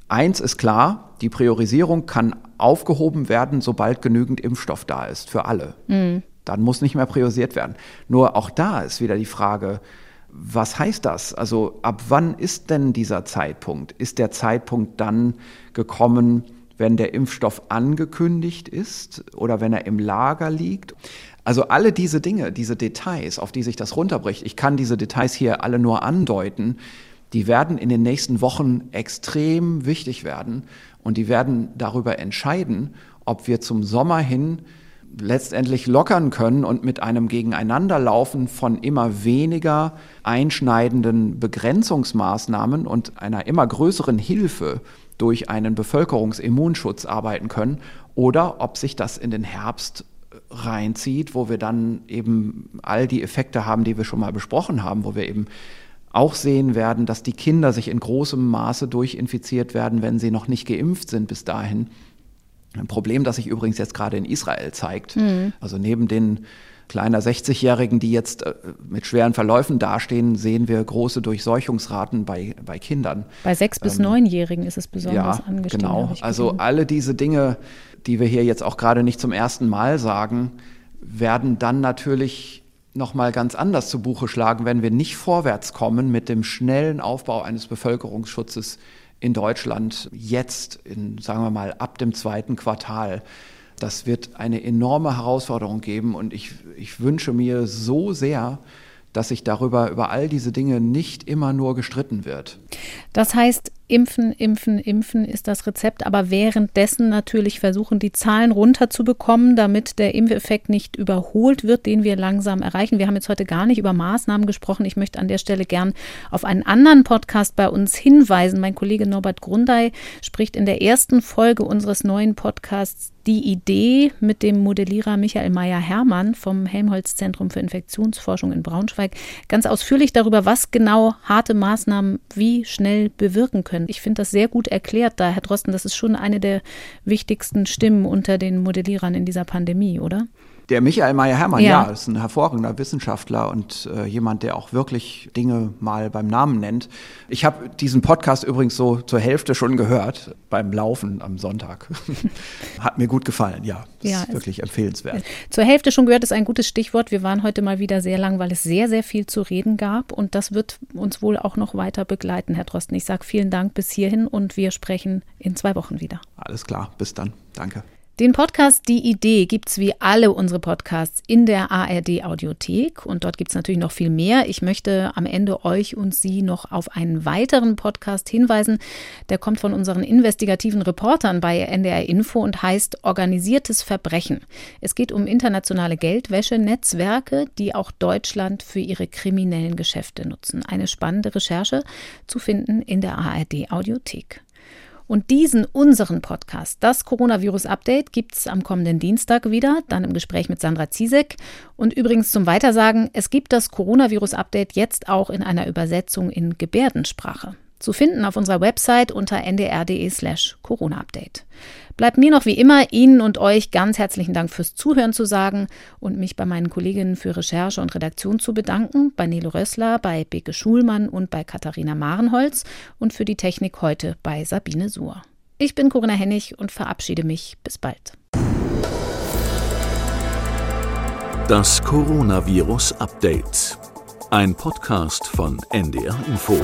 eins ist klar, die Priorisierung kann aufgehoben werden, sobald genügend Impfstoff da ist, für alle. Mhm. Dann muss nicht mehr priorisiert werden. Nur auch da ist wieder die Frage, was heißt das? Also ab wann ist denn dieser Zeitpunkt? Ist der Zeitpunkt dann gekommen, wenn der Impfstoff angekündigt ist oder wenn er im Lager liegt? Also alle diese Dinge, diese Details, auf die sich das runterbricht, ich kann diese Details hier alle nur andeuten, die werden in den nächsten Wochen extrem wichtig werden und die werden darüber entscheiden, ob wir zum Sommer hin letztendlich lockern können und mit einem Gegeneinanderlaufen von immer weniger einschneidenden Begrenzungsmaßnahmen und einer immer größeren Hilfe durch einen Bevölkerungsimmunschutz arbeiten können oder ob sich das in den Herbst reinzieht, wo wir dann eben all die Effekte haben, die wir schon mal besprochen haben, wo wir eben auch sehen werden, dass die Kinder sich in großem Maße durchinfiziert werden, wenn sie noch nicht geimpft sind bis dahin. Ein Problem, das sich übrigens jetzt gerade in Israel zeigt. Mhm. Also neben den kleiner 60-Jährigen, die jetzt äh, mit schweren Verläufen dastehen, sehen wir große Durchseuchungsraten bei, bei Kindern. Bei sechs bis ähm, neunjährigen ist es besonders ja, angestiegen. Genau, also alle diese Dinge, die wir hier jetzt auch gerade nicht zum ersten Mal sagen, werden dann natürlich nochmal ganz anders zu Buche schlagen, wenn wir nicht vorwärts kommen mit dem schnellen Aufbau eines Bevölkerungsschutzes in Deutschland jetzt, in, sagen wir mal, ab dem zweiten Quartal. Das wird eine enorme Herausforderung geben und ich, ich wünsche mir so sehr, dass sich darüber, über all diese Dinge nicht immer nur gestritten wird. Das heißt, Impfen, impfen, impfen ist das Rezept, aber währenddessen natürlich versuchen, die Zahlen runterzubekommen, damit der Impfeffekt nicht überholt wird, den wir langsam erreichen. Wir haben jetzt heute gar nicht über Maßnahmen gesprochen. Ich möchte an der Stelle gern auf einen anderen Podcast bei uns hinweisen. Mein Kollege Norbert Grundei spricht in der ersten Folge unseres neuen Podcasts die Idee mit dem Modellierer Michael Meyer-Hermann vom Helmholtz-Zentrum für Infektionsforschung in Braunschweig ganz ausführlich darüber, was genau harte Maßnahmen wie schnell bewirken können können. Ich finde das sehr gut erklärt da, Herr Drosten. Das ist schon eine der wichtigsten Stimmen unter den Modellierern in dieser Pandemie, oder? Der Michael Meyer-Hermann, ja. ja. ist ein hervorragender Wissenschaftler und äh, jemand, der auch wirklich Dinge mal beim Namen nennt. Ich habe diesen Podcast übrigens so zur Hälfte schon gehört beim Laufen am Sonntag. Hat mir gut gefallen, ja. Das ja, ist wirklich empfehlenswert. Zur Hälfte schon gehört ist ein gutes Stichwort. Wir waren heute mal wieder sehr lang, weil es sehr, sehr viel zu reden gab und das wird uns wohl auch noch weiter begleiten, Herr Drosten. Ich sage vielen Dank bis hierhin und wir sprechen in zwei Wochen wieder. Alles klar, bis dann. Danke. Den Podcast Die Idee gibt es wie alle unsere Podcasts in der ARD Audiothek und dort gibt es natürlich noch viel mehr. Ich möchte am Ende euch und Sie noch auf einen weiteren Podcast hinweisen. Der kommt von unseren investigativen Reportern bei NDR Info und heißt Organisiertes Verbrechen. Es geht um internationale Geldwäsche-Netzwerke, die auch Deutschland für ihre kriminellen Geschäfte nutzen. Eine spannende Recherche zu finden in der ARD Audiothek. Und diesen, unseren Podcast, das Coronavirus-Update, gibt es am kommenden Dienstag wieder, dann im Gespräch mit Sandra Ziesek. Und übrigens zum Weitersagen, es gibt das Coronavirus-Update jetzt auch in einer Übersetzung in Gebärdensprache. Zu finden auf unserer Website unter ndr.de slash Corona-Update. Bleibt mir noch wie immer Ihnen und euch ganz herzlichen Dank fürs Zuhören zu sagen und mich bei meinen Kolleginnen für Recherche und Redaktion zu bedanken, bei Nelo Rössler, bei Beke Schulmann und bei Katharina Marenholz und für die Technik heute bei Sabine Suhr. Ich bin Corinna Hennig und verabschiede mich. Bis bald. Das Coronavirus Update. Ein Podcast von NDR Info.